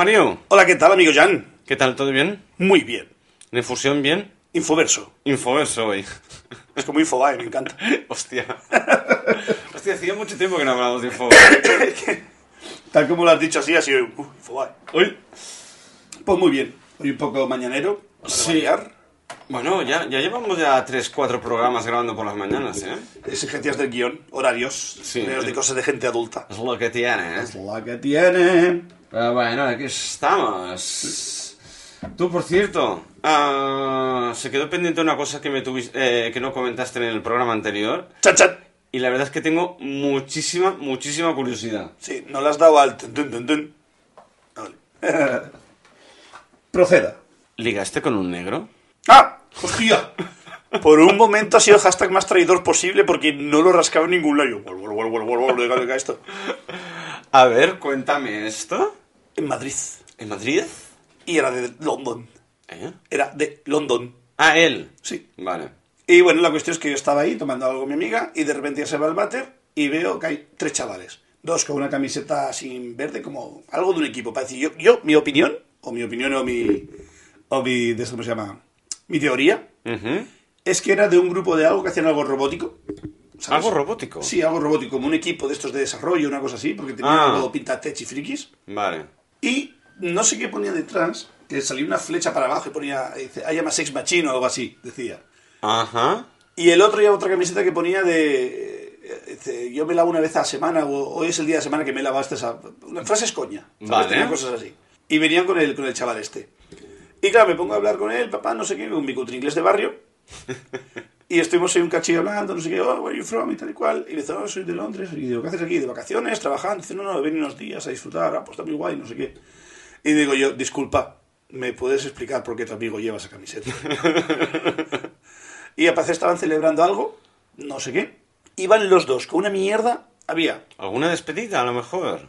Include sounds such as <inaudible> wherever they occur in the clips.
Mario. Hola, ¿qué tal, amigo Jan? ¿Qué tal? ¿Todo bien? Muy bien. ¿La infusión bien? Infoverso. Infoverso hoy. Es como Infobae, me encanta. <laughs> Hostia. <laughs> Hostia, hacía mucho tiempo que no hablábamos de Infoverso. <laughs> Tal como lo has dicho así, ha sido uh, Infobae. Hoy. Pues muy bien. Hoy un poco mañanero. Sí. variar. Bueno, ya, ya llevamos ya 3-4 programas grabando por las mañanas, ¿eh? Exigencias del guion, horarios, Sí. horarios de cosas de gente adulta. Es lo que tiene, ¿eh? Es la que tiene. Pero bueno, aquí estamos. Tú, por cierto, ah, se quedó pendiente una cosa que, me tuvis- eh, que no comentaste en el programa anterior. Chat, chat. Y la verdad es que tengo muchísima, muchísima curiosidad. Sí, no le has dado al... tun, tun, tun. Vale. <laughs> Proceda. ¿Ligaste con un negro? ¡Ah! ¡Hostia! Por un momento ha sido el hashtag más traidor posible porque no lo rascaba en ningún lado. Yo, esto. A ver, cuéntame esto. En Madrid. ¿En Madrid? Y era de London. ¿Eh? Era de London. Ah, él. Sí. Vale. Y bueno, la cuestión es que yo estaba ahí tomando algo con mi amiga y de repente ya se va al váter y veo que hay tres chavales. Dos con una camiseta sin verde, como algo de un equipo. Para decir, yo, yo, mi opinión, o mi opinión o mi, o mi, de esto, ¿cómo se llama? Mi teoría, es que era de un grupo de algo que hacían algo robótico. ¿sabes? ¿Algo robótico? Sí, algo robótico, como un equipo de estos de desarrollo, una cosa así, porque tenía Ah. algo pinta tech y frikis. Vale. Y no sé qué ponía detrás, que salía una flecha para abajo y ponía, dice, I am a sex machine o algo así, decía. Ajá. Y el otro lleva otra camiseta que ponía de. dice, yo me lavo una vez a la semana, o hoy es el día de la semana que me lavaste esa. Una frase es coña. Vale. Tenía cosas así. Y venían con el, con el chaval este. Y claro, me pongo a hablar con él, papá, no sé qué, con mi cutre inglés de barrio. <laughs> Y estuvimos ahí un cachillo hablando, no sé qué, oh, where are you from? y tal y cual. Y me dice, oh, soy de Londres. Y digo, ¿qué haces aquí? ¿De vacaciones? ¿Trabajando? Dice, no, no, venido unos días a disfrutar. Ah, pues está muy guay, no sé qué. Y digo yo, disculpa, ¿me puedes explicar por qué tu amigo lleva esa camiseta? <laughs> y a parecer estaban celebrando algo, no sé qué. Iban los dos con una mierda. Había, ¿Alguna despedida, a lo mejor?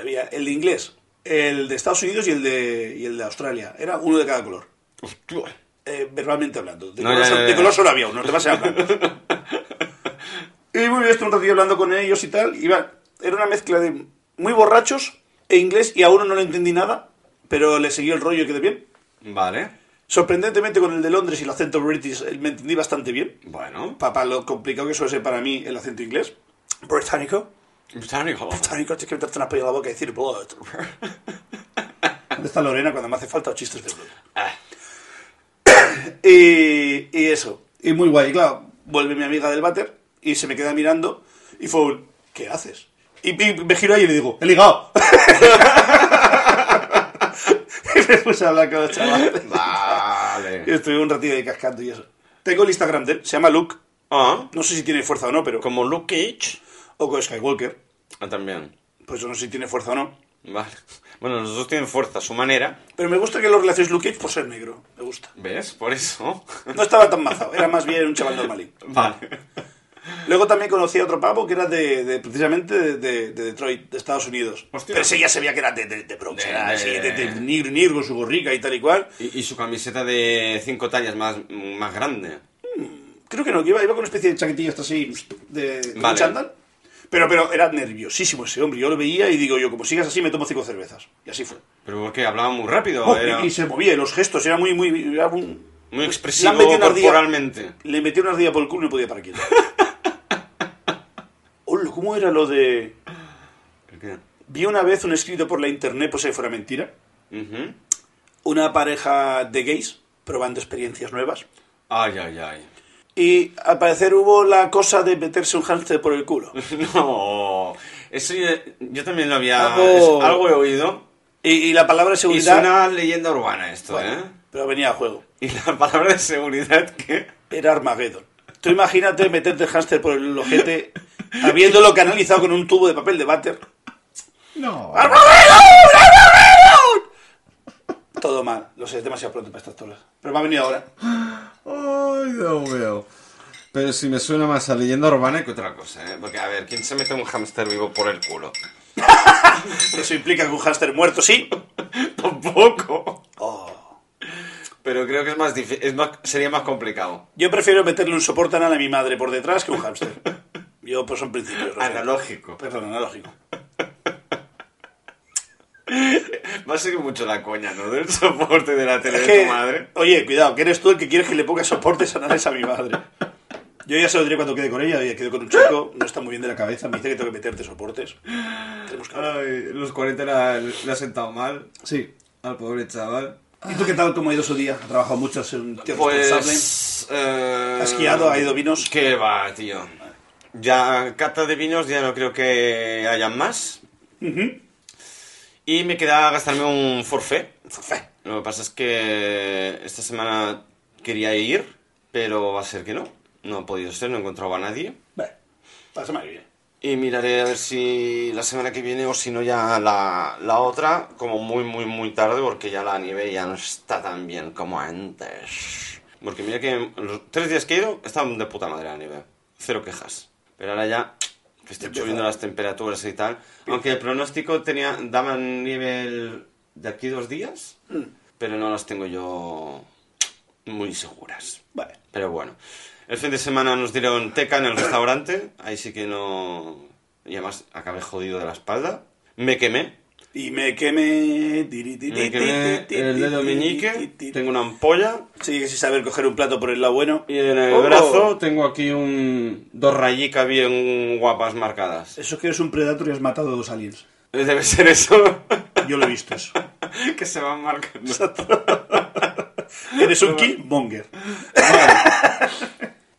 había el de inglés, el de Estados Unidos y el de, y el de Australia. Era uno de cada color. Hostia. Eh, verbalmente hablando. De, No, color, ya, solo- ya, de ya. color solo había uno, demás eran blancos. <laughs> y muy bien, estuve un ratillo hablando con ellos y tal. Iba, era una mezcla de muy borrachos e inglés y a uno no le entendí nada, pero le seguí el rollo y quedé bien. Vale. Sorprendentemente con el de Londres y el acento british eh, me entendí bastante bien. Bueno. Papá, lo complicado que suele ser para mí el acento inglés. Británico. Británico. Británico, tienes que meterte una polla en la boca y decir blood. <laughs> ¿Dónde está Lorena cuando me hace falta chistes de blood? Ah, <laughs> Y, y eso. Y muy guay. Y claro, vuelve mi amiga del váter y se me queda mirando y fue un, ¿qué haces? Y, y me giro ahí y le digo, ¡he ligado! <laughs> y me puse a hablar con los chavales. Y Vale. estuve un ratito ahí cascando y eso. Tengo el Instagram de él, se llama Luke. Ah, No sé si tiene fuerza o no, pero... como Luke Cage. O con Skywalker. Ah, también. Pues no sé si tiene fuerza o no. Vale. Bueno, los dos tienen fuerza a su manera. Pero me gusta que lo relaciones Luke Cage por ser negro. Me gusta. ¿Ves? Por eso. No estaba tan mazado, era más bien un chaval normalín. <laughs> Vale. Luego también conocí a otro pavo que era de, de- precisamente de, de- de Detroit, de Estados Unidos. Hostia. Pero ese ya se veía que era de, de, Bronx, era así, de, nigro, nigro, con su gorrica y tal y cual. Y, y su camiseta de cinco tallas más, más grande. Creo que no, que iba, iba con una especie de chaquetilla hasta así, de, de un Vale. chándal. Pero, pero era nerviosísimo ese hombre. Yo lo veía y digo yo, como sigas así, me tomo cinco cervezas. Y así fue. Pero porque hablaba muy rápido. Oh, era y, se movía, y los gestos, era muy, muy... Era un- muy Le expresivo metido una ardilla- corporalmente. Le metí una ardilla por el culo y no podía quieto. <laughs> Hola, ¿cómo era lo de...? ¿Qué? Vi una vez un escrito por la internet, pues si fuera mentira, una pareja de gays probando experiencias nuevas. Ay, ay, ay. Y al parecer hubo la cosa de meterse un hámster por el culo. <laughs> No. Eso yo, yo también lo había... Algo- es- algo he oído. Y, y la palabra seguridad... suena a leyenda urbana esto, Bueno, ¿eh? Pero venía a juego. <laughs> Y la palabra de seguridad que... Era Armageddon. Tú imagínate meterte el hámster por el ojete habiéndolo canalizado con un tubo de papel de váter. No. Todo mal. Lo sé, es demasiado pronto para estas tolas. Pero me ha venido ahora. <laughs> Ay, Dios mío. Pero si me suena más a leyenda urbana que otra cosa, ¿eh? Porque, a ver, ¿quién se mete un hámster vivo por el culo? <laughs> Eso implica que un hámster muerto, sí. <laughs> Tampoco. Oh. Pero creo que es más difícil, es más, sería más complicado. Yo prefiero meterle un soporte anal a mi madre por detrás que un hámster. Yo, pues son principios. <laughs> Analógico. Perdón, analógico. Va a ser mucho la coña, ¿no? Del soporte de la tele Es de tu madre. Oye, cuidado, que eres tú el que quieres que le ponga soportes anales a mi madre. Yo ya se lo diré cuando quede con ella. Oye, quedo con un chico, no está muy bien de la cabeza, me dice que tengo que meterte soportes. Tenemos que. Ay, los 40 la- le ha sentado mal Sí. al pobre chaval. ¿Y tú qué tal? ¿Cómo ha ido su día? Ha trabajado mucho, es un tío. Pues... eh, ¿Ha esquiado? ¿Ha ido vinos? ¿Qué va, tío? Ya, cata de vinos ya no creo que haya más. Ujú. Y me queda gastarme un forfait. Forfait. Lo que pasa es que esta semana quería ir, pero va a ser que no. No ha podido ser, no he encontrado a nadie. Bueno, la semana que viene. Y miraré a ver si la semana que viene o si no ya la, la otra, como muy, muy, muy tarde, porque ya la nieve ya no está tan bien como antes. Porque mira que los tres días que he ido estaban de puta madre la nieve. Cero quejas. Pero ahora ya, que Empieza. subiendo las temperaturas y tal. Aunque el pronóstico tenía, daban nieve el- de aquí dos días, Mm. pero no las tengo yo muy seguras. Vale. Pero bueno, el fin de semana nos dieron teca en el restaurante. Ahí sí que no. Y además acabé jodido de la espalda. Me quemé. Y me quemé... Me quemé el dedo meñique. Tengo una ampolla. Sigue sin saber coger un plato por el lado bueno. Y en el Oh. brazo tengo aquí un, dos rayicas bien guapas marcadas. Eso es que eres un predator y has matado a dos aliens. Debe ser eso. Yo lo he visto eso. <laughs> que se van marcando. Eres un killmonger.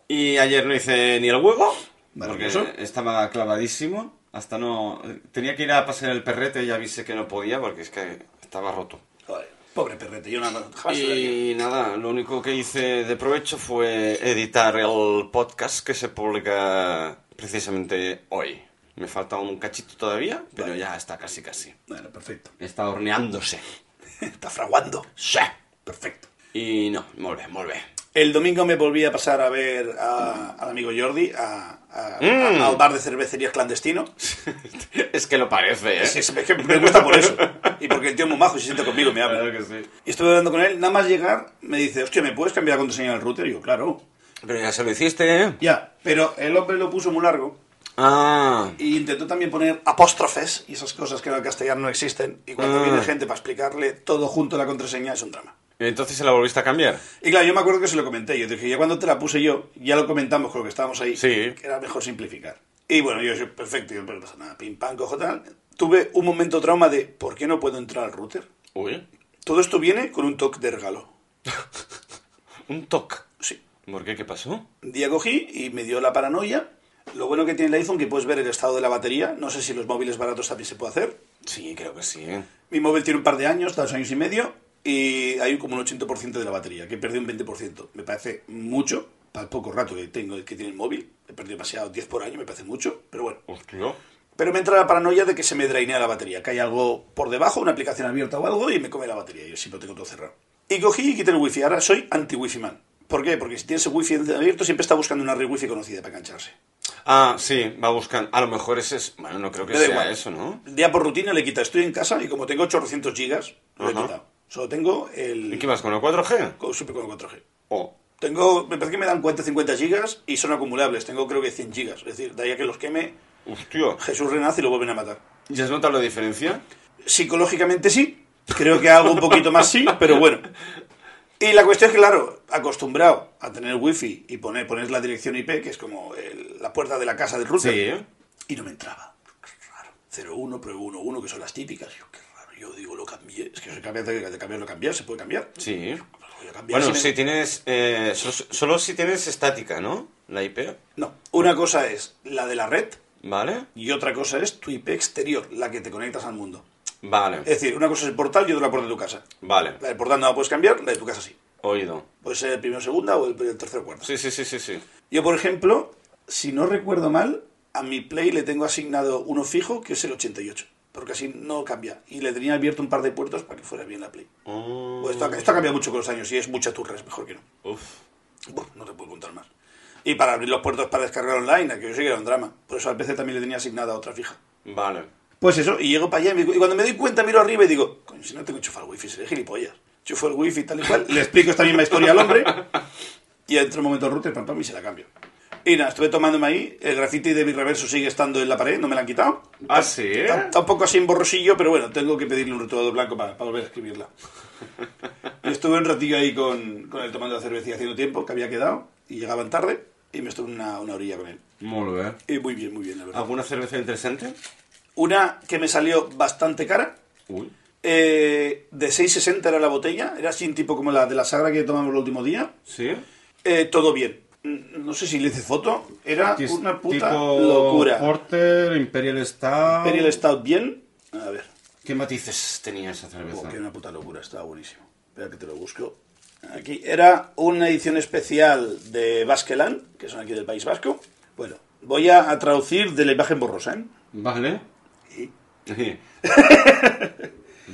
Y ayer no hice ni el huevo. Porque Maravilloso. estaba clavadísimo. Hasta no. Tenía que ir a pasar el perrete y avisé que no podía porque es que estaba roto. Joder, pobre perrete, yo nada. Y nada, lo único que hice de provecho fue editar el podcast que se publica precisamente hoy. Me falta un cachito todavía, pero Vale. ya está casi casi. Bueno, perfecto. Está horneándose. <laughs> Está fraguando. Sí. Perfecto. Y no, muy bien. El domingo me volví a pasar a ver a- al amigo Jordi a, a- Mm. a- al bar de cervecerías clandestino. <laughs> es que lo parece, ¿eh? Es, es que me gusta por eso. Y porque el tío es muy majo y se sienta conmigo, me habla. Claro que sí. Y estuve hablando con él, nada más llegar, me dice, hostia, ¿me puedes cambiar la contraseña del router? Y yo, claro. Pero ya se lo hiciste, ¿eh? Ya, pero el hombre lo puso muy largo Ah, y intentó también poner apóstrofes y esas cosas que en el castellano no existen. Y cuando Ah. viene gente para explicarle todo junto a la contraseña es un drama. ¿Y entonces se la volviste a cambiar? Y claro, yo me acuerdo que se lo comenté. Yo dije, ya cuando te la puse yo, ya lo comentamos con lo que estábamos ahí. Sí. Que era mejor simplificar. Y bueno, yo soy perfecto, yo, pero no pasa nada, pim pam, cojo tal. Tuve un momento trauma de, ¿por qué no puedo entrar al router? Uy, Todo esto viene con un toque de regalo. <laughs> un toque. Sí. ¿Por qué? ¿Qué pasó? Un día cogí y me dio la paranoia. Lo bueno que tiene el iPhone que puedes ver el estado de la batería. No sé si los móviles baratos también se puede hacer. Sí, creo que sí. Mi móvil tiene un par de años, dos años y medio, y hay como un 80% de la batería, que he perdido un 20%. Me parece mucho, para el poco rato que tengo que tiene el móvil. He perdido demasiado, 10 por año, me parece mucho, pero bueno. Hostia. Pero me entra la paranoia de que se me drainea la batería, que hay algo por debajo, una aplicación abierta o algo, y me come la batería. Yo siempre lo tengo todo cerrado. Y cogí y quité el wifi. Ahora soy anti-wifi man. ¿Por qué? Porque si tienes el wifi abierto, siempre está buscando una red wifi conocida para engancharse. Ah, sí, va buscando. A lo mejor ese es. Bueno, no creo que Me sea igual. eso, ¿no? Día por rutina le quita. Estoy en casa y como tengo 800 gigas, lo he Ajá. quitado. Solo tengo el... ¿Y qué vas con el 4G? con- Siempre con el 4G. Oh. Tengo, me parece que me dan cuenta 50 gigas y son acumulables. Tengo creo que 100 gigas. Es decir, de ahí a que los queme, Hostia. Jesús renace y lo vuelven a matar. ¿Ya has notado la diferencia? Psicológicamente sí. Creo que algo un poquito más sí, pero bueno. Y la cuestión es que, claro, acostumbrado a tener wifi y poner, poner la dirección IP, que es como el- la puerta de la casa del router, Sí. y no me entraba. Qué raro. 01, pruebo 11, que son las típicas. Yo, qué raro. Yo digo, lo cambié. Es que se cambia de, cambiarlo, cambiar, se puede cambiar. Sí. Cambiar, Bueno, me- si tienes. eh, solo, solo si tienes estática, ¿no? La IP. No, una cosa es la de la red ¿Vale? y otra cosa es tu IP exterior, la que te conectas al mundo. Vale. Es decir, una cosa es el portal y otra la puerta de tu casa. Vale. La del portal no la puedes cambiar, la de tu casa sí. Oído. Puede ser el primero segunda o el, el tercero cuarto. Sí, sí, sí, sí, sí. Yo, por ejemplo, si no recuerdo mal, a mi Play le tengo asignado uno fijo, que es el 88. Porque así no cambia. Y le tenía abierto un par de puertos para que fuera bien la Play. Oh. Pues esto, ha- esto ha cambiado mucho con los años y es mucha turra, es mejor que no. Uf. No te puedo contar más. Y para abrir los puertos para descargar online, que yo sé que era un drama. Por eso al PC también le tenía asignada otra fija. Vale. Pues eso, y llego para allá y, me- y cuando me doy cuenta miro arriba y digo, coño, si no tengo enchufado el wifi, seré gilipollas. Enchufo el wifi tal y cual, le explico esta misma historia al hombre y entra un momento el router, pam, pam, y se la cambio. Y nada, estuve tomándome ahí. El graffiti de mi reverso sigue estando en la pared, no me lo han quitado. ¿Ah, sí? Está, está un poco así en borrosillo, pero bueno, tengo que pedirle un retodo blanco para, para volver a escribirla. <laughs> Y estuve un ratillo ahí con, con él tomando la cerveza haciendo tiempo, que había quedado, y llegaban tarde, y me estuve una, una orilla con él. Muy bien. Y muy bien, muy bien, la verdad. ¿Alguna cerveza interesante? Una que me salió bastante cara, Uy. eh, de 6,60 era la botella, era así tipo como la de la sagra que tomamos el último día. ¿Sí? Eh, todo bien. Mm, No sé si le hice foto, era una puta tipo locura. Porter, Imperial Stout. Imperial Stout bien. A ver, ¿Qué matices tenía esa cerveza? oh, que una puta locura, estaba buenísimo. Espera que te lo busco. Aquí era una edición especial de Basqueland, que son aquí del País Vasco. Bueno, voy a, a traducir de la imagen borrosa, ¿eh? Vale. Y <laughs>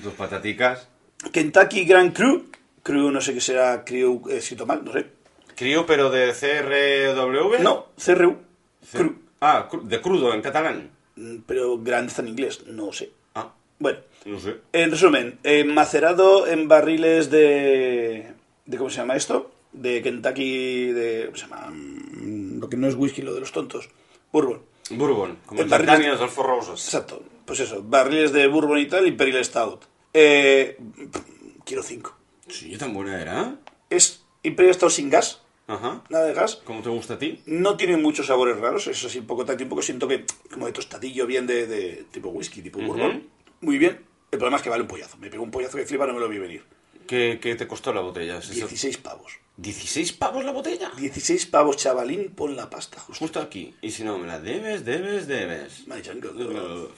Tus pataticas. Kentucky Grand Cru. Cru, no sé qué será, Cru, eh, escrito mal, no sé. Crío, pero de CRW. No, CRU. C- Cru. Ah, de crudo en catalán. Mm, Pero Grand está en inglés, no sé. Ah, Bueno, no sé. En resumen, eh, macerado en barriles de, de. ¿Cómo se llama esto? De Kentucky. De, ¿Cómo se llama? Mm, Lo que no es whisky, lo de los tontos. Bourbon. Bourbon, como En barriles- Roses. Exacto. Pues eso, barriles de Bourbon y tal, Imperial Stout. Eh, quiero cinco. Sí, tan buena era. Es Imperial Stout sin gas, Ajá. nada de gas. ¿Cómo te gusta a ti? No tiene muchos sabores raros, eso sí, un poco táctil, un poco siento que como de tostadillo bien de, de tipo whisky, tipo Ujú. bourbon. Muy bien. El problema es que vale un pollazo. Me pegó un pollazo que flipa, no me lo vi venir. ¿Qué, qué te costó la botella? ¿Es eso? 16 pavos. ¿16 pavos la botella? 16 pavos, chavalín, pon la pasta. Justo. Justo aquí. Y si no, me la debes, debes, debes. My jungle. Uh.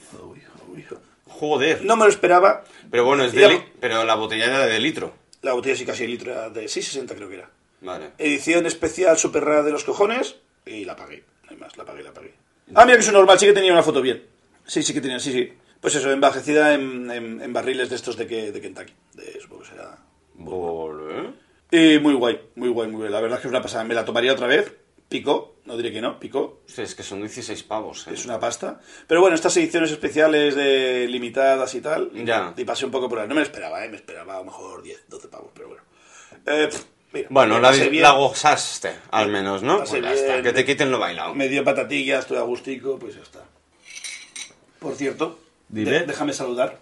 Joder. No me lo esperaba. Pero bueno, es de la- pero la botella era de litro. La botella sí casi el litro era de 6,60 creo que era. Vale. Edición especial super rara de los cojones. Y la pagué. No hay más, la pagué, la pagué. Ah, mira que es normal, sí que tenía una foto bien. Sí, sí que tenía, sí, sí. Pues eso, envejecida en, en- en barriles de estos de, que, de Kentucky. De, supongo que será. Vale. Y muy guay, muy guay, muy guay. La verdad es que es una pasada. Me la tomaría otra vez. Picó, no diré que no, picó. Hostia, es que son 16 pavos, ¿eh? Es una pasta. Pero bueno, estas ediciones especiales de limitadas y tal. Ya. Y pasé un poco por ahí. No me lo esperaba, ¿eh? Me esperaba a lo mejor 10, 12 pavos, pero bueno. Eh, pff, Bueno, la, pasé bien. la gozaste, al menos, ¿no? Pues ya está, que te quiten lo bailado. Me dio patatillas, estoy a gustico, pues ya está. Por cierto, Dime. de- déjame saludar.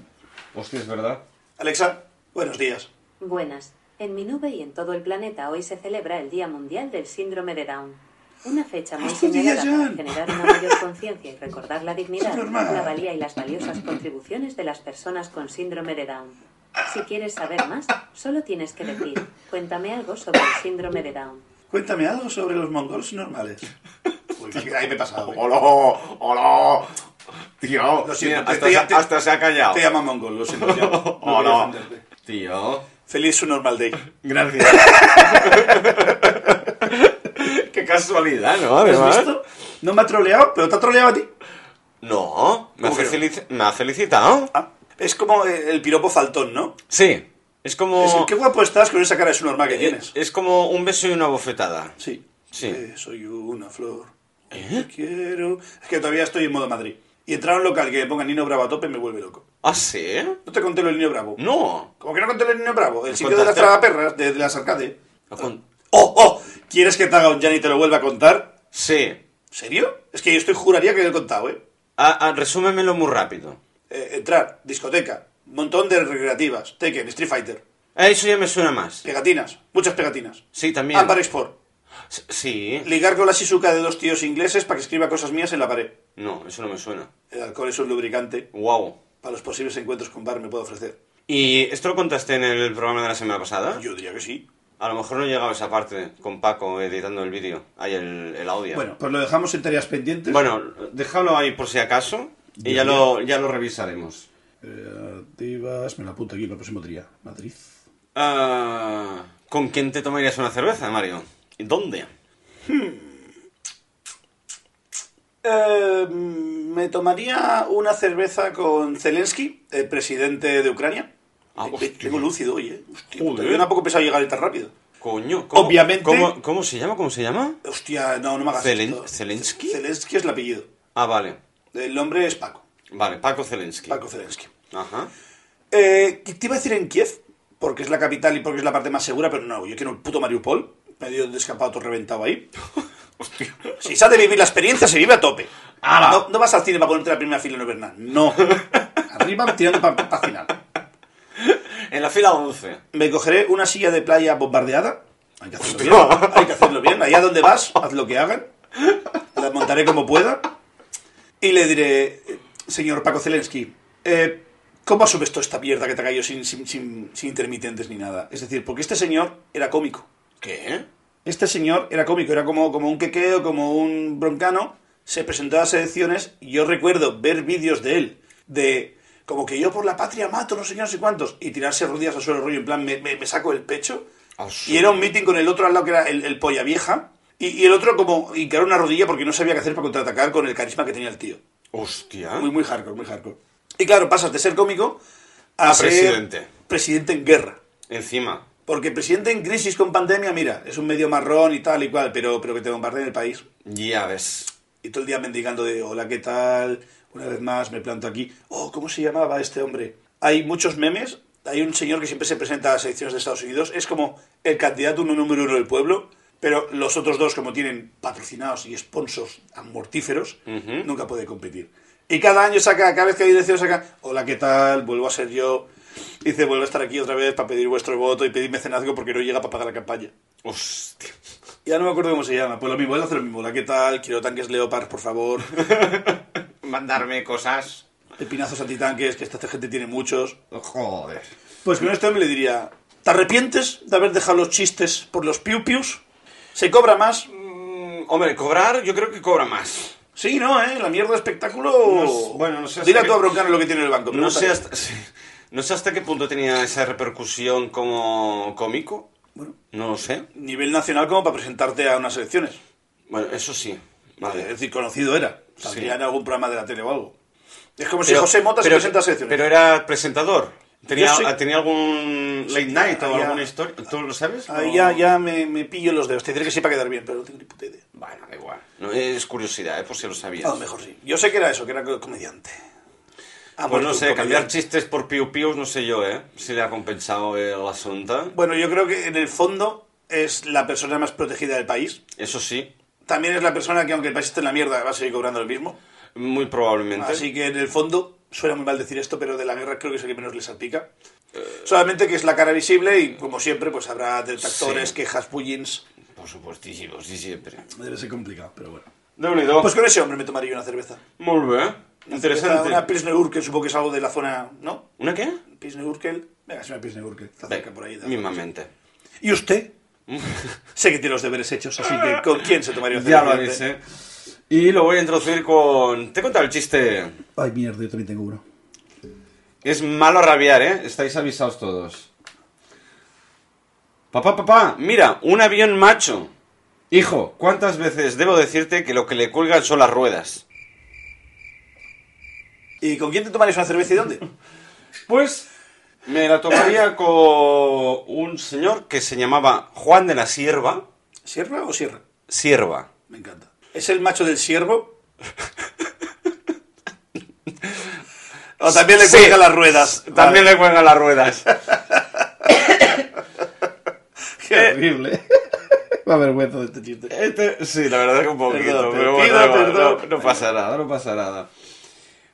Hostia, es verdad. Alexa, buenos días. Buenas. En mi nube y en todo el planeta hoy se celebra el Día Mundial del Síndrome de Down. Una fecha muy ¡Hostia, señalada para generar una mayor conciencia y recordar la dignidad, la valía y las valiosas contribuciones de las personas con síndrome de Down. Si quieres saber más, solo tienes que decir, cuéntame algo sobre el síndrome de Down. Cuéntame algo sobre los mongols normales. Uy, ahí me he pasado. ¿eh? ¡Hola! ¡Hola! Tío, Lo siento, mira, te- hasta, te- se, hasta se ha callado. Te llama mongol, lo siento. ya. <laughs> No ¡Hola! Tío. Feliz su normal day. Gracias. <laughs> Qué casualidad, ¿no? ¿Has visto? No me ha troleado, pero te ha troleado a ti. No, me, ¿Cómo hace que no? felici- me ha felicitado. Ah, es como eh, el piropo faltón, ¿no? Sí. Es como. Es qué guapo estás con esa cara de su normal que tienes. es como un beso y una bofetada. Sí. Sí. Eh, soy una flor. ¿Eh? Te quiero. Es que todavía estoy en modo Madrid. Y entrar a un local que me ponga Nino Bravo a tope me vuelve loco. ¿Ah, sí? ¿No te conté lo del Niño Bravo? No. ¿Cómo que no conté lo del Niño Bravo? El ¿Me sitio de las tragaperras, de, de las arcades. ¿A con- ¡Oh, oh! ¿Quieres que te haga un Jan y te lo vuelva a contar? Sí. ¿Serio? Es que yo estoy juraría que lo he contado, ¿eh? Ah, ah, resúmemelo muy rápido. Eh, Entrar, discoteca, montón de recreativas, Tekken, Street Fighter, Ah, Eso ya me suena más. pegatinas, muchas pegatinas. Sí, también. Ampar Export. S- Sí. Ligar con la Shizuka de dos tíos ingleses para que escriba cosas mías en la pared. No, eso no me suena. El alcohol es un lubricante. Wow. Para los posibles encuentros con bar me puedo ofrecer. ¿Y esto lo contaste en el programa de la semana pasada? Yo diría que sí. A lo mejor no llegaba esa parte con Paco editando el vídeo. Ahí el, el audio. Bueno, pues lo dejamos en tareas pendientes. Bueno, déjalo ahí por si acaso y ya lo, ya lo revisaremos. Creativas, me la apunto aquí el próximo día. Madrid. Ah, ¿Con quién te tomarías una cerveza, Mario? ¿Y dónde? Eh, me tomaría una cerveza con Zelensky, el presidente de Ucrania. Ah, Eh. Tengo lúcido hoy, ¿eh? Hostia, yo era poco pesado llegar tan rápido. Coño, ¿cómo, Obviamente- ¿cómo, cómo se llama? ¿Cómo se llama? Hostia, no, no me hagas Zelen- esto. ¿Zelensky? Zelensky es el apellido. Ah, vale. El nombre es Paco. Vale, Paco Zelensky. Paco Zelensky. Ajá. Eh, te iba a decir en Kiev, porque es la capital y porque es la parte más segura, pero no, yo quiero el puto Mariupol. Medio de escapado todo reventado ahí. <laughs> Si se ha de vivir la experiencia, se vive a tope. ¡Hala! No, no vas al cine para ponerte la primera fila ver nada. No. <laughs> Arriba tirando para final. En la fila 11. Me cogeré una silla de playa bombardeada. Hay que hacerlo bien. Hay que hacerlo bien. Allá donde vas, haz lo que hagan. La montaré como pueda. Y le diré, señor Paco Zelensky, eh, ¿cómo asumes toda esta mierda que te ha caído sin, sin, sin- sin intermitentes ni nada? Es decir, porque este señor era cómico. ¿Qué? Este señor era cómico, era como, como un quequeo, como un broncano. Se presentó a las elecciones y yo recuerdo ver vídeos de él, de como que yo por la patria mato, no sé qué, no sé cuántos, y tirarse rodillas al suelo rollo, en plan, me, me- me saco el pecho. Ah, sí. Y era un meeting con el otro al lado que era el, el polla vieja. Y, y el otro como hincar una rodilla porque no sabía qué hacer para contraatacar con el carisma que tenía el tío. Hostia. Muy, muy hardcore, muy hardcore. Y claro, pasas de ser cómico a, A ser presidente. presidente en guerra. Encima. Porque presidente en crisis con pandemia, mira, es un medio marrón y tal y cual, pero, pero que te bombardeen el país. Ya ves. Y todo el día mendigando de, hola, ¿qué tal? Una vez más me planto aquí. Oh, ¿cómo se llamaba este hombre? Hay muchos memes. Hay un señor que siempre se presenta a las elecciones de Estados Unidos. Es como el candidato uno número uno del pueblo. Pero los otros dos, como tienen patrocinados y sponsors mortíferos, Ujú. nunca puede competir. Y cada año saca, cada vez que hay elecciones saca, hola, ¿qué tal? Vuelvo a ser yo. Dice, vuelvo a estar aquí otra vez para pedir vuestro voto y pedir mecenazgo porque no llega para pagar la campaña. Hostia. Ya no me acuerdo cómo se llama. Pues lo mismo, él hace lo mismo. Hola, ¿qué tal? Quiero tanques Leopard, por favor. <laughs> Mandarme cosas. Pepinazos antitanques, que esta gente tiene muchos. Joder. Pues con este hombre le diría, ¿te arrepientes de haber dejado los chistes por los piu-pius? ¿Se cobra más? Mm, hombre, cobrar, yo creo que cobra más. Sí, ¿no? ¿Eh? La mierda de espectáculo... No bueno, no sé hasta Dile a tu broncano lo que tiene en el banco. No sé, hasta, sí. no sé hasta qué punto tenía esa repercusión como cómico. Bueno, No lo sé. nivel nacional como para presentarte a unas elecciones. Bueno, eso sí. Es Vale. decir, conocido era. Saldría Sí. en algún programa de la tele o algo. Es como si José Mota se presenta a selecciones. pero era presentador. ¿Tenía, sé- ¿tenía algún late night o ya- alguna historia? ¿Tú lo sabes? Ahí ¿O- ya, ya me, me pillo los dedos. Te diré que sí para quedar bien, pero no tengo ni puta idea. Bueno, da igual. No, es curiosidad, ¿eh? por si lo sabías. A lo mejor sí. Yo sé que era eso, que era co- comediante. Ha Pues no sé, cambiar chistes por piu pius, no sé yo, ¿eh? Si le ha compensado el asunto. Bueno, yo creo que en el fondo es la persona más protegida del país. Eso sí, También es la persona que, aunque el país esté en la mierda, va a seguir cobrando lo mismo. muy probablemente. Así que en el fondo, suena muy mal decir esto, pero de la guerra creo que es el que menos le salpica. Solamente que es la cara visible y, como siempre, pues habrá detractores, Sí. quejas, pullins. Por supuestísimo, sí, siempre. Debe ser complicado, pero bueno. De unido. Pues con ese hombre me tomaría una cerveza. Muy bien. Una Interesante. cerveza, Una Pilsner Urkel, supongo que es algo de la zona, ¿no? ¿Una qué? Pilsner Urkel. Venga, es una Pilsner Urkel. Está cerca por ahí. mismamente. ¿Y usted? <laughs> sé que tiene los deberes hechos, así que ¿con quién se tomaría una Ya lo cerveza? avisé. Y lo voy a introducir con... Te he contado el chiste. Ay, mierda, yo también tengo uno. Es malo rabiar, ¿eh? Estáis avisados todos. Papá, papá, mira, un avión macho. Hijo, ¿cuántas veces debo decirte que lo que le cuelgan son las ruedas? ¿Y con quién te tomarías una cerveza y dónde? <laughs> Pues me la tomaría <coughs> con un señor que se llamaba Juan de la Sierva. ¿Sierra o sierra? Sierva. Me encanta. ¿Es el macho del siervo? <laughs> o también le Sí. cuelgan las ruedas. También le cuelgan las ruedas. <coughs> Qué horrible. Me avergüenzo de este chiste. Este, sí, la verdad que un poquito, Perdón, pero pido bueno, perdón. no, no pasa nada, no pasa nada.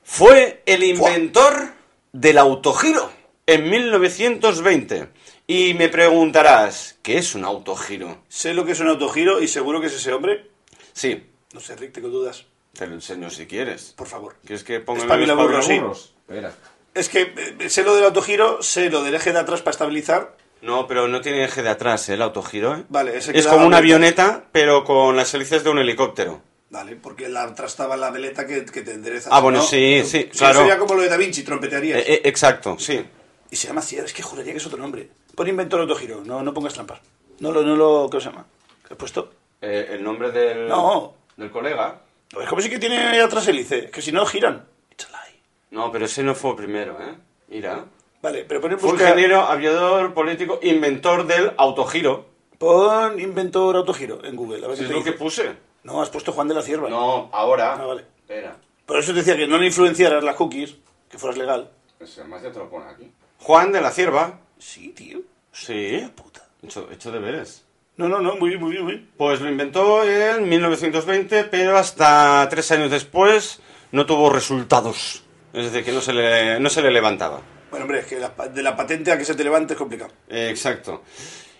Fue el inventor del autogiro en 1920. Y me preguntarás, ¿qué es un autogiro? Sé lo que es un autogiro y seguro que es ese hombre. Sí, No sé, Rick, tengo dudas. te lo enseño si quieres. Por favor. ¿Quieres que ponga Espabila el burro, sí. espabilaburros? Espera. Es que eh, sé lo del autogiro, sé lo del eje de atrás para estabilizar. No, pero no tiene eje de atrás, ¿eh? el autogiro, ¿eh? Vale, ese que Es como una avioneta, pero con las hélices de un helicóptero. Vale, porque la atrás estaba la veleta que, que te endereza. Ah, bueno, ¿no? sí, sí, claro. sería como lo de Da Vinci, trompetearías. Eh, eh, exacto, sí. Y se llama Sierra, es que juraría que es otro nombre. Pon inventor autogiro, no, no pongas trampas. No lo, no lo, ¿qué se llama? ¿Qué has puesto? El nombre del, No. Del colega. Es como si que tiene atrás hélice, que si no giran. It's a lie. No, pero ese no fue el primero, ¿eh? Mira. Vale, pero pon en Fue busca- ingeniero, aviador, político, inventor del autogiro. Pon inventor autogiro en Google. A ver Si qué es te lo que dice. puse. No, has puesto Juan de la Cierva. No, ahora. Ah, vale. Espera. Por eso te decía que no le influenciaras las cookies, que fueras legal. Ese más ya te lo pone aquí. Juan de la Cierva. Sí, tío. Sí. Puta. Hecho, hecho deberes. No, no, no, muy bien, muy bien, muy bien. Pues lo inventó en 1920, pero hasta tres años después no tuvo resultados. Es decir, que no se le, no se le levantaba. Bueno, hombre, es que la de la patente a que se te levante es complicado. Eh, exacto.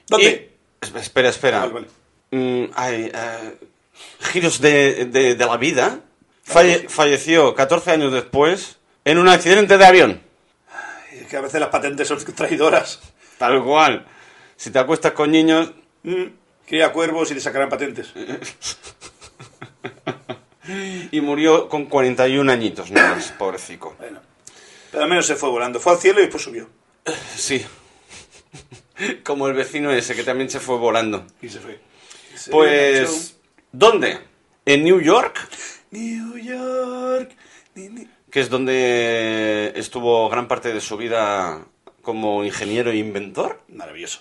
¿Dónde? Y- espera, espera. Vale, vale. Mm, hay eh, giros de, de- de la vida. Falle- falleció 14 años después en un accidente de avión. Es que a veces las patentes son <laughs> traidoras. Tal cual. Si te acuestas con niños, Mm, Cría cuervos y te sacarán patentes. <laughs> y murió con 41 añitos, más, pobrecico. Bueno. Pero al menos se fue volando. Fue al cielo y después subió. <laughs> Sí. <laughs> Como el vecino ese que también se fue volando. Y se fue. Se Pues, ¿dónde? En New York. New York. que es donde estuvo gran parte de su vida como ingeniero e inventor. Maravilloso.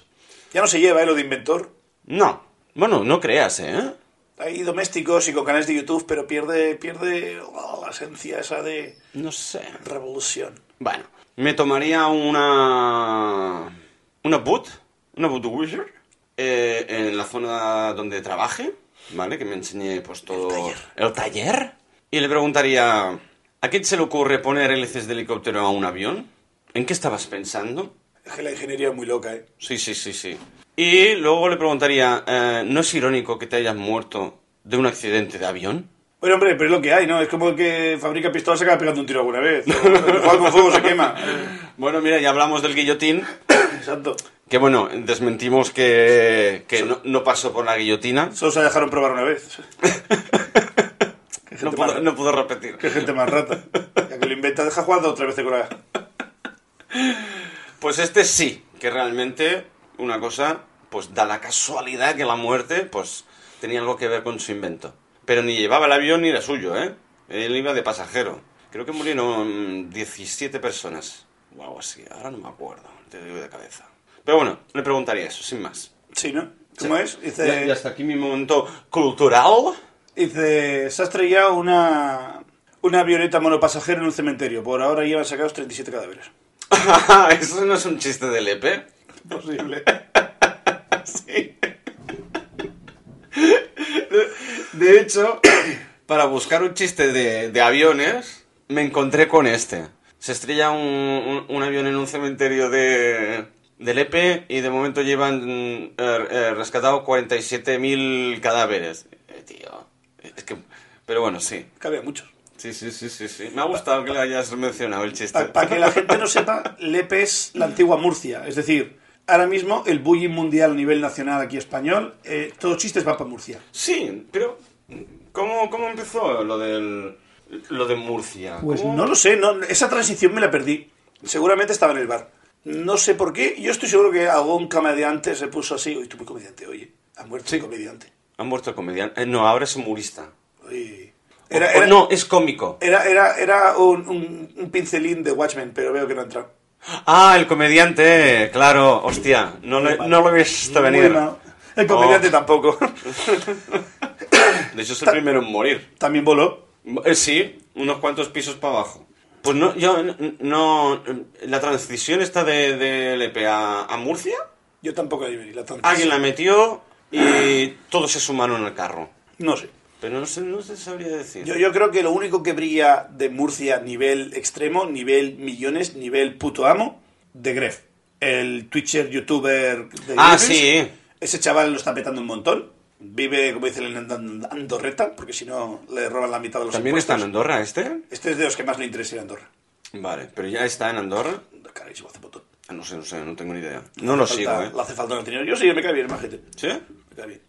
Ya no se lleva, ¿eh? Lo de inventor. No, bueno, no creas, ¿eh? Hay domésticos y con canales de YouTube, pero pierde, pierde oh, la esencia esa de No sé. revolución. Bueno, me tomaría una... Una boot, una Budweiser, eh, en la zona donde trabaje, ¿vale? Que me enseñe pues todo... taller. El taller. Y le preguntaría, ¿a quién se le ocurre poner hélices de helicóptero a un avión? ¿En qué estabas pensando? Es que la ingeniería es muy loca, ¿eh? Sí, sí, sí, sí. Y luego le preguntaría, eh, ¿no es irónico que te hayas muerto de un accidente de avión? Bueno, hombre, pero es lo que hay, ¿no? Es como el que fabrica pistolas se acaba pegando un tiro alguna vez. Juega con fuego se quema. <laughs> Bueno, mira, ya hablamos del guillotín, Exacto. que bueno, desmentimos que, que no, no pasó por la guillotina. Solo se dejaron probar una vez. <laughs> No puedo, no puedo repetir. qué gente más rata. Ya que lo inventa, deja jugando otra vez con la... <laughs> Pues este sí, que realmente una cosa, pues da la casualidad que la muerte, pues tenía algo que ver con su invento. Pero ni llevaba el avión ni era suyo, ¿eh? Él iba de pasajero. Creo que murieron 17 personas. O algo así, ahora no me acuerdo, te digo de cabeza. Pero bueno, le preguntaría eso, sin más. Sí, ¿no? ¿Cómo es? Dice, Ya, ya hasta aquí mi momento cultural. dice, se ha estrellado una, una avioneta monopasajera en un cementerio. Por ahora llevan sacados 37 cadáveres. <laughs> ¿Eso no es un chiste del E EPE? Posible. <laughs> Sí. De, de hecho, <clears throat> para buscar un chiste de, de aviones, me encontré con este. Se estrella un, un- un avión en un cementerio de, del EPE y de momento llevan eh, rescatado 47.000 cadáveres. Eh, tío, es que... Pero bueno, sí. Cabe muchos. Sí, sí, sí, sí, sí. Me ha gustado que le hayas mencionado el chiste. Para que la gente no sepa, Lepe es la antigua Murcia. Es decir, ahora mismo el bullying mundial a nivel nacional aquí español, eh, todos chistes van para Murcia. Sí, pero ¿cómo, cómo empezó lo del lo de Murcia? Pues ¿Cómo? no lo sé, no, esa transición me la perdí. Seguramente estaba en el bar. No sé por qué. Yo estoy seguro que algún comediante se puso así. Uy, tú muy comediante, oye. Ha muerto Sí. un comediante. Ha muerto el comediante. Eh, no, ahora es humorista. Uy. Era, o era- no, es cómico. era, era, era un, un- un pincelín de Watchmen, pero veo que no ha entrado. Ah, el comediante, claro, hostia, no, le- no lo he visto venir. mal. El comediante Oh. tampoco. De hecho, es el primero en morir. También voló. Eh, sí, unos cuantos pisos para abajo. Pues no, yo no. La transición está de, de LP a, a Murcia. Yo tampoco la vi, la transición. Alguien la metió y todos se sumaron al carro. No sé. Pero no sé, no se sabría decir. Yo, yo creo que lo único que brilla de Murcia nivel extremo, nivel millones, nivel puto amo, de Gref. El Twitcher, youtuber de Ah, Grefes. sí. Ese chaval lo está petando un montón. Vive, como dicen en And- Andorreta, porque si no le roban la mitad de los ¿También está en. Andorra este? Este es de los que más le interesa ir a Andorra. Vale, pero ya está en Andorra. Carísimo, hace montón. Ah, No sé, no sé, no tengo ni idea. No lo Falta- sigo, ¿eh? Le hace falta no tener. Yo sí, me cae bien, más gente. ¿Sí? Me cae bien.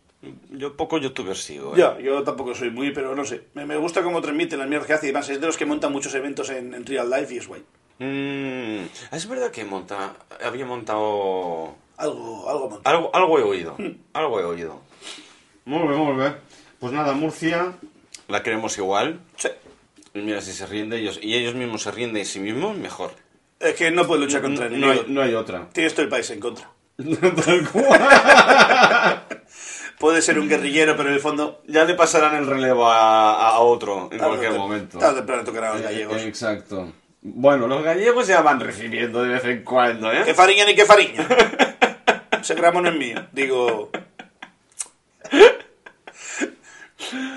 Yo poco youtuber sigo, ¿eh? Ya, yo tampoco soy muy, pero no sé. Me, me gusta cómo transmite las mierdas que hace y además es de los que montan muchos eventos en, en real life y es guay. Mm, es verdad que monta, había montado... Algo, algo monta. Algo, algo he oído, algo he oído. Muy bien, muy bien. Pues nada, Murcia. La queremos igual. Sí. Y mira, si se ríen de ellos y ellos mismos se ríen de sí mismos, mejor. Es que no puede luchar contra el No hay, enemigo. no hay otra. Tienes todo el país en contra. <laughs> Tal cual. <laughs> puede ser un guerrillero, pero en el fondo ya le pasarán el relevo a, otro en cualquier momento. Tarde tocarán los eh, gallegos. Eh, exacto. Bueno, los gallegos ya van recibiendo de vez en cuando, ¿eh? Que fariña ni que fariña. <laughs> Ese gramo no es mío. Digo...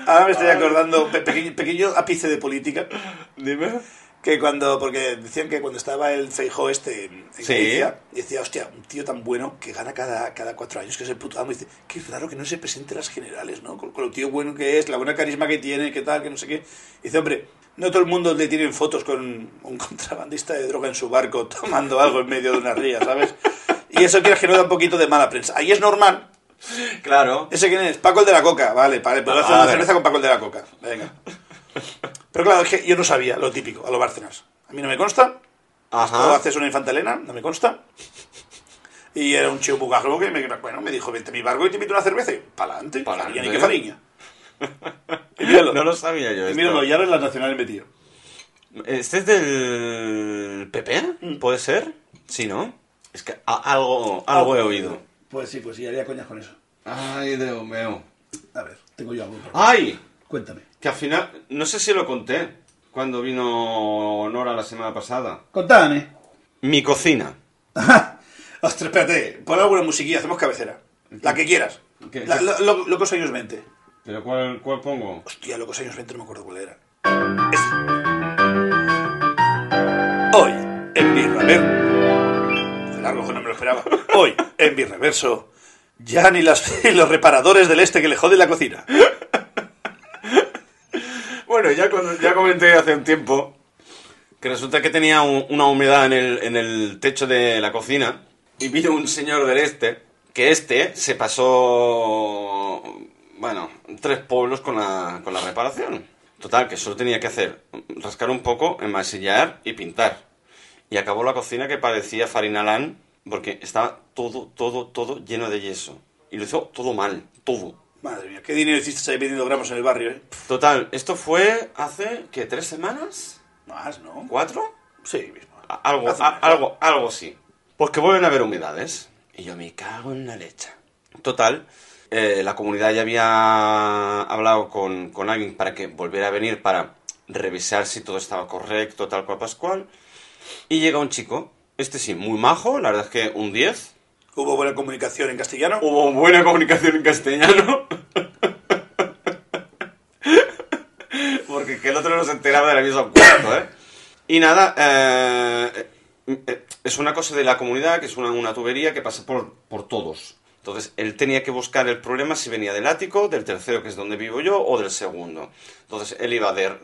Ahora me estoy acordando, pequeño, pequeño ápice de política. Dime que cuando, porque decían que cuando estaba el Feijó este en Sí. Galicia, decía, hostia, un tío tan bueno que gana cada, cada cuatro años, que es el puto amo, y dice, qué raro que no se presente las generales, ¿no? Con, con lo tío bueno que es, la buena carisma que tiene, qué tal, que no sé qué. Y dice, hombre, no todo el mundo le tienen fotos con un <laughs> contrabandista de droga en su barco tomando algo en medio de una ría, ¿sabes? Y eso quieres que no da un poquito de mala prensa. Ahí es normal, Claro. ¿Ese quién es? Paco el de la Coca. Vale, vale, puedo Ah, hacer una cerveza con Paco el de la Coca. Venga. Pero claro, es que yo no sabía lo típico, a los Bárcenas. A mí no me consta. Ajá. haces una infanta Elena, no me consta. Y era un chico bugajo que me, bueno, me dijo, vente a mi barco y te invito a una cerveza. Y pa'lante, Pa'lante. fariña, ni que fariña. <laughs> Y míralo. No lo sabía yo. y esto. míralo, ya en las nacionales metido. ¿Este es del PP? Mm. ¿Puede ser? Sí, ¿no? Es que algo, algo he oído. Pues sí, pues sí, haría coñas con eso. Ay, Dios mío. A ver, tengo yo algo. ¡Ay! Cuéntame. Que al final, no sé si lo conté cuando vino Nora la semana pasada. Contame. Mi cocina. <laughs> Ostras, espérate, pon alguna musiquilla, hacemos cabecera. La que quieras. ¿Qué? La- lo- lo- locos años 20. ¿Pero cuál, cuál pongo? Hostia, locos años 20, no me acuerdo cuál era. Es- Hoy, en mi rever... Fue largo, no me lo esperaba. Hoy, en mi reverso, ya ni, las, ni <laughs> los reparadores del este que le joden la cocina. Bueno, ya, ya comenté hace un tiempo que resulta que tenía un- una humedad en el, en el techo de la cocina y vino un señor del este, que este se pasó, bueno, tres pueblos con la, con la reparación. Total, que solo tenía que hacer rascar un poco, enmasillar y pintar. Y acabó la cocina que parecía farinalán porque estaba todo, todo, todo lleno de yeso. Y lo hizo todo mal, todo. Madre mía, qué dinero hiciste ahí vendiendo gramos en el barrio, ¿eh? Total, esto fue hace, ¿qué? ¿Tres semanas? Más, ¿no? ¿Cuatro? Sí, mismo. A- Algo, a- algo, algo sí. Pues que vuelven a haber humedades. Y yo me cago en la leche. Total, eh, la comunidad ya había hablado con, con alguien para que volviera a venir para revisar si todo estaba correcto, tal cual pascual. Y llega un chico, este sí, muy majo, la verdad es que un 10. Hubo buena comunicación en castellano. Hubo buena comunicación en castellano. Porque que el otro no se enteraba de la misma cuarto, ¿eh? Y nada, eh, eh, es una cosa de la comunidad, que es una, una tubería que pasa por, por todos. Entonces, él tenía que buscar el problema si venía del ático, del tercero, que es donde vivo yo, o del segundo. Entonces, él iba de,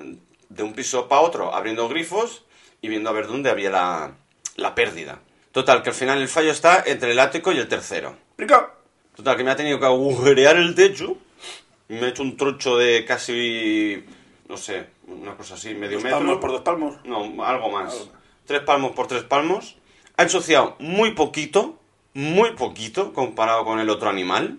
de un piso para otro abriendo grifos y viendo a ver dónde había la, la pérdida. Total, que al final el fallo está entre el ático y el tercero. Total, que me ha tenido que agujerear el techo. Me ha hecho un trocho de casi, no sé, una cosa así, medio Dos metro. palmos por dos palmos. No, algo más. Algo más. Tres palmos por tres palmos. Ha ensuciado muy poquito, muy poquito comparado con el otro animal.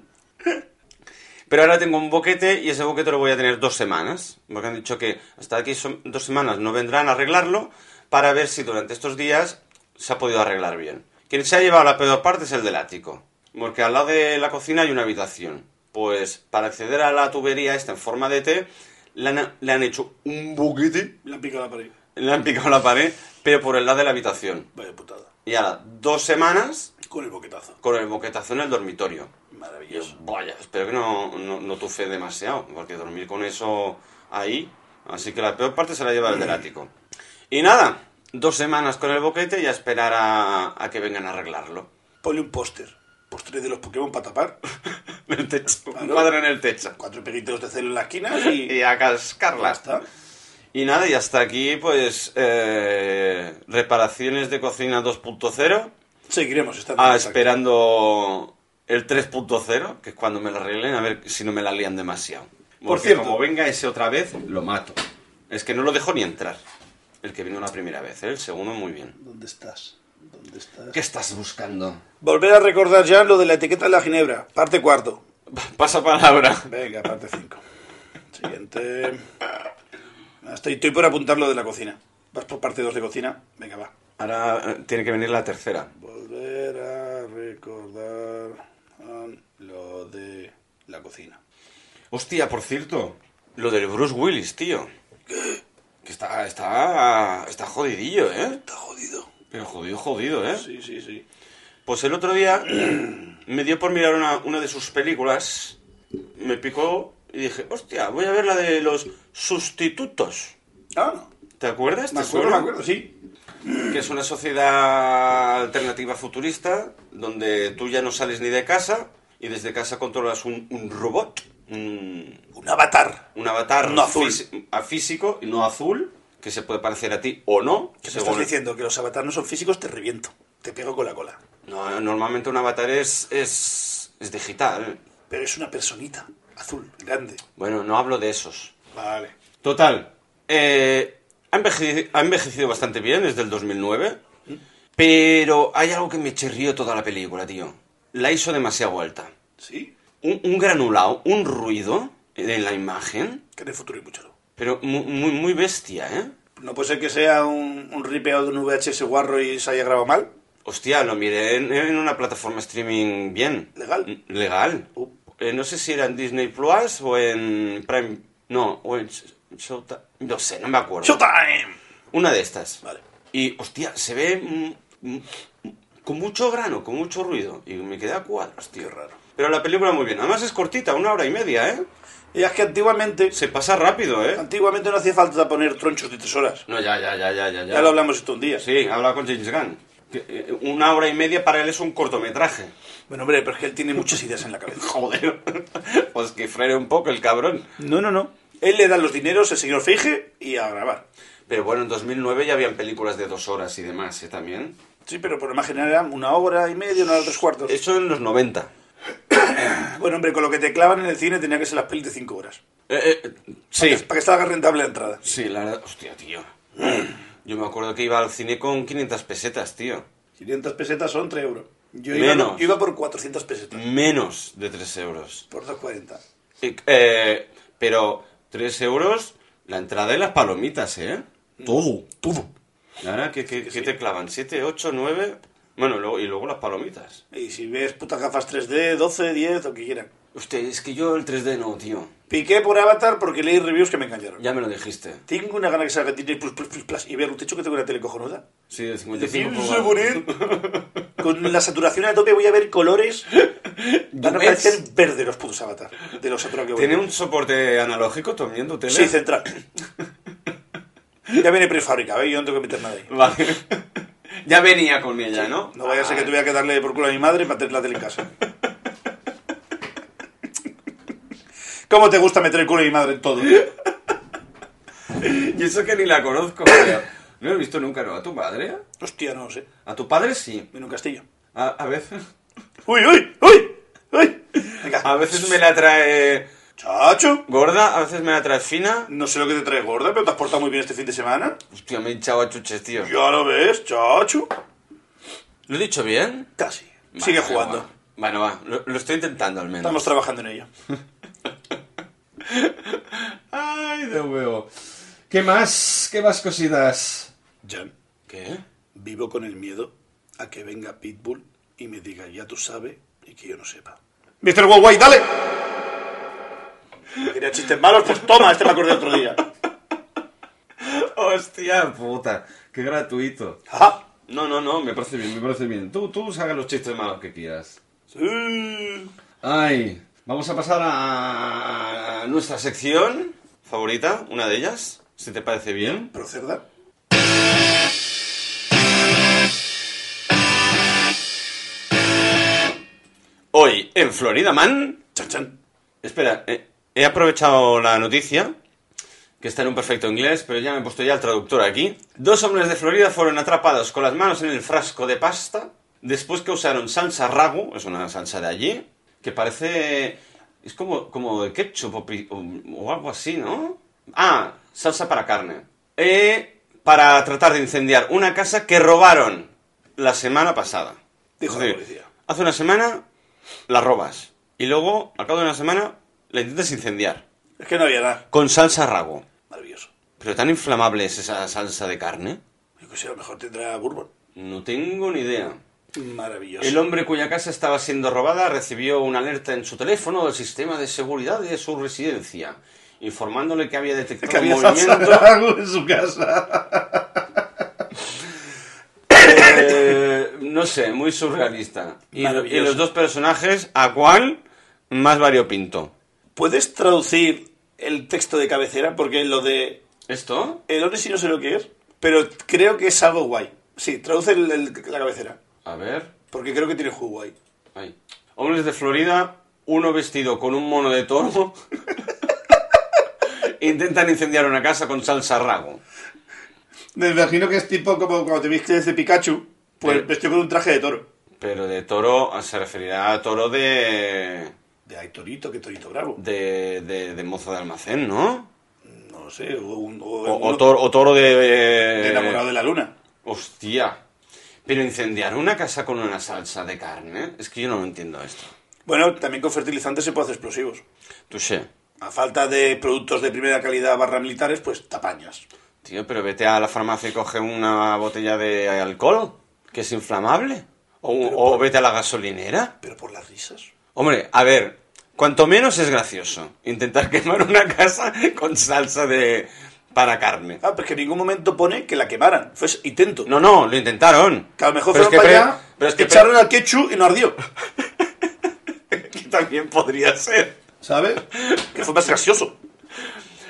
Pero ahora tengo un boquete y ese boquete lo voy a tener dos semanas. Porque han dicho que hasta aquí son dos semanas no vendrán a arreglarlo para ver si durante estos días se ha podido arreglar bien. Quien se ha llevado la peor parte es el del ático. Porque al lado de la cocina hay una habitación. Pues para acceder a la tubería esta en forma de T, le han, le han hecho un boquete, Le han picado la pared. le han picado la pared, pero por el lado de la habitación. Vaya putada. Y ahora, dos semanas Con el boquetazo. con el boquetazo en el dormitorio. Maravilloso. Vaya, espero que no, no, no tufe demasiado, porque dormir con eso ahí. Así que la peor parte se la lleva el del ático. Y nada, dos semanas con el boquete y a esperar a, a que vengan a arreglarlo. Ponle un póster. Póster de los Pokémon para tapar. <laughs> El techo, un cuadro en el techo. Cuatro peguitos de celo en las esquinas <laughs> y... Y a Ya cascarla. está. Y nada, y hasta aquí, pues, eh, reparaciones de cocina 2.0. Seguiremos estando Ah, esperando el 3.0, que es cuando me la arreglen, a ver si no me la lían demasiado. Por Porque cierto- como venga ese otra vez, lo mato. Es que no lo dejo ni entrar. El que vino la primera vez, ¿eh? el segundo muy bien. ¿Dónde estás? ¿Dónde estás? ¿Qué estás buscando? Volver a recordar ya lo de la etiqueta de la ginebra. Parte cuarto. <laughs> Pasa palabra. Venga, parte cinco. Siguiente. Ah, Estoy, estoy por apuntar lo de la cocina. ¿Vas por parte dos de cocina? Venga, va. Ahora eh, tiene que venir la tercera. Volver a recordar ah, lo de la cocina. Hostia, por cierto, lo del Bruce Willis, tío. Que está, está, está jodidillo, ¿eh? Está jodido. Pero jodido, jodido, ¿eh? Sí, sí, sí. Pues el otro día <clears throat> me dio por mirar una, una de sus películas, me picó y dije, hostia, voy a ver la de los sustitutos. Ah, ¿Te acuerdas? me ¿Te acuerdo, me acuerdo, sí. Que es una sociedad alternativa futurista donde tú ya no sales ni de casa y desde casa controlas un, un robot, un, Un avatar. un avatar No azul. a físico y no azul, que se puede parecer a ti o no. ¿Qué me según- estás diciendo? Que los avatares no son físicos, te reviento. Te pego con la cola. No, normalmente un avatar es, es, es digital. Pero es una personita, azul, grande. Bueno, no hablo de esos. Vale. Total. eh, ha, envejecido, ha envejecido bastante bien, es del 2009. Pero hay algo que me chirrió toda la película, tío. La hizo demasiado alta. ¿Sí? Un, un granulado, un ruido en la imagen, Que el futuro hay mucho. pero mu- muy, muy bestia, ¿eh? No puede ser que sea un, un ripeado de un VHS guarro y se haya grabado mal. Hostia, lo miré en, en una plataforma streaming bien. ¿Legal? Legal. Uh. Eh, no sé si era en Disney Plus o en Prime... No, o en Sh- Showtime... No sé, no me acuerdo. ¡Showtime! Una de estas. Vale. Y, hostia, se ve mm, mm, con mucho grano, con mucho ruido. Y me quedé a cuadros, tío. Qué raro. Pero la película muy bien. Además es cortita, una hora y media, ¿eh? Y es que antiguamente, Se pasa rápido, ¿eh? antiguamente no hacía falta poner tronchos de tres horas. No, ya, ya, ya, ya, ya. Ya lo hablamos esto un día. Sí, habla con James Gunn. Eh, Una hora y media para él es un cortometraje. Bueno, hombre, pero es que él tiene muchas ideas en la cabeza. <laughs> Joder. Pues que frene un poco el cabrón. No, no, no. Él le da los dineros, el señor Feige, y a grabar. Pero bueno, en 2009 ya habían películas de dos horas y demás, ¿eh? También. Sí, pero por lo más general era una hora y media, una hora tres cuartos. Eso en los 90. <coughs> Bueno, hombre, con lo que te clavan en el cine tenía que ser las pelis de cinco horas. Eh, eh, sí. Para que salga rentable la entrada. Sí, la verdad. Hostia, tío. <clears throat> Yo me acuerdo que iba al cine con 500 pesetas, tío. 500 pesetas son 3 euros. Yo iba, Menos. yo iba por 400 pesetas. Menos de 3 euros. Por 2,40. Eh, eh, pero 3 euros la entrada y las palomitas, ¿eh? Todo, todo. ¿Y ahora qué, qué- qué te clavan? ¿7, 8, 9? Bueno, luego, y luego las palomitas. Y si ves putas gafas 3D, 12, 10, lo que quieran. Hostia, es que yo el 3D no, tío. Piqué por Avatar porque leí reviews que me engañaron. Ya me lo dijiste. Tengo una gana que salga Disney Plus, Plus, Plus, Plus y ver un techo que tengo una tele cojonuda. Sí, Decir, 55 "Soy bonito". Con la saturación a tope voy a ver colores. <laughs> Van a parecer verdes los putos Avatar. De los saturados que voy a ¿Tiene ver. un soporte analógico también tu tele? Sí, central. <laughs> ya viene prefabricado, ¿eh? yo no tengo que meter nada ahí. Vale. <laughs> ya venía con ella, ¿no? No vaya a ser que tuviera que darle por culo a mi madre para tener la tele en casa. <laughs> ¿Cómo te gusta meter el culo a mi madre en todo? <laughs> Y eso que ni la conozco, tío. No he visto nunca, ¿no? ¿A tu madre? Hostia, no sé. A tu padre sí. Viene un castillo. A, a veces... ¡Uy, uy, uy! ¡Uy! Venga. A veces me la trae Chacho. gorda, a veces me la trae fina. No sé lo que te trae gorda, pero te has portado muy bien este fin de semana. Hostia, me he hinchado a chuches, tío. Ya lo ves, chacho. ¿Lo he dicho bien? Casi. Sigue jugando. va. Bueno, va. Lo, lo estoy intentando al menos. Estamos trabajando en ello. <laughs> Ay, de huevo. ¿Qué más? ¿Qué más cositas? Jan, ¿Qué? vivo con el miedo a que venga Pitbull y me diga, ya tú sabes, y que yo no sepa. Mr. Worldwide, dale. Quería chistes malos, pues toma, este me acordé otro día. Hostia puta. Qué gratuito. Ajá. No, no, no, me parece bien, me parece bien. Tú, tú saca los chistes malos que quieras. Sí. Ay, vamos a pasar a nuestra sección favorita, una de ellas, si te parece bien. Proceda. Hoy, en Florida Man... Chan, chan. Espera, eh, he aprovechado la noticia, que está en un perfecto inglés, pero ya me he puesto ya el traductor aquí. Dos hombres de Florida fueron atrapados con las manos en el frasco de pasta después que usaron salsa ragu, es una salsa de allí, que parece... es como, como de ketchup o, o- algo así, ¿no? Ah, salsa para carne. Eh, para tratar de incendiar una casa que robaron la semana pasada. Dijo la policía. Hace una semana la robas y luego, al cabo de una semana, la intentas incendiar. Es que no había nada. Con salsa rago. Maravilloso. ¿Pero tan inflamable es esa salsa de carne? Yo sé, a lo mejor tendrá bourbon. No tengo ni idea. Maravilloso. El hombre cuya casa estaba siendo robada recibió una alerta en su teléfono del sistema de seguridad de su residencia, informándole que había detectado que había un movimiento en su casa. Eh, no sé, muy surrealista. Y, los dos personajes, ¿a cuál más variopinto? ¿Puedes traducir el texto de cabecera? Porque lo de ¿Esto? el Onesi no sé lo que es, pero creo que es algo guay. Sí, traduce el- el- la cabecera. A ver. Porque creo que tiene juego guay. Ahí. Hombres de Florida, uno vestido con un mono de toro. <laughs> Intentan incendiar una casa con salsa rago. Me imagino que es tipo como cuando te viste de Pikachu, pues vestido con un traje de toro. Pero de toro, se referirá a toro de. De ay, torito, que torito bravo. de, de, de mozo de almacén, ¿no? No sé, o, un, o, O, uno o toro, o toro de. de enamorado de la luna. Hostia. Pero incendiar una casa con una salsa de carne, es que yo no lo entiendo esto. Bueno, también con fertilizantes se puede hacer explosivos. Touché. A falta de productos de primera calidad barra militares, pues tapañas. Tío, pero vete a la farmacia y coge una botella de alcohol, que es inflamable. O, o vete a la gasolinera. Pero por las risas. Hombre, a ver, cuanto menos es gracioso intentar <laughs> quemar una casa con salsa de para carne. Ah, pues que en ningún momento pone que la quemaran. Fue intento. No, no, lo intentaron. Que a lo mejor Pero es fueron que para pre- allá, pero es que pre- echaron al ketchup y no ardió. <laughs> que también podría ser. ¿Sabes? Que fue más gracioso.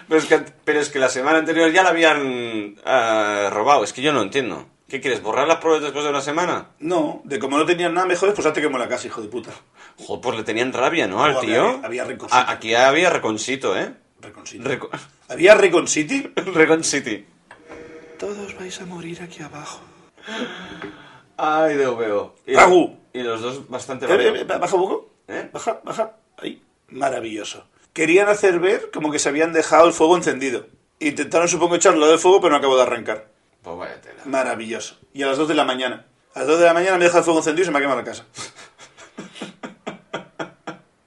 Pero es que, pero es que la semana anterior ya la habían eh, robado. Es que yo no entiendo. ¿Qué quieres? ¿Borrar las pruebas después de una semana? No, de como no tenían nada mejor, pues hazte quemó la casa, hijo de puta. Joder, pues le tenían rabia, ¿no? Al Joder, tío. había- había reconcito. A- aquí había reconcito, ¿eh? Recon City. Reco- <laughs> ¿Había Recon City? Recon City. Todos vais a morir aquí abajo. Ay, Dios veo. Y, Ragu. y los dos bastante Eh, eh, variados. eh, baja un poco. ¿Eh? Baja, baja. Ahí. Maravilloso. Querían hacer ver como que se habían dejado el fuego encendido. Intentaron, supongo, echarlo del fuego, pero no acabó de arrancar. Pues vaya tela. Maravilloso. Y a las 2 de la mañana. A las 2 de la mañana me deja el fuego encendido y se me ha quemado la casa.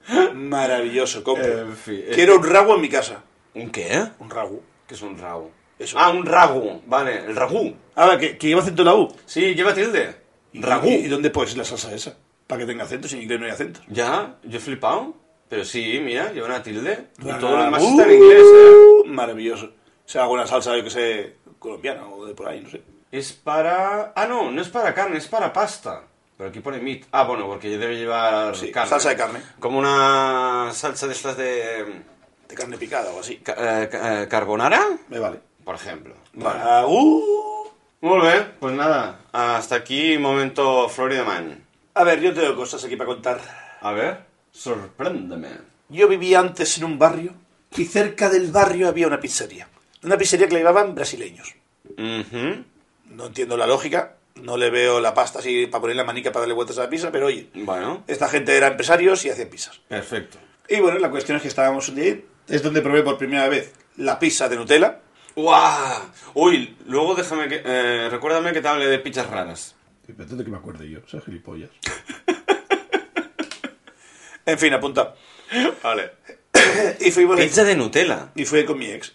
<laughs> Maravilloso, compro. En fin, es Quiero un ragu en mi casa. ¿Un qué? Un ragu. ¿Qué es un ragu? Eso. Ah, un ragu. Vale, el ragú. Ahora, que, que lleva acento la U. Sí, lleva tilde. ¿Y- Ragú. ¿Y, dónde pones la salsa esa? Para que tenga acento, si en inglés no hay acento. Ya, yo he flipado. Pero sí, mira, lleva una tilde. Y Ragú. todo lo demás está en inglés, ¿eh? Maravilloso. O sea, alguna salsa, yo que sé, colombiana o de por ahí, no sé. Es para... Ah, no, no es para carne, es para pasta. Pero aquí pone meat. Ah, bueno, porque debe llevar Sí, carne. salsa de carne. Como una salsa de estas de... De carne picada o así. ca- eh, eh, ¿Carbonara? Me vale. Por ejemplo. Ragu. Muy bien, pues nada. Hasta aquí momento Florida Man. A ver, yo tengo cosas aquí para contar. A ver, sorpréndeme. Yo vivía antes en un barrio y cerca del barrio había una pizzería. Una pizzería que la llevaban brasileños. No entiendo la lógica, no le veo la pasta así para poner la manica para darle vueltas a la pizza, pero oye, Bueno, esta gente era empresarios y hacían pizzas. perfecto. Y bueno, la cuestión es que estábamos un día, es donde probé por primera vez la pizza de Nutella. ¡Guau! Uy, luego déjame que... eh, recuérdame que te hable de pizzas raras. Espérate que me acuerde yo, soy gilipollas. <laughs> En fin, apunta. Vale. <coughs> y fuimos Pizza de Nutella. y fui con mi ex.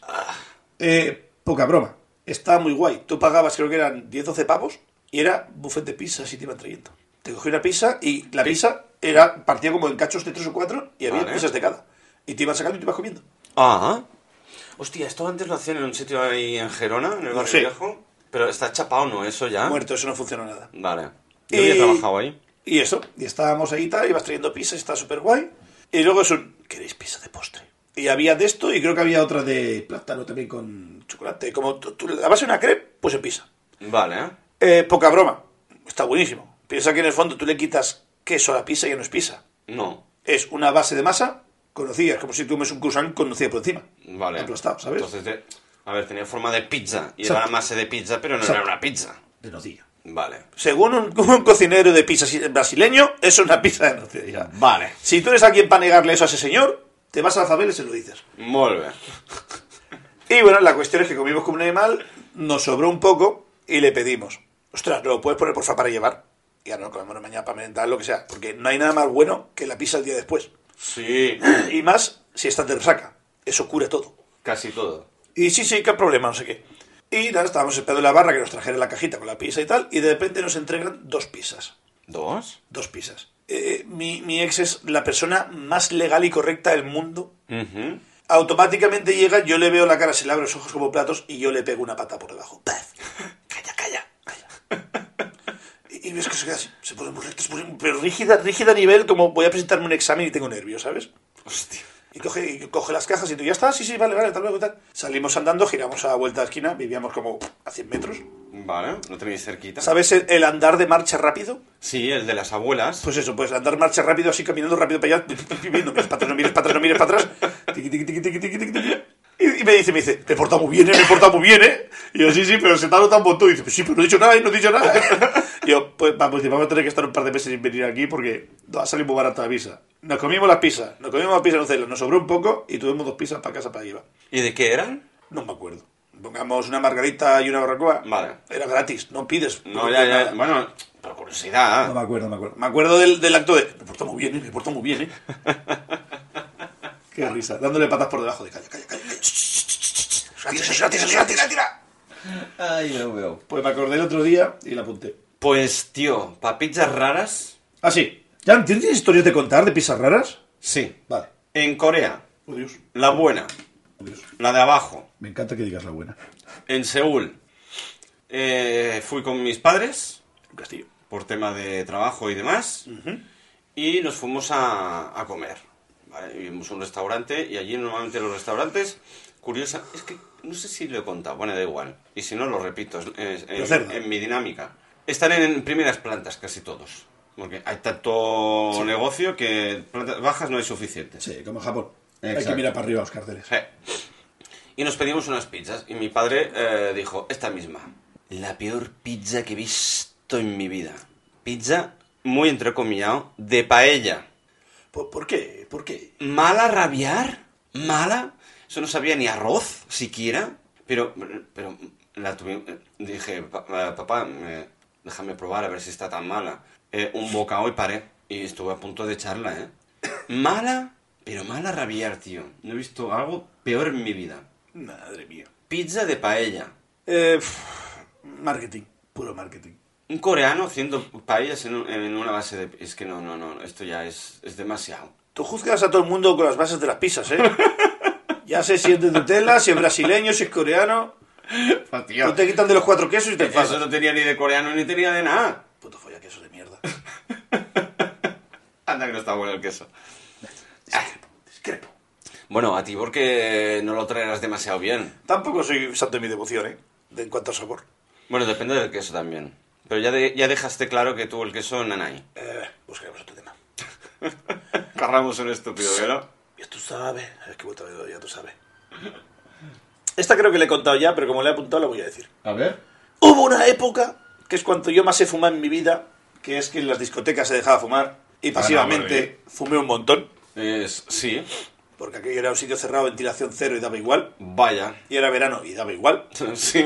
Eh, poca broma. Estaba muy guay. Tú pagabas, creo que eran 10 12 pavos y era buffet de pizzas y te iban trayendo. Te cogí una pizza y la pizza era partida como en cachos de 3 o 4 y había Vale. pizzas de cada. Y te iban sacando y te ibas comiendo. Ah. Hostia, esto antes lo hacían en un sitio ahí en Gerona, en el barrio viejo. Pero está chapado, ¿no? Eso ya. Muerto, eso no funcionó nada. Vale. Yo Y- había trabajado ahí. Y eso, y estábamos ahí y tal, ibas trayendo pizzas, está súper guay. Y luego es un, ¿queréis pizza de postre? Y había de esto y creo que había otra de plátano también con chocolate. Como tú, tú- la base de una crepe, pues en pizza. Vale, ¿eh? Eh, poca broma, está buenísimo. Piensa que en el fondo tú le quitas queso a la pizza y ya no es pizza. No. Es una base de masa conocida, es como si tú comes un croissant conocido por encima. Vale. Aplastado, ¿sabes? Entonces, de- a ver, tenía forma de pizza. Y Exacto. era la masa de pizza, pero no Exacto. era una pizza. De nocilla. Vale. Según un, <laughs> un cocinero de pizza brasileño, es una pizza de nocilla. Vale. Si tú eres alguien para negarle eso a ese señor, te vas a la favela y se lo dices. Muy bien. Y bueno, la cuestión es que comimos como un animal, nos sobró un poco y le pedimos, ostras, ¿no lo puedes poner por favor para llevar? Y ahora no comemos mañana para merendar, lo que sea, porque no hay nada más bueno que la pizza el día después. Sí. Y más si estás de resaca. Eso cura todo. Casi todo. Y sí, sí, qué problema, no sé qué. Y nada, estábamos esperando en la barra que nos trajera la cajita con la pizza y tal, y de repente nos entregan dos pizzas. ¿Dos? Dos pizzas. Eh, mi, mi ex es la persona más legal y correcta del mundo. Automáticamente llega, yo le veo la cara, se le abre los ojos como platos y yo le pego una pata por debajo. ¡Paf! Calla, calla, calla. <laughs> Y, y ves que se queda así, se pone muy recto, se pone- pero rígida, rígida a nivel como voy a presentarme un examen y tengo nervios, ¿sabes? Hostia. Y coge, y coge las cajas y tú, ya está, sí, sí, vale, vale, hasta luego tal. Salimos andando, giramos a vuelta de esquina, vivíamos como a 100 metros. Vale, lo tenéis cerquita. ¿Sabes el, el andar de marcha rápido? Sí, el de las abuelas. Pues eso, pues andar marcha rápido, así caminando rápido para allá, <laughs> no mires para atrás, no mires para atrás, no mires para atrás. Y, me dice, me dice, te he portado muy bien, ¿eh? me he portado muy bien, ¿eh? Y yo, sí, sí, pero se te ha notado un montón. Y dice, pues sí, pero no he dicho nada y no he dicho nada. <laughs> Y yo, pues vamos, vamos a tener que estar un par de meses sin venir aquí porque va a salir muy barata la visa. Nos comimos las pizzas, nos comimos las pizzas en Ucelo, nos sobró un poco y tuvimos dos pizzas para casa para llevar. ¿Y de qué eran? No me acuerdo. Pongamos una margarita y una barbacoa. Vale. Era gratis, no pides. No, ya, ya. nada. Bueno, por curiosidad. No me acuerdo, me acuerdo. Me acuerdo del, del acto de. Me porto muy bien, ¿eh? Me porto muy bien, ¿eh? <laughs> Qué risa. Dándole patas por debajo de calla, calla, calla. tira, tira, tira. Ay, lo veo. Pues me acordé el otro día y la apunté. Pues, tío, para pizzas raras, Ah, sí. ¿Ya tienes historias de contar de pizzas raras? sí. Vale. En Corea, Oh, Dios. la buena, Oh, Dios. la de abajo. Me encanta que digas la buena. En Seúl, eh, fui con mis padres Un castillo. por tema de trabajo y demás y nos fuimos a, a comer. ¿vale? Vimos un restaurante y allí normalmente los restaurantes, curiosa, es que no sé si lo he contado, bueno, da igual. Y si no, lo repito, es- en, mi dinámica. Están en primeras plantas casi todos. Porque hay tanto negocio que plantas bajas no hay suficientes. Sí, como en Japón. Hay que mirar para arriba los carteles. Sí. Y nos pedimos unas pizzas. Y mi padre eh, dijo, esta misma. La peor pizza que he visto en mi vida. Pizza, muy entrecomillado, de paella. ¿Por, por qué? ¿Por qué? ¿Mala rabiar? ¿Mala? Eso no sabía ni arroz, siquiera. Pero, pero la tuvi- Dije, "Pa- eh, papá, eh, déjame probar a ver si está tan mala. Eh, un bocado y paré. Y estuve a punto de echarla, ¿eh? <coughs> Mala, pero mala rabiar, tío. No he visto algo peor en mi vida. Madre mía. Pizza de paella. Eh, marketing. Puro marketing. Un coreano haciendo paellas en, en una base de... Es que no, no, no, esto ya es, es demasiado. Tú juzgas a todo el mundo con las bases de las pizzas, ¿eh? <laughs> ya sé si es de Nutella, si es brasileño, si es coreano. No te quitan de los cuatro quesos y te Eso enfadas. no tenía ni de coreano ni tenía de nada. Puto folla queso de mierda. <laughs> Anda que no está bueno el queso. Discrepo. Bueno, a ti porque no lo traerás demasiado bien. Tampoco soy santo de mi devoción, ¿eh? De, en cuanto a sabor. Bueno, depende del queso también. Pero ya, de- ya dejaste claro que tú el queso nanay. Eh, buscaremos otro tema. <laughs> Carramos un estúpido, ¿verdad? Ya tú sabes. Es que vuelta de ya tú sabes. Esta creo que le he contado ya, pero como le he apuntado la voy a decir. A ver. Hubo una época, que es cuando yo más he fumado en mi vida, que es que en las discotecas se dejaba fumar y pasivamente fumé un montón, Es, sí, porque aquello era un sitio cerrado, ventilación cero y daba igual. vaya. Y era verano y daba igual. <laughs> Sí.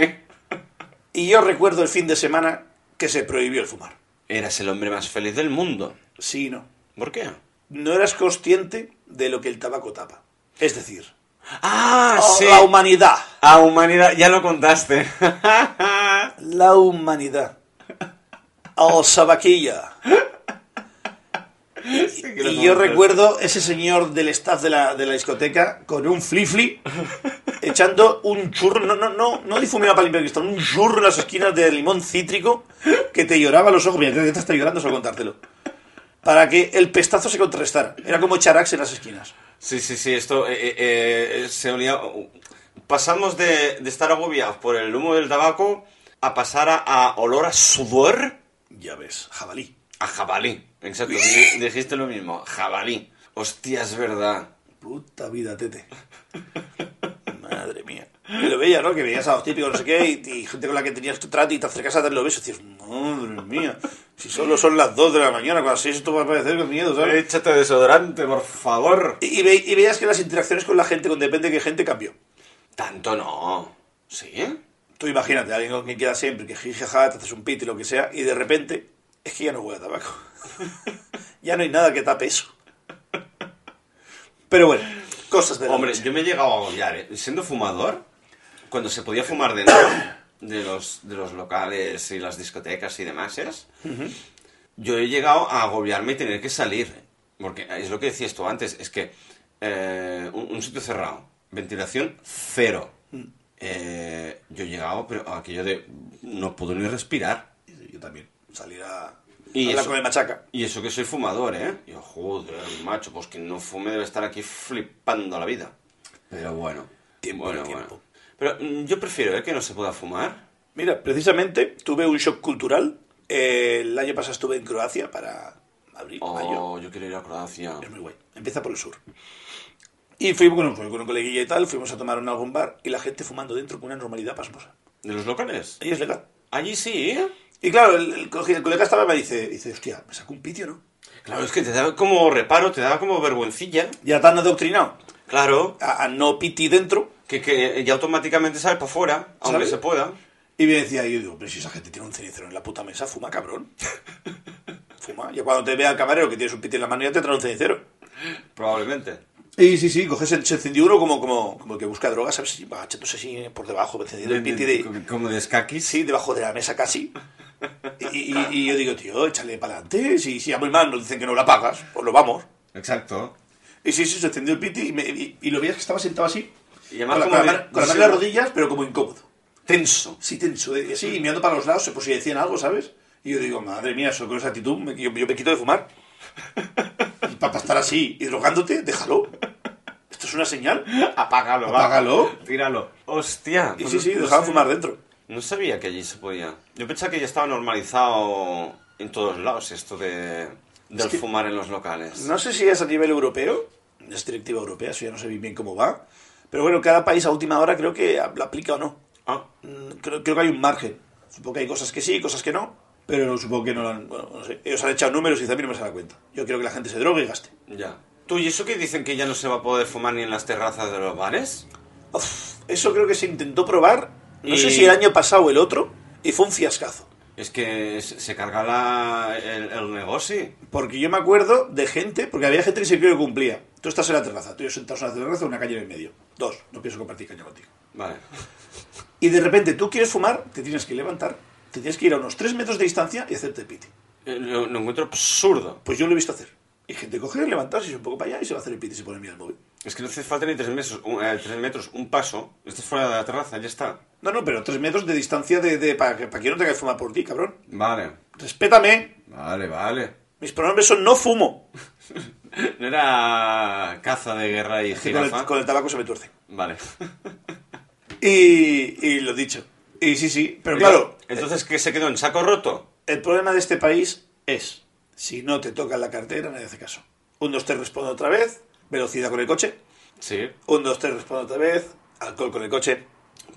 Y yo recuerdo el fin de semana que se prohibió el fumar. Eras el hombre más feliz del mundo. Sí, no. ¿Por qué? No eras consciente de lo que el tabaco tapa. Es decir, Ah, oh, sí. la humanidad. A humanidad, ya lo contaste. <laughs> La humanidad. Al sabaquilla. Y yo recuerdo ese señor del staff de la, de la discoteca con un flifli <laughs> echando un churro, no, no, no, no difumina para limpiar el cristal, un churro en las esquinas de limón cítrico que te lloraba los ojos. Mira, te está llorando solo contártelo. Para que el pestazo se contrarrestara. Era como charax en las esquinas. Sí, sí, sí, esto eh, eh, eh, se olía... Pasamos de, de estar agobiados por el humo del tabaco a pasar a, a olor a sudor Ya ves, jabalí. a jabalí. Exacto, di- dijiste lo mismo, jabalí. Hostia, es verdad. Puta vida, tete. Madre mía. Y lo veía, ¿no? Que veías a los típicos, no sé qué, y, y gente con la que tenías tu trato y te acercas a darle los besos y dices, madre mía, si solo son las 2 de la mañana, cuando las 6 esto va a parecer con miedo, ¿sabes? Échate desodorante, por favor. Y, y ve- y veías que las interacciones con la gente, con depende de qué gente, cambió. Tanto no. ¿Sí? Tú imagínate, alguien con quien queda siempre, que jijaja, te haces un pit y lo que sea, y de repente, es que ya no huele a tabaco. Ya no hay nada que tape eso. Pero bueno, cosas de la Hombre, noche. yo me he llegado a agobiar, ¿eh? Siendo fumador, cuando se podía fumar dentro de los, de los locales y las discotecas y demás, ¿es? yo he llegado a agobiarme y tener que salir. Porque es lo que decías tú antes, es que eh, un, un sitio cerrado, ventilación cero. Eh, yo he llegado pero a aquello de no puedo ni respirar. Yo también. Salir a Y Habla eso- con el machaca. Y eso que soy fumador, ¿eh? Yo, joder, macho, pues quien no fume debe estar aquí flipando la vida. Pero bueno. Tiempo bueno, tiempo. bueno. Pero mm, yo prefiero, ¿eh? Que no se pueda fumar. Mira, precisamente tuve un shock cultural. Eh, el año pasado estuve en Croacia para abril, mayo. Oh, yo quiero ir a Croacia. Es muy guay. Empieza por el sur. Y fuimos con un, con un coleguilla y tal, fuimos a tomar en algún bar y la gente fumando dentro con una normalidad pasmosa. ¿De los locales? Ahí es legal. Allí sí, ¿eh? Y claro, el, el el colega estaba y me dice, dice, hostia, me sacó un pitio, ¿no? Claro, es que te da como reparo, te da como vergüencilla. Ya tan adoctrinado Claro, a, a no piti dentro. que, que ya automáticamente sale para afuera, aunque se pueda. Y me decía, y yo digo, pero si esa gente tiene un cenicero en la puta mesa, fuma, cabrón. <laughs> fuma. Y cuando te vea el camarero que tienes un piti en la mano, ya te trae un cenicero. Probablemente. Y sí, sí, coges el, se encendió uno como, como, como que busca drogas, ¿sabes? Y va echándose así por debajo, encendiendo el piti de... Como de escaquis. Sí, debajo de la mesa casi. <laughs> Y, y- y yo digo, tío, échale para adelante. Si, si a muy mal nos dicen que no la pagas, pues lo vamos. Exacto. Y sí, sí, se encendió el piti y, me- y- y lo veías que estaba sentado así. Y además con la, como con la con la mano en las rodillas, pero como incómodo. Tenso. Sí, tenso. Sí, y mirando para los lados, por si decían algo, ¿sabes? Y yo digo, madre mía, eso con esa actitud, me- yo, yo me quito de fumar. <laughs> Y para estar así y drogándote, déjalo. Esto es una señal. Apágalo, va. Apágalo. Tíralo. Hostia. Y pues sí, sí, dejaban fumar dentro. No sabía que allí se podía. Yo pensaba que ya estaba normalizado en todos lados esto de del que- fumar en los locales. No sé si es a nivel europeo, es directiva europea, eso ya no sé bien cómo va. Pero bueno, cada país a última hora creo que la aplica o no. Ah, Mm, Creo, creo que hay un margen. Supongo que hay cosas que sí, cosas que no. Pero supongo que no lo han. Bueno, no sé. Ellos han echado números y dicen, a mí no me se da cuenta. Yo quiero que la gente se drogue y gaste. ya. Tú, ¿y eso que dicen que ya no se va a poder fumar ni en las terrazas de los bares? Uf, eso creo que se intentó probar. No Y- sé si el año pasado o el otro. Y fue un fiascazo. Es que se se carga la, el, el negocio. Porque yo me acuerdo de gente, porque había gente que se que cumplía. Tú estás en la terraza, tú y yo sentados en la terraza, una calle en el medio. Dos, no pienso compartir caña contigo. Vale. Y de repente tú quieres fumar, te tienes que levantar, te tienes que ir a unos 3 metros de distancia y hacerte piti. Eh, Lo, lo encuentro absurdo. Pues yo lo he visto hacer. Y gente coge, levantarse y un poco para allá y se va a hacer el piti y se pone a mirar el móvil. Es que no hace falta ni tres metros, un, eh, tres metros, un paso. Estás fuera de la terraza, ya está. No, no, pero 3 metros de distancia de, de, para, que, para que no tenga que fumar por ti, cabrón. Vale. Respétame. Vale, vale. Mis pronombres son no fumo. <laughs> No era caza de guerra y Que con, el, con el tabaco se me tuerce. Vale. Y, y lo dicho. Y sí, sí. Pero claro, Entonces, ¿qué se quedó en saco roto? el problema de este país es, si no te toca la cartera, nadie hace caso. Un, dos, tres, responde otra vez. Velocidad con el coche. Sí, Un, dos, tres, responde otra vez. Alcohol con el coche.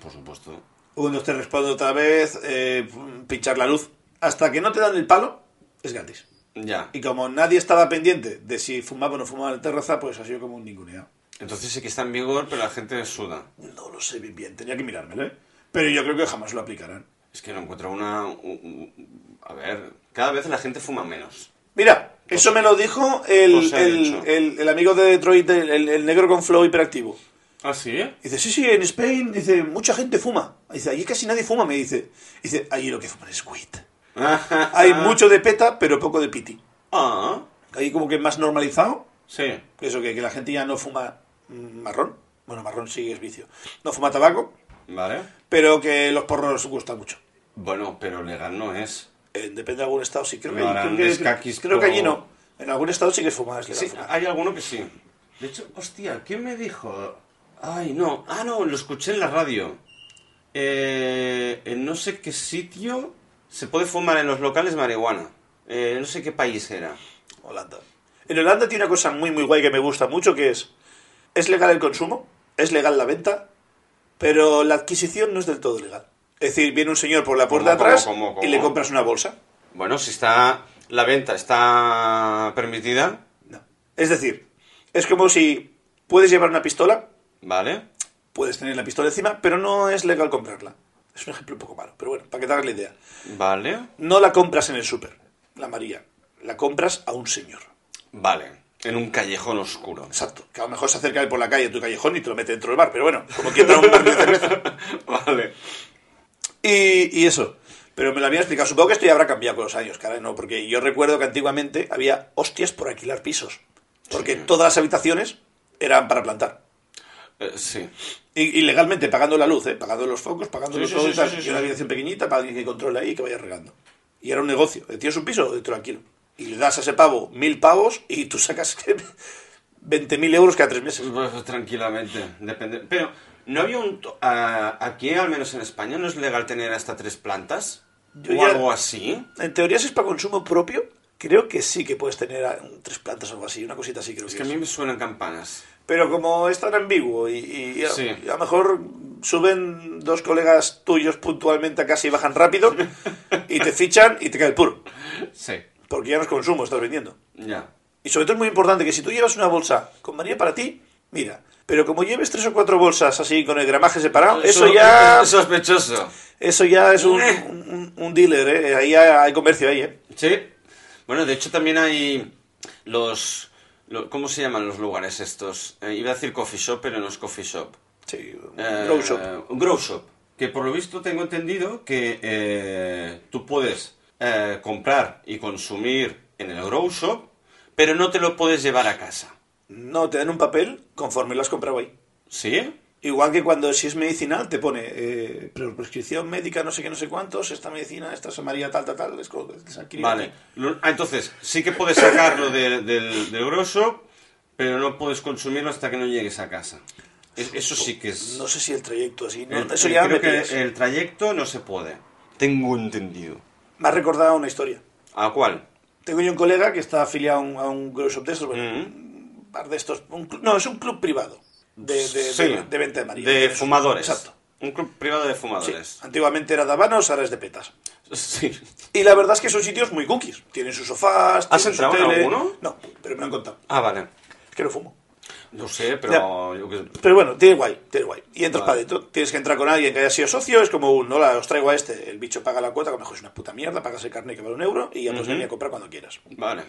por supuesto. Un, dos, tres, responde otra vez. eh, pinchar la luz. Hasta que no te dan el palo, es gratis. Ya. Y como nadie estaba pendiente de si fumaba o no fumaba en la terraza, pues ha sido como un ninguneado. Entonces sí que está en vigor, pero la gente suda. No lo sé bien, bien, tenía que mirármelo, ¿eh? Pero yo creo que jamás lo aplicarán. Es que no encuentro una... un- un- A ver, cada vez la gente fuma menos. Mira, eso me lo dijo el, el, el- el amigo de Detroit, el, negro con flow hiperactivo. ¿Ah, sí? Dice, sí, sí, en Spain, dice, mucha gente fuma. Dice, allí casi nadie fuma, me dice. Dice, allí lo que fuman es weed. <laughs> Hay mucho de peta, pero poco de piti. Ah, Ahí como que más normalizado. sí. Eso, que, que la gente ya no fuma marrón. Bueno, marrón sí es vicio. No fuma tabaco, Vale. pero que los porros gustan mucho. Bueno, pero legal no es. Eh, depende de algún estado, sí. Creo que, No harán creo que, escaquis creo que allí no. En algún estado sí que es es legal Sí, fumar. hay alguno que sí. De hecho, hostia, ¿quién me dijo? Ay, no. Ah, no, lo escuché en la radio. Eh, en no sé qué sitio se puede fumar en los locales marihuana. Eh, no sé qué país era. Holanda. En Holanda tiene una cosa muy, muy guay que me gusta mucho, que es, es legal el consumo, es legal la venta, pero la adquisición no es del todo legal. Es decir, viene un señor por la puerta de ¿Cómo, atrás cómo, cómo, y le compras una bolsa. Bueno, si está la venta está permitida, No. Es decir, es como si puedes llevar una pistola, ¿vale? puedes tener la pistola encima, pero no es legal comprarla. Es un ejemplo un poco malo, pero bueno, para que te hagas la idea. Vale. No la compras en el súper, la María. La compras a un señor. Vale. En un callejón oscuro. Exacto. Que a lo mejor se acerca él por la calle a tu callejón y te lo mete dentro del bar, pero bueno, como quien un bar de cerveza. <laughs> vale. Y, y eso. Pero me lo había explicado. Supongo que esto ya habrá cambiado con los años, caray, no, porque yo recuerdo que antiguamente había hostias por alquilar pisos. Porque Sí. todas las habitaciones eran para plantar. Eh, sí. Y, y legalmente, pagando la luz, ¿eh? pagando los focos, pagando Sí, los sí, todo y tal. una habitación pequeñita para alguien que controle ahí y que vaya regando. Y era un negocio. ¿Tienes un piso? Te lo alquilo. Y le das a ese pavo mil pavos y tú sacas <laughs> 20.000 euros cada tres meses. Pues, tranquilamente, depende. Pero, ¿no había un... a- aquí, al menos en España, no es legal tener hasta tres plantas? Yo ¿O ya- algo así? En teoría, si es para consumo propio, creo que sí que puedes tener ah, tres plantas o algo así. Una cosita así creo Es que que a es. mí me suenan campanas. Pero como es tan ambiguo y, y a, Sí. y a lo mejor suben dos colegas tuyos puntualmente a casa y bajan rápido <laughs> y te fichan y te cae el puro. Sí. Porque ya no es consumo, estás vendiendo. Ya. Y sobre todo es muy importante que si tú llevas una bolsa con María para ti, mira, pero como lleves tres o cuatro bolsas así con el gramaje separado, eso, ya Es sospechoso. eso ya es un, Eh. un- un dealer, ¿eh? Ahí hay, comercio ahí, ¿eh? Sí. Bueno, de hecho también hay los... lo- ¿Cómo se llaman los lugares estos? Eh, iba a decir coffee shop, pero no es coffee shop. Sí, un Eh, grow shop. Un grow shop. Que por lo visto tengo entendido que eh, tú puedes comprar y consumir en el grow shop, pero no te lo puedes llevar a casa. No, te dan un papel conforme lo has comprado ahí. ¿Sí? Igual que cuando si es medicinal te pone eh, pre- prescripción médica, no sé qué, no sé cuántos, esta medicina, esta es María tal, tal, tal, es Vale. ah, entonces, sí que puedes sacarlo de- del, del grow shop, pero no puedes consumirlo hasta que no llegues a casa. Es- eso sí que es... No sé si el trayecto así, ¿no? el- eso ya creo me que el trayecto no se puede. Tengo entendido. Me ha recordado una historia. ¿A cuál? Tengo yo un colega que está afiliado a un, a un grow shop de estos, bueno, Mm. Par de estos, un no, es un club privado de, de, Sí. de- de venta de María. De fumadores. Exacto. Un club privado de Sí. fumadores. Antiguamente era de habanos, ahora es de petas. Sí. Y la verdad es que son sitios muy cookies. Tienen sus sofás, ¿Has tienen su entrado en tele. alguno? No, pero me lo han contado. Ah, vale. Es que no fumo. No sé, pero... yo qué- Pero bueno, tiene guay, tiene guay. Y entras Vale. para adentro. Tienes que entrar con alguien que haya sido socio. Es como un, no, la, os traigo a este. El bicho paga la cuota, que a lo mejor es una puta mierda. Pagas el carne que vale un euro y ya puedes Ujú. venir a comprar cuando quieras. Vale.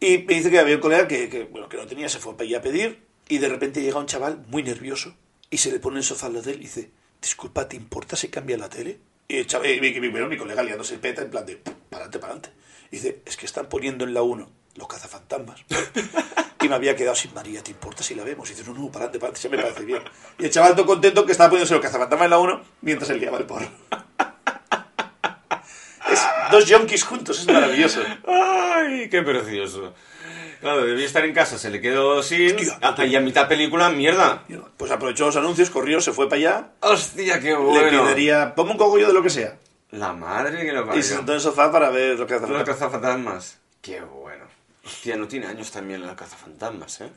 Y me dice que había un colega que, que, bueno, que no tenía, se fue a pedir. Y de repente llega un chaval muy nervioso y se le pone en el sofá al lado de él y dice: Disculpa, ¿te importa si cambia la tele? Y el chaval, y mi, mi- bueno, mi colega liándose el peta en plan de: para adelante, para adelante. Y dice: Es que están poniendo en la 1 los cazafantasmas. <laughs> Y me había quedado sin María, ¿te importa si la vemos? Y dice, no, no, para adelante, para adelante, ya me parece bien. Y el chaval todo contento que estaba poniéndose los cazafantasmas en la 1 mientras él liaba el porro. <laughs> Es dos yonkis juntos, es maravilloso. ¡Ay, qué precioso! Claro, debía estar en casa, se le quedó sin... Hostia, Ah, y a mitad película, mierda. Pues aprovechó los anuncios, corrió, se fue para allá, ¡Hostia, qué le bueno! pediría, ponme un cogollo de lo que sea. La madre que lo Y se parió. sentó en el sofá para ver lo que hace Los cazafantasmas. Qué bueno. Hostia, no tiene años también la cazafantasmas, ¿eh?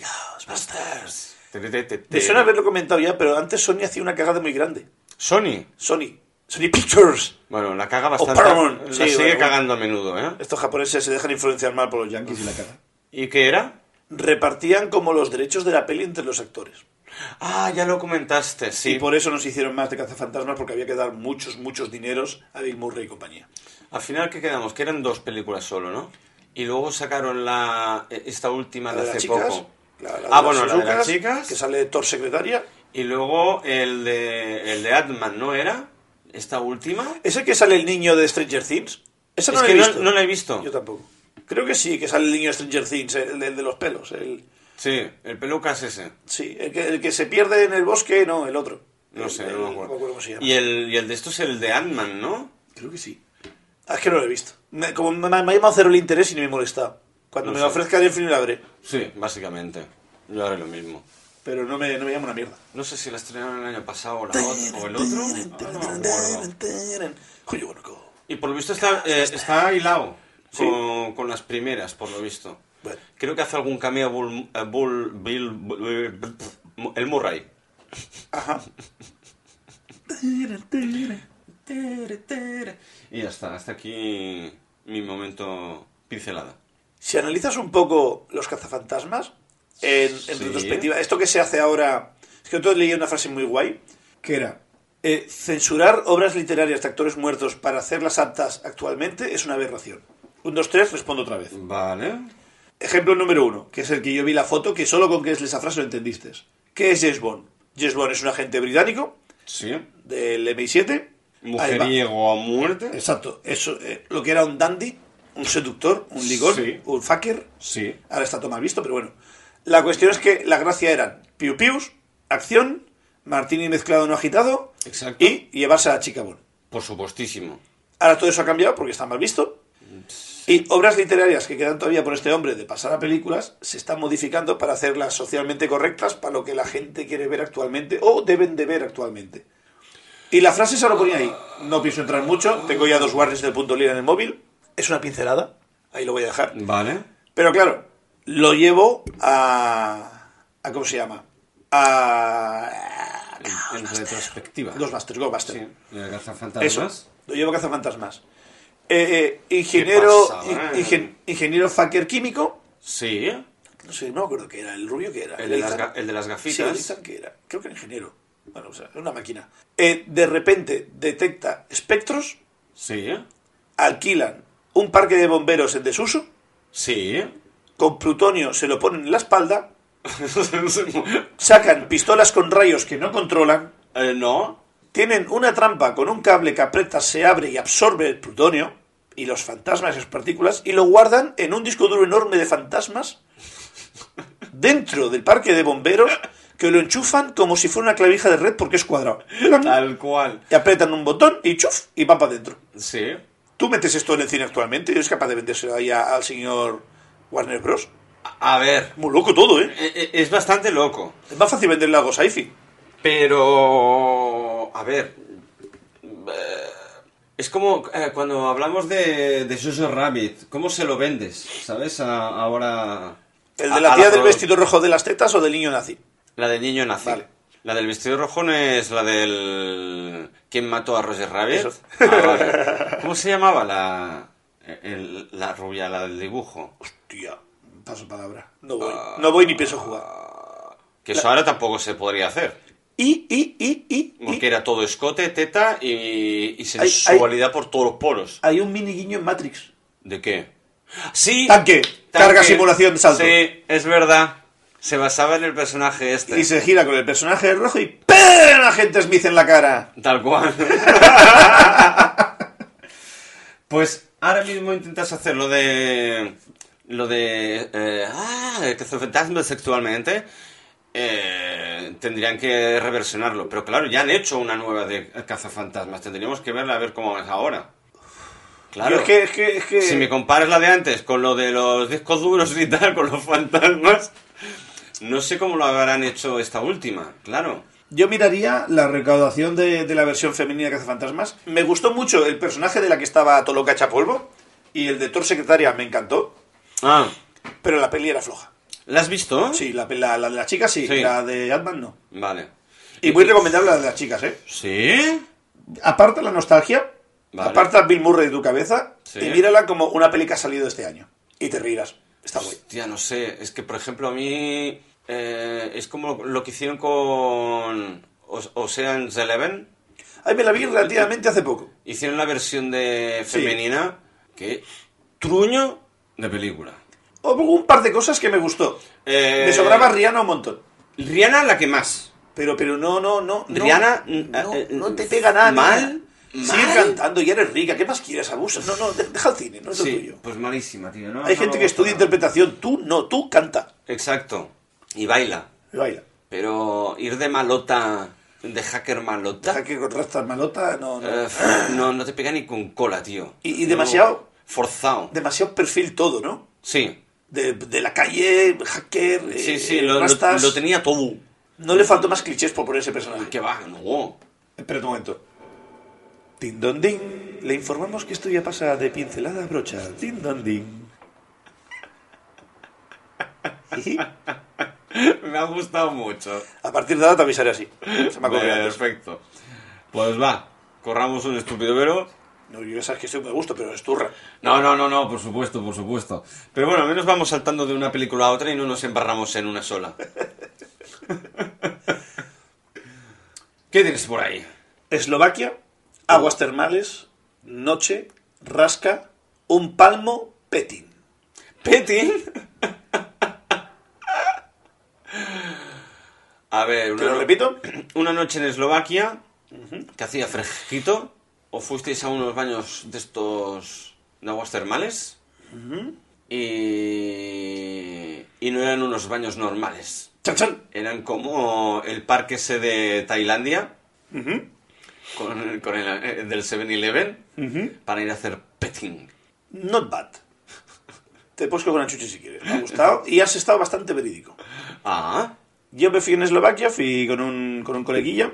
Ghostbusters. Te- te- te- Me te- suena haberlo comentado ya, pero antes Sony hacía una cagada muy grande. Sony. Sony. Sony Pictures. Bueno, la caga bastante. Paramount. La Sí, sigue bueno. cagando a menudo, ¿eh? Estos japoneses se dejan influenciar mal por los yankees y la cagan. ¿Y qué era? Repartían como los derechos de la peli entre los actores. Ah, ya lo comentaste, sí. Y por eso nos hicieron más de cazafantasmas, porque había que dar muchos, muchos dineros a Bill Murray y compañía. Al final, ¿qué quedamos? Que eran dos películas solo, ¿no? Y luego sacaron la esta última La de de hace chicas. poco. la- la de ah, bueno, la de las chicas. Que sale Thor secretaria. Y luego el de el de Atman, ¿no era? Esta última. ¿Es el que sale el niño de Stranger Things? Esa no Es la que he no- visto. no la he visto. Yo tampoco. Creo que sí, que sale el niño de Stranger Things, el, el de los pelos. El, Sí, el pelucas ese. sí, el que, el que se pierde en el bosque, no, el otro. No sé, el- no me acuerdo. cómo se llama. Y el, y el de esto es el de Ant-Man, ¿no? Creo que sí. Ah, es que no lo he visto. Me- como me, me ha llamado cero el interés y ni me he molestado. Cuando No me lo ofrezca el fin la veré. Sí, básicamente. Yo haré lo mismo. Pero no me, no me llama una mierda. No sé si la estrenaron el año pasado o, la otra, o el otro. Y por lo visto está, eh, está hilado Sí. con, con las primeras, por lo visto. Bueno. Creo que hace algún cameo Bull, eh, Bull- Bill, Bull- el Murray. Ajá. Y ya está, hasta aquí mi momento pincelada. Si analizas un poco los cazafantasmas, en, en Sí. retrospectiva, esto que se hace ahora. Es que otro leí una frase muy guay, que era. eh, censurar obras literarias de actores muertos para hacerlas aptas actualmente es una aberración. Un, dos, tres, respondo otra vez. Vale. Ejemplo número uno, que es el que yo vi la foto, que solo con que es esa frase lo entendiste. ¿Qué es James Bond? James Bond es un agente británico Sí. del MI7. Ahí va. Mujeriego a muerte. Exacto. Eso, eh, lo que era un dandy, un seductor, un ligón, Sí. un fucker. Sí. Ahora está todo mal visto, pero bueno. La cuestión es que la gracia eran piu pius, acción, martini mezclado no agitado Exacto. y llevarse a la chica. Por supuestísimo. Ahora todo eso ha cambiado porque está mal visto. Y obras literarias que quedan todavía por este hombre de pasar a películas se están modificando para hacerlas socialmente correctas para lo que la gente quiere ver actualmente o deben de ver actualmente. Y la frase se lo ponía ahí. No pienso entrar mucho. Tengo ya dos guardias del punto lira en el móvil. Es una pincelada. Ahí lo voy a dejar. Vale. Pero claro, lo llevo a. a ¿Cómo se llama? A. En, en retrospectiva. Ghostbusters, Ghostbusters. Sí. ¿De Eso. cazafantasmas? Lo llevo a cazafantasmas. Eh, eh, ingeniero. ¿Qué pasa, in- ingen- ingeniero fucker químico. Sí, No sé, no me acuerdo qué era. El rubio que era. el de las, ga- el de las Sí, gafitas. Ethan que era. Creo que era ingeniero. Bueno, o sea, era una máquina. Eh, de repente detecta espectros. Sí, Alquilan un parque de bomberos en desuso. sí. Con plutonio se lo ponen en la espalda. <laughs> Sacan pistolas con rayos que no controlan. Eh, no, Tienen una trampa con un cable que apretas, se abre y absorbe el plutonio y los fantasmas y sus partículas y lo guardan en un disco duro enorme de fantasmas dentro del parque de bomberos que lo enchufan como si fuera una clavija de red porque es cuadrado. tal cual. Y apretan un botón y chuf y va para adentro. Sí. ¿Tú metes esto en el cine actualmente y eres capaz de vendérselo ahí al señor Warner Bros? A ver, Muy loco todo, ¿eh? eh, eh, es bastante loco. Es más fácil venderle algo Sci-Fi. Pero, a ver, eh, es como eh, cuando hablamos de, de Jojo Rabbit, ¿cómo se lo vendes? ¿Sabes? A- ahora... ¿El de la tía del pro- vestido rojo de las tetas o del niño nazi? La del niño nazi. Vale. La del vestido rojo no es la del... ¿Quién mató a Roger Rabbit? Eso. Ah, vale. ¿Cómo se llamaba la, el- la rubia, la del dibujo? Tía, paso palabra. No voy. No voy ni pienso jugar. Que eso ahora tampoco se podría hacer. Y, y, y, y, y Porque era todo escote, teta y, y sensualidad por todos los poros. hay un mini guiño en Matrix. ¿De qué? Sí. Tanque. Carga simulación de salto. Sí, es verdad. Se basaba en el personaje este. Y se gira con el personaje rojo y ¡pam! a gente Smith en la cara. Tal cual. <laughs> pues ahora mismo intentas hacer lo de. Lo de. Eh, ah, que se fantasma sexualmente. eh, tendrían que reversionarlo. Pero claro, ya han hecho una nueva de cazafantasmas. Tendríamos que verla a ver cómo es ahora. Claro. Yo es que, es que, es que... Si me comparas la de antes con lo de los discos duros y tal, con los fantasmas, no sé cómo lo habrán hecho esta última, claro. Yo miraría la recaudación de, de la versión femenina de Cazafantasmas. Me gustó mucho el personaje de la que estaba Toloca hecha polvo. Y el de Thor Secretaria me encantó. Ah, Pero la peli era floja. ¿la has visto? Sí, la, la, la de las chicas sí, Sí. la de Ant-Man no. Vale. Y muy recomendable la de las chicas, ¿eh? ¿Sí? Aparta la nostalgia, Vale. aparta a Bill Murray de tu cabeza Sí. y mírala como una peli que ha salido este año. Y te reirás. Está guay. Ya no sé, es que por ejemplo a mí eh, es como lo que hicieron con Os- Ocean's Eleven. Ahí me la vi relativamente hace poco. Hicieron la versión de Sí. femenina que truño de película. Hubo un par de cosas que me gustó. Eh, Me sobraba Rihanna un montón. Rihanna la que más. Pero, pero no, no, no. Rihanna, No, eh, no te pega nada. mal. Sigue cantando y eres rica. ¿Qué más quieres? Abusa. No, no, de- deja el cine, no es lo tuyo. pues malísima, tío. No, Hay gente que estudia interpretación. Tú no, tú canta. Exacto. Y baila. Y baila. Pero ir de malota, de hacker malota, que con rastas malota, no, no. eh, no, no te pega ni con cola, tío. Y- demasiado- Forzado. Demasiado perfil todo, ¿no? Sí. De, de la calle, hacker, eh, Sí, lo, lo- rastas. lo tenía todo. No le faltó más clichés por poner ese personaje. Que va, no. Espera un momento. Din don din. Le informamos que esto ya pasa de pincelada a brocha. Din don din. Y <laughs> Me ha gustado mucho. a partir de ahora te avisaré así. Se me ha. Perfecto. Pues va, corramos un estúpido vero. No, yo ya sabes que estoy me gusto, pero es turra. No, no, no, no, por supuesto, por supuesto. Pero bueno, al menos vamos saltando de una película a otra y no nos embarramos en una sola. <laughs> ¿Qué tienes por ahí? Eslovaquia, aguas termales, noche, rasca, un palmo, petin. Petting. A ver, ¿Te una, lo no- repito? <clears throat> una noche en Eslovaquia que hacía fresquito. ¿O fuisteis a unos baños de estos de aguas termales? y, y no eran unos baños normales. Chan, chan. Eran como el parque ese de Tailandia, el- con el, eh, del 7-Eleven para ir a hacer petting. Not bad. Te puedes coger una chuche si quieres. Me ha gustado. Y has estado bastante verídico. Ah, Yo me fui en Eslovaquia, fui con un, con un coleguilla.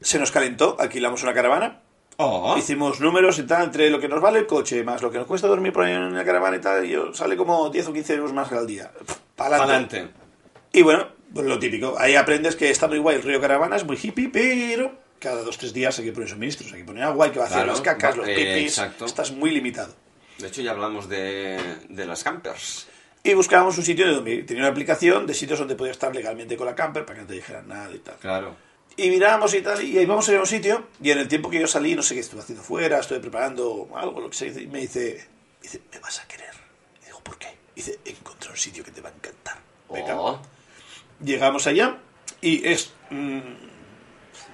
Se nos calentó, alquilamos una caravana. Oh, Hicimos números y tal, entre lo que nos vale el coche, más lo que nos cuesta dormir por ahí en la caravana y tal, y yo, sale como 10 o 15 euros más al día. Para adelante. Y bueno, pues lo típico. Ahí aprendes que está muy guay el río Caravana, es muy hippie, pero cada dos tres días hay que poner suministros, hay que poner agua, hay que vaciar Claro, las cacas, los eh, pipis. exacto. Estás muy limitado. De hecho, ya hablamos de, de las campers. Y buscábamos un sitio donde tenía una aplicación de sitios donde podía estar legalmente con la camper para que no te dijeran nada y tal. Claro. Y mirábamos y tal, y ahí vamos a ir a un sitio, y en el tiempo que yo salí, no sé qué estuve haciendo fuera, estuve preparando algo, lo que sea, y me dice, dice, me vas a querer. Y digo, ¿por qué? Dice, encontré un sitio que te va a encantar. Venga. Oh, Llegamos allá, y es mm,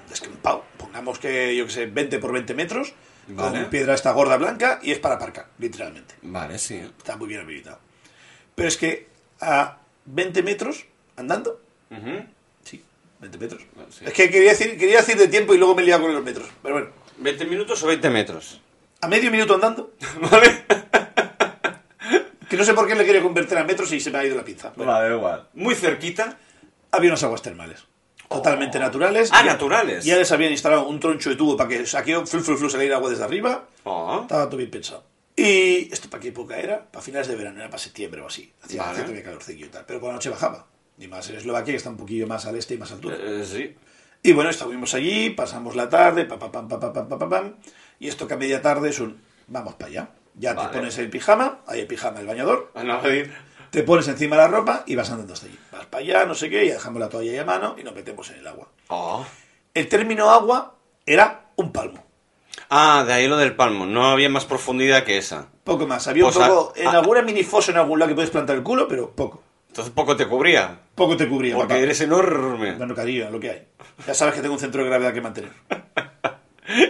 descampado, pongamos que, yo que sé, 20 por 20 metros, Vale. con piedra esta gorda blanca, y es para aparcar, literalmente. vale, sí. Está muy bien habilitado. Pero es que a 20 metros, andando, Ujú. sí, 20 metros. Sí. Es que quería decir, quería decir de tiempo y luego me he liado con los metros. Pero bueno, ¿20 minutos o 20 metros? a medio minuto andando, <laughs> Vale. que no sé por qué le quería convertir a metros y se me ha ido la pinza. Bueno, vale, igual. Muy cerquita. había unas aguas termales. Totalmente naturales. Ah, Ya- naturales. Ya les habían instalado un troncho de tubo para que aquí flu, flu, flu, saliera agua desde arriba. Oh, Estaba todo bien pensado. ¿Y esto para qué época era? Para finales de verano, era para septiembre o así. Hacía Vale. calorcillo y tal. Pero por la noche bajaba. Y más en Eslovaquia, que está un poquillo más al este y más altura. eh, sí. Y bueno, estuvimos allí, pasamos la tarde, pa, pa, pam, pa, y esto que a media tarde es un vamos para allá. Ya Vale. te pones el pijama, hay el pijama, el bañador, Ah, no, a te pones encima la ropa y vas andando hasta allí. Vas para allá, no sé qué, ya dejamos la toalla ahí a mano y nos metemos en el agua. Oh. El término agua era un palmo. Ah, de ahí lo del palmo. No había más profundidad que esa. Poco más. Había un O sea, poco, en ah. alguna mini fosa en algún lado que puedes plantar el culo, pero poco. Entonces poco te cubría. Poco te cubría. Porque papá. eres enorme. Bueno, cariño, lo que hay. Ya sabes que tengo un centro de gravedad que mantener. <laughs>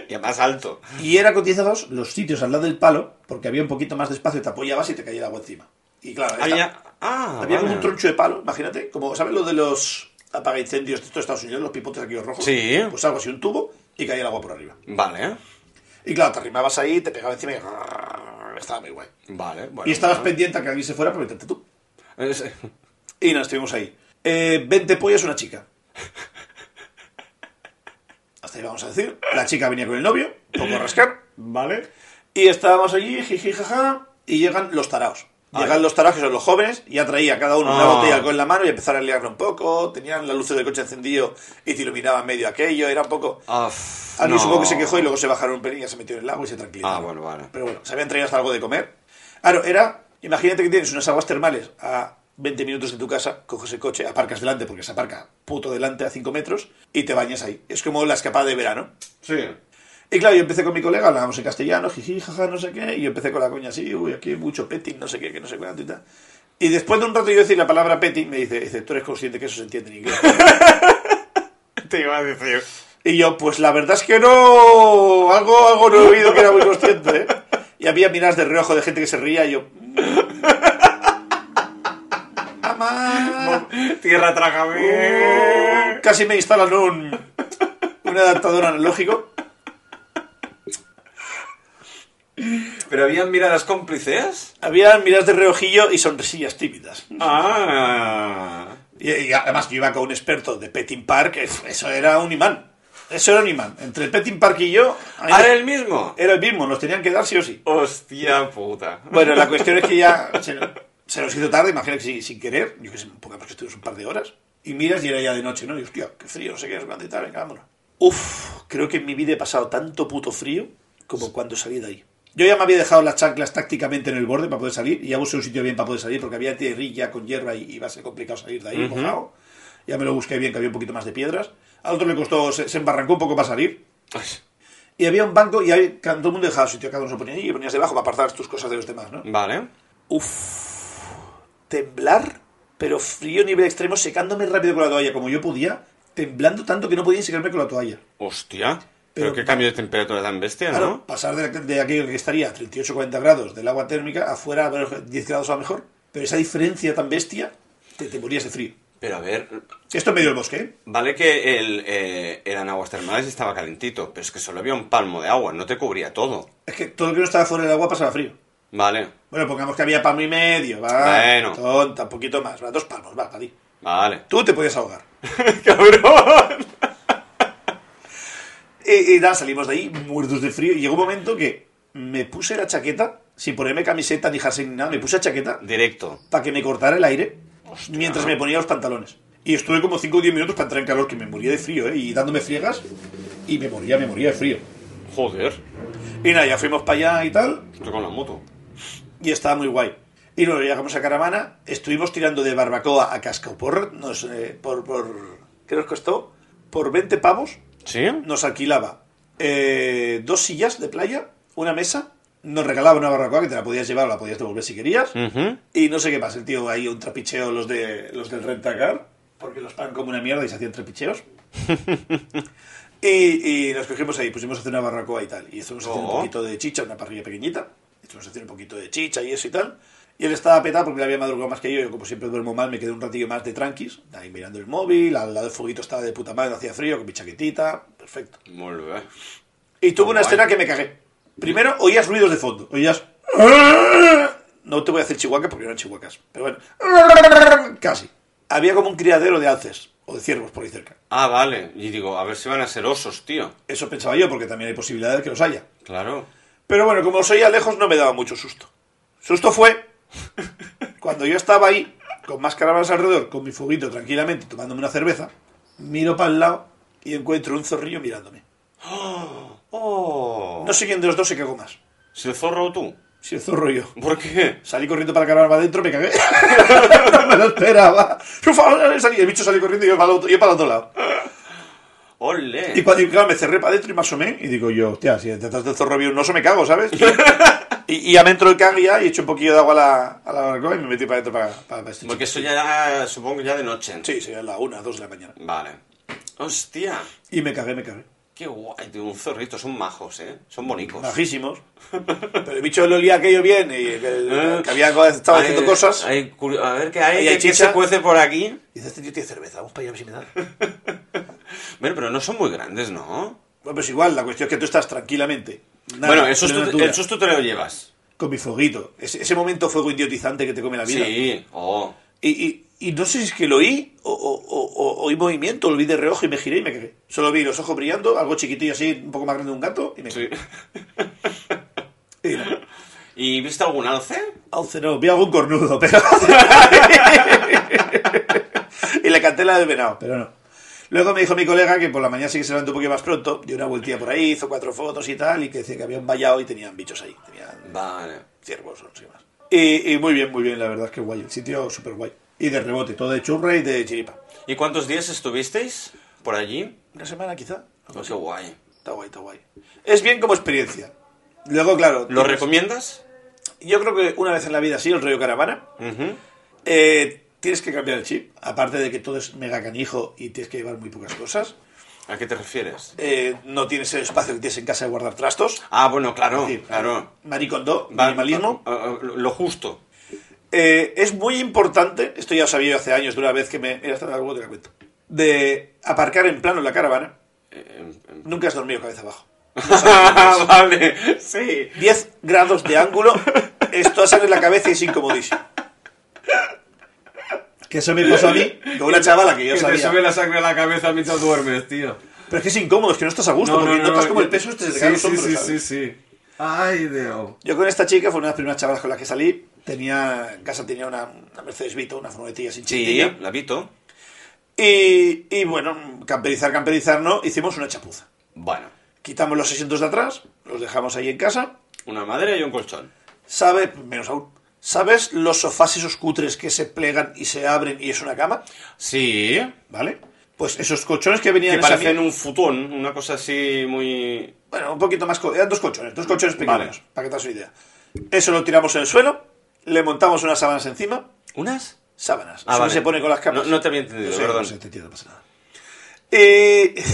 Y más alto. Y era cotizados los sitios al lado del palo, porque había un poquito más de espacio, te apoyabas y te caía el agua encima. Y claro, esta- Había... Ah, había como vale. un troncho de palo, imagínate, como, ¿sabes lo de los apagaincendios de estos Estados Unidos, los pipotes aquellos rojos? Sí. Pues algo así, un tubo, y caía el agua por arriba. Vale. Y claro, te arrimabas ahí, te pegaba encima y... <laughs> Estaba muy guay. Vale. Bueno, y estabas bueno. pendiente a que alguien se fuera para meterte tú. Y nos estuvimos ahí. Eh, 20 pollas, una chica. Hasta ahí vamos a decir. La chica venía con el novio, poco a rascar. Vale. Y estábamos allí, jiji, jaja, y llegan los taraos. Llegan los taraos, que son los jóvenes, y ya traía cada uno una Ah. botella en la mano y empezaron a liarlo un poco. Tenían las luces del coche encendido y te iluminaban medio aquello. Era un poco. Ah, f- Alguien no. supongo que se quejó y luego se bajaron un pelín y ya se metió en el agua y se tranquilizaron. Ah, bueno, vale. Pero bueno, se habían traído hasta algo de comer. Claro, era. Imagínate que tienes unas aguas termales a 20 minutos de tu casa, coges el coche, aparcas delante porque se aparca puto delante a 5 metros y te bañas ahí. Es como la escapada de verano. Sí. Y claro, yo empecé con mi colega, hablábamos en castellano, jiji, jaja, no sé qué, y yo empecé con la coña así, uy, aquí hay mucho petting, no sé qué, que no sé cuánto y tal. Y después de un rato yo decir la palabra petting, me dice, dice, tú eres consciente que eso se entiende en inglés. <laughs> Te iba a decir. Y yo, pues la verdad es que no, algo, algo no he oído que era muy consciente, ¿eh? Y había miradas de reojo de gente que se ría y yo... ¡Mamá! Tierra, trágame. Casi me instalan un, un adaptador analógico. ¿Pero habían miradas cómplices? Había miradas de reojillo y sonrisillas tímidas. Ah. Y, y además yo iba con un experto de Petting Park, eso era un imán. Eso era un imán. Entre el Petting Park y yo... ahí- ¿Era el mismo? era el mismo, nos tenían que dar sí o sí. Hostia puta. Bueno, la cuestión es que ya <laughs> se, nos- se nos hizo tarde, imagino que sin, sin querer, yo que sé, pongamos que estuvimos un par de horas, y miras y era ya de noche, ¿no? Y hostia, qué frío, no sé qué, sé cuánto y tal, venga, vámonos. Uf, creo que en mi vida he pasado tanto puto frío como cuando salí de ahí. Yo ya me había dejado las chanclas tácticamente en el borde para poder salir, y ya busqué un sitio bien para poder salir, porque había tierrilla con hierba y iba a ser complicado salir de ahí, mojado. Ya me lo busqué bien, que había un poquito más de piedras. Al otro le costó, se, se embarrancó un poco para salir. Y había un banco y ahí, todo el mundo dejaba su sitio, cada uno se ponía allí y ponías debajo para apartar tus cosas de los demás, ¿no? Vale. Uf, temblar, pero frío nivel extremo, secándome rápido con la toalla como yo podía, temblando tanto que no podía secarme con la toalla. Hostia. Pero, Pero- qué cambio de temperatura tan bestia, Claro, ¿no? pasar de, de aquello que estaría a 38-40 grados del agua térmica afuera a ver, 10 grados a lo mejor, pero esa diferencia tan bestia, te, te morías de frío. Pero a ver, Esto en medio del bosque, vale que el, eh, eran aguas termales y estaba calentito, pero es que solo había un palmo de agua, no te cubría todo. Es que todo lo que no estaba fuera del agua pasaba frío. Vale, Bueno, pongamos que había palmo y medio, va. Bueno. Tonta, un poquito más, va, dos palmos, va, para ti. vale. Tú te podías ahogar. <laughs> ¡Cabrón! Y, y nada, salimos de ahí muertos de frío. Y llegó un momento que me puse la chaqueta, sin ponerme camiseta ni jersey ni nada, me puse la chaqueta Directo. para que me cortara el aire mientras me ponía los pantalones. Y estuve como 5 o 10 minutos para entrar en calor, que me moría de frío, ¿eh? Y dándome friegas, y me moría, me moría de frío. Joder. Y nada, ya fuimos para allá y tal, Estoy con la moto. y estaba muy guay. Y luego llegamos a Caravana, estuvimos tirando de barbacoa a Cascao por, nos, eh, por, por, ¿qué nos costó? Por 20 pavos ¿Sí? nos alquilaba eh, dos sillas de playa, una mesa, nos regalaba una barbacoa que te la podías llevar o la podías devolver si querías, y no sé qué más, el tío ahí un trapicheo los de los del rentacar, porque los pagan como una mierda y se hacían trapicheos. <laughs> y, y nos cogimos ahí, pusimos a hacer una barbacoa y tal, y estuvimos haciendo Oh. un poquito de chicha, una parrilla pequeñita, estuvimos haciendo un poquito de chicha y eso y tal. Y él estaba petado porque le había madrugado más que yo. Yo, como siempre duermo mal, me quedé un ratillo más de tranquis. Ahí mirando el móvil, al lado del foguito estaba de puta madre, no hacía frío, con mi chaquetita. Perfecto. Muy bien. Y tuve una Guay. escena que me cagué. Primero oías ruidos de fondo. Oías. No te voy a hacer chihuahua porque no eran chihuahuas. Pero bueno. Casi. Había como un criadero de alces o de ciervos por ahí cerca. Ah, vale. Y digo, a ver si van a ser osos, tío. Eso pensaba yo porque también hay posibilidad de que los haya. Claro. Pero bueno, como los oía lejos no me daba mucho susto. Susto fue <laughs> cuando yo estaba ahí, con más caravanas alrededor, con mi foguito tranquilamente, tomándome una cerveza, miro para el lado y encuentro un zorrillo mirándome. Oh. No sé quién de los dos se cagó más. ¿Si el zorro o tú? Si el zorro yo. ¿Por qué? Salí corriendo para para adentro, me cagué. <laughs> no me lo esperaba. Salí- El bicho salió corriendo y yo para el otro, yo para el otro lado. ¡Ole! Y cuando claro, me cerré para adentro y me asomé y digo yo, hostia, si detrás del zorro había un oso me cago, ¿sabes? <laughs> y, y ya me entró el cague ya y eché un poquillo de agua a la, a la barbacoa y me metí para adentro para, para, para este Porque chico. eso ya, supongo que ya de noche. Sí, sí, a la una, dos de la mañana. Vale. Hostia. Y me cagué, me cagué. Qué guay, tío. Un zorrito. Son majos, ¿eh? Son bonitos. Bajísimos. Pero el bicho le olía aquello bien y que, que había, estaba Ay, haciendo cosas. ay, curi- a ver qué hay, hay chicha. se cuece por aquí. Y dice, este tío tiene cerveza, vamos para allá a ver si me da. <laughs> Bueno, pero no son muy grandes, ¿no? Bueno, pues igual, la cuestión es que tú estás tranquilamente. nada, bueno, el susto, plena altura, el susto te lo llevas. Con mi foguito. Ese, ese momento fuego idiotizante que te come la vida. Sí. Oh. Y, y, y no sé si es que lo oí o, o, o- oí movimiento, lo vi de reojo y me giré y me cagué. Solo vi los ojos brillando, algo chiquitillo así, un poco más grande de un gato y me Sí. Y nada. <laughs> ¿Y viste algún alce? Alce no, vi algún cornudo, pero... <laughs> <laughs> y le canté la del venado, pero no. Luego me dijo mi colega que por la mañana sí que se levantó un poquito más pronto, dio una vueltilla por ahí, hizo cuatro fotos y tal, y que decía que había un vallado y tenían bichos ahí, tenían Vale. ciervos o no sé más. Y, y muy bien, muy bien, la verdad es que guay, el sitio súper guay. Y de rebote, todo de churra y de chiripa. ¿Y cuántos días estuvisteis por allí? Una semana quizá. algo Oh, qué guay. Está guay, está guay. Es bien como experiencia. Luego, claro. ¿Lo recomiendas? Yo creo que una vez en la vida sí, el rollo caravana. Ujú. eh, tienes que cambiar el chip. Aparte de que todo es mega canijo y tienes que llevar muy pocas cosas. ¿A qué te refieres? eh, no tienes el espacio que tienes en casa de guardar trastos. Ah, bueno, claro, decir, claro. Maricondo, Va- minimalismo. ah, ah, lo justo. Eh, es muy importante, esto ya lo sabía yo hace años de una vez que me... Mira, esta algo te la cuento. De aparcar en plano en la caravana. Eh, em- Nunca has dormido cabeza abajo. <laughs> em- vale, sí. 10 grados de ángulo, esto sale en la cabeza y es incomodísimo. Que eso me pasó a mí con una chavala que yo que te sabía. sube la sangre a la cabeza mientras duermes, tío. Pero es que es incómodo, es que no estás a gusto, porque notas como el yo- peso este se te sí, cae los sí, hombros, sí, ¿sabes? sí, sí. Ay, Dios. Yo con esta chica fue una de las primeras chavalas con las que salí. Tenía, en casa tenía una, una Mercedes Vito, una furgonetilla sin Sí, la Vito. Y, y bueno, camperizar, camperizar, no, hicimos una chapuza. Bueno, Quitamos los asientos de atrás, los dejamos ahí en casa. una madera y un colchón. ¿Sabe, menos aún, ¿sabes los sofás esos cutres que se plegan y se abren y es una cama? Sí. ¿Vale? Pues esos colchones que venían Que parecen un futón, una cosa así muy... Bueno, un poquito más. Eran dos colchones, dos colchones pequeños, Vale. para que te hagas una idea. Eso lo tiramos en el suelo, le montamos unas sábanas encima. ¿Unas? Sábanas. Ah, eso que vale. se pone con las camas. No- no te había entendido, sé, perdón. no sé, te entiendo, no pasa nada. Eh, <laughs>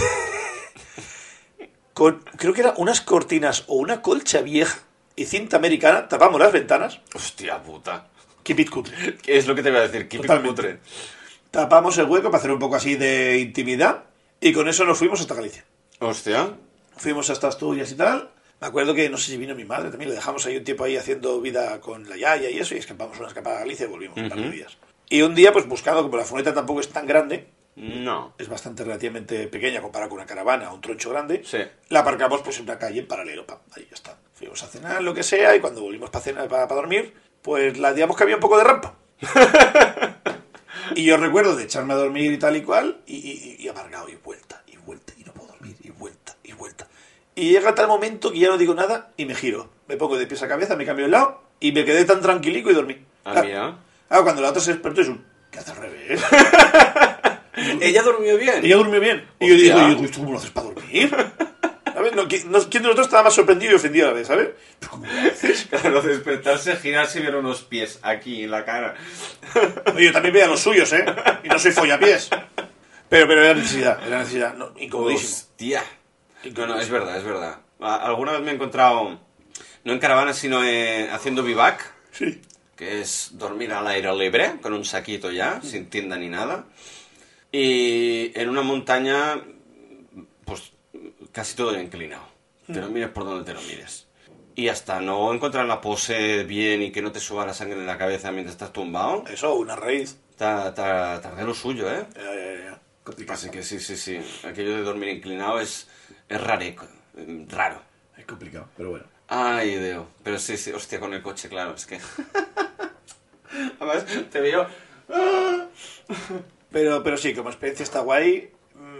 con, creo que eran unas cortinas o una colcha vieja y cinta americana, tapamos las ventanas. Hostia puta. Keep it cutre. ¿Qué es lo que te voy a decir? Keep it Totalmente. cutre. tapamos el hueco para hacer un poco así de intimidad y con eso nos fuimos hasta Galicia. Hostia. Fuimos hasta Asturias y tal. Me acuerdo que no sé si vino mi madre también, le dejamos ahí un tiempo ahí haciendo vida con la yaya y eso, y escapamos una escapada a Galicia y volvimos un par de días. Y un día, pues buscando, como la furgoneta tampoco es tan grande, No. es bastante relativamente pequeña comparada con una caravana o un troncho grande, Sí. la aparcamos pues en una calle en paralelo, pam, ahí ya está. Fuimos a cenar, lo que sea, y cuando volvimos para cenar, para, para dormir, pues la digamos que había un poco de rampa. <laughs> y yo recuerdo de echarme a dormir y tal y cual, y, y, y amargado, y vuelta, y vuelta, y no puedo dormir, y vuelta, y vuelta. Y llega tal momento que ya no digo nada y me giro. Me pongo de pies a cabeza, me cambio de lado, y me quedé tan tranquilico y dormí. Ah, Claro. mira. Ah, cuando la otra se despertó es un... ¿Qué hace al revés? <laughs> Ella durmió bien. Ella durmió bien. Y yo digo, y digo, ¿y tú cómo lo haces para dormir? <laughs> ¿Sabes? No, ¿quién, no- quién de nosotros estaba más sorprendido y ofendido a la vez, ¿sabes? ¿Pero cómo lo haces? <laughs> Claro, despertarse, girarse y ver unos pies aquí en la cara. Oye, yo también veía los suyos, ¿eh? Y no soy follapiés. Pero, pero era necesidad, era necesidad. No, incomodísimo. Hostia. No, no, es verdad, es verdad. Alguna vez me he encontrado, no en caravana, sino eh, haciendo vivac, Sí. que es dormir al aire libre, con un saquito ya, sin tienda ni nada. Y en una montaña, pues casi todo inclinado. Te lo mires por donde te lo mires. Y hasta no encontrar la pose bien y que no te suba la sangre en la cabeza mientras estás tumbado, Eso, una raíz. ta- ta- tardé lo suyo, ¿eh? Ya, ya, ya. Así que sí, sí, sí. Aquello de dormir inclinado es, es rareco, raro. Es complicado, pero bueno. Ay, Dios. Pero sí, sí, hostia, con el coche, claro, es que... <laughs> Además, te veo... <laughs> Pero, pero sí, como experiencia está guay.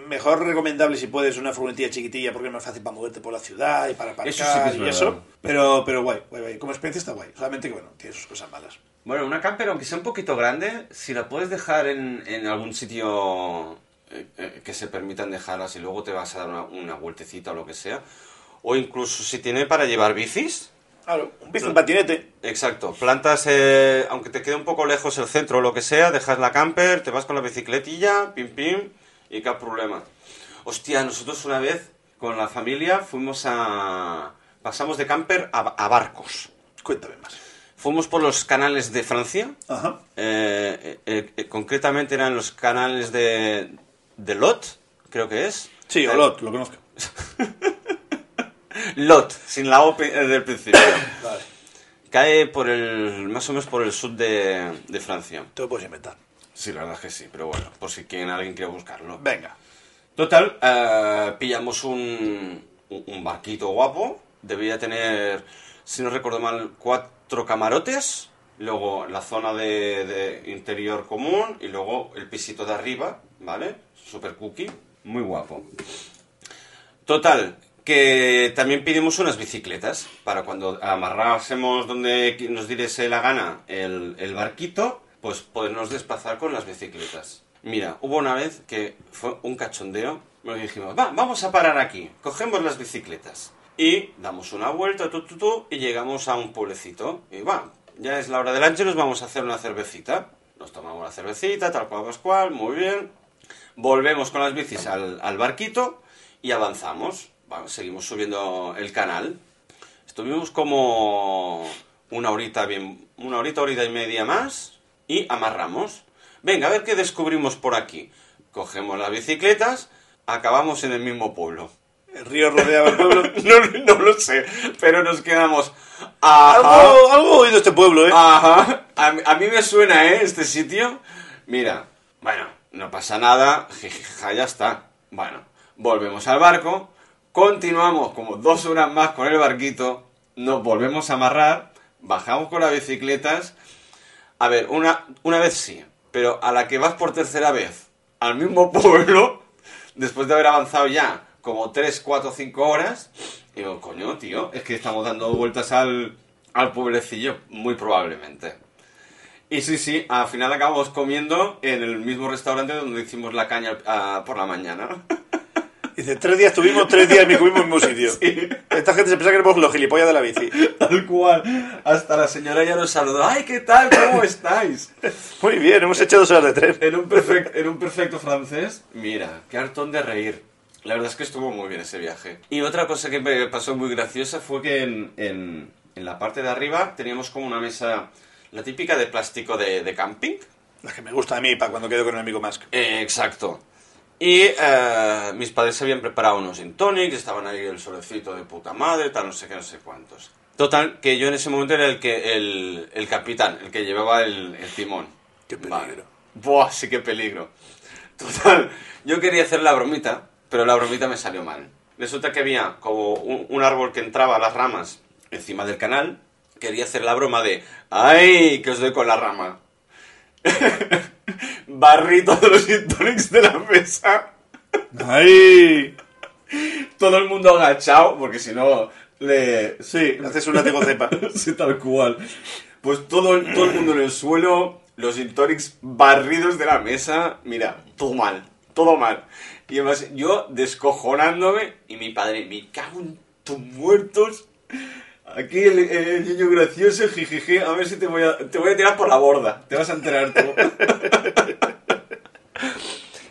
Mejor recomendable si puedes una furgonetilla chiquitilla porque es más fácil para moverte por la ciudad y para aparcar Eso sí que es y verdad. eso. Pero, pero guay, guay, guay. Como experiencia está guay. Solamente que, bueno, tiene sus cosas malas. Bueno, una camper, aunque sea un poquito grande, si la puedes dejar en, en algún sitio eh, eh, que se permitan dejarlas y luego te vas a dar una, una vueltecita o lo que sea, o incluso si tiene para llevar bicis, Claro, un bici, un patinete. Exacto, plantas, eh, aunque te quede un poco lejos el centro o lo que sea, dejas la camper, te vas con la bicicletilla, pim pim, y qué problema. Hostia, nosotros una vez con la familia fuimos a... pasamos de camper a, a barcos. Cuéntame más. Fuimos por los canales de Francia, Ajá. eh, eh, eh, concretamente eran los canales de, de Lot, creo que es. Sí, Eh, Olot, lo conozco. <laughs> Lot, sin la O del principio. Vale, Cae por el, más o menos por el sur de, de Francia. te lo puedes inventar. Sí, la verdad es que sí, pero bueno, por si quieren, alguien quiere buscarlo. Venga. Total, eh, pillamos un, un un barquito guapo, debía tener, si no recuerdo mal, cuatro camarotes, luego la zona de, de interior común y luego el pisito de arriba, ¿vale? Super cookie, muy guapo. Total, que también pedimos unas bicicletas para cuando amarrásemos donde nos diese la gana el, barquito, pues podernos desplazar con las bicicletas. Mira, hubo una vez que fue un cachondeo, nos dijimos, va, vamos a parar aquí, cogemos las bicicletas y damos una vuelta, tu, tu, tu, y llegamos a un pueblecito. Y va, ya es la hora del Ángelus, vamos a hacer una cervecita. Nos tomamos la cervecita, tal cual, pascual, muy bien. Volvemos con las bicis al, al barquito y avanzamos. Seguimos subiendo el canal. Estuvimos como una horita, bien, una horita, horita y media más y amarramos. Venga, a ver qué descubrimos por aquí. Cogemos las bicicletas, acabamos en el mismo pueblo. El río rodeaba el pueblo. <laughs> No, no lo sé, pero nos quedamos. Ajá. algo, algo oído este pueblo, ¿eh? Ajá. A, a mí me suena, ¿eh? Este sitio. Mira, bueno, no pasa nada. Jijija, ya está. Bueno, volvemos al barco. Continuamos como dos horas más con el barquito. Nos volvemos a amarrar. Bajamos con las bicicletas. A ver, una, una vez sí. Pero a la que vas por tercera vez al mismo <laughs> pueblo, después de haber avanzado ya como 3, 4, 5 horas, digo, coño, tío, es que estamos dando vueltas al, al pueblecillo, muy probablemente. Y sí, sí, al final acabamos comiendo en el mismo restaurante donde hicimos la caña ah, por la mañana. <laughs> Dice, tres días tuvimos, tres días me comimos en el mismo <laughs> sitio. Esta gente se piensa que éramos los gilipollas de la bici. <laughs> Tal cual. Hasta la señora ya nos saludó. ¡Ay, qué tal! ¿Cómo estáis? Muy bien, hemos hecho dos horas de tren. En un, perfecto, en un perfecto francés. Mira, qué hartón de reír. La verdad es que estuvo muy bien ese viaje. Y otra cosa que me pasó muy graciosa fue que en, en- en la parte de arriba teníamos como una mesa, la típica de plástico de, de camping, Las que me gustan a mí para cuando quedo con el amigo Musk. Eh, exacto. Y eh, mis padres se habían preparado unos gin tonics, estaban ahí el solecito de puta madre, tal, no sé qué, no sé cuántos. Total, que yo en ese momento era el que el, el capitán, el que llevaba el, el timón. Qué peligro. Vale. Buah, sí qué peligro. Total, yo quería hacer la bromita, pero la bromita me salió mal. Resulta que había como un, un árbol que entraba a las ramas encima del canal. Quería hacer la broma de, ¡ay! Que os doy con la rama. <laughs> Barrí todos los tonics de la mesa. ¡Ay! Todo el mundo agachado, porque si no le... Sí, haces un látigo cepa. <laughs> Sí, tal cual. Pues todo, todo el mundo en el suelo, Los gin tonics barridos de la mesa. Mira, todo mal, todo mal. Y además yo descojonándome y mi padre, me cago en tus muertos. Aquí el, el niño gracioso, jijiji, a ver si te voy a, te voy a tirar por la borda. Te vas a enterar tú. <laughs>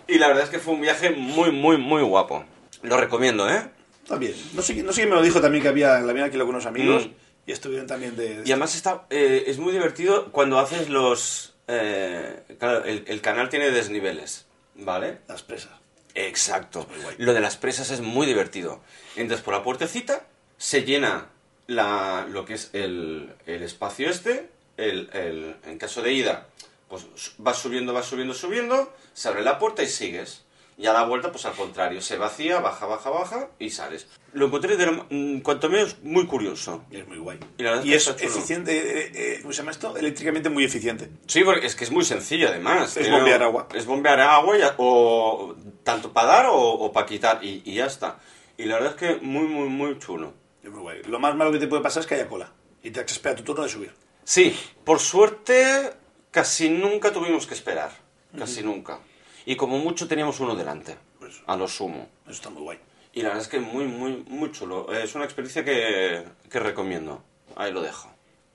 y la verdad es que fue un viaje muy, muy, muy guapo. Lo recomiendo, ¿eh? También. No sé, no sé quién me lo dijo también que había la mía aquí con unos amigos Mm. y estuvieron también de... Y además está, eh, es muy divertido cuando haces los... eh, claro, el, el canal tiene desniveles, ¿vale? las presas. Exacto. Lo de las presas es muy divertido. Entras por la puertecita, se llena la, lo que es el, el espacio este, el, el- en caso de ida, pues vas subiendo, vas subiendo, subiendo, se abre la puerta y sigues. Y a la vuelta, pues al contrario, se vacía, baja, baja, baja y sales. Lo encontré, de lo- mm, cuanto menos, muy curioso. Y es muy guay. Y la es eficiente, eh, eh, ¿cómo se llama esto? Eléctricamente muy eficiente. Sí, porque es que es muy sencillo además. Es Tiene- bombear agua. Es bombear agua, y o tanto para dar o, para quitar, y, y ya está. Y la verdad es que muy, muy, muy chulo. Es muy guay. Lo más malo que te puede pasar es que haya cola. Y te que esperar tu turno de subir. Sí, por suerte casi nunca tuvimos que esperar. Casi nunca. Y como mucho teníamos uno delante, Pues- a lo sumo. Eso está muy guay. Y la verdad es que muy, muy, muy chulo. Es una experiencia que, que recomiendo. Ahí lo dejo.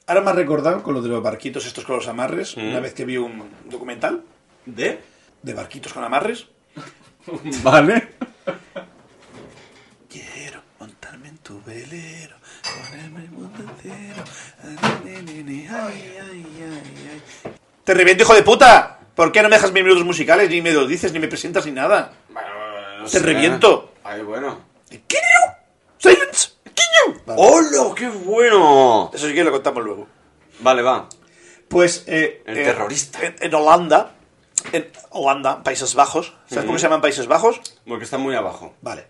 Ahora me has recordado con lo de los barquitos estos con los amarres, Mm. una vez que vi un documental ¿De? de barquitos con amarres. <laughs> Vale. <laughs> Quiero montarme en tu velero, ponerme el mundo entero. Ay, ne, ne, ne, ay, ay, ay, ay. ¡Te reviento, hijo de puta! ¿Por qué no me dejas mis minutos musicales, ni me lo dices, ni me presentas, ni nada? Te reviento. Ay, bueno. ¡Kiño! ¡Silence! ¡Kiño! Vale. ¡Hola, qué bueno! Eso sí que lo contamos luego. Vale, va. Pues... eh, El eh, terrorista. En, en Holanda, en Holanda, Países Bajos. ¿Sabes por qué se llaman Países Bajos? Porque está muy abajo. Vale.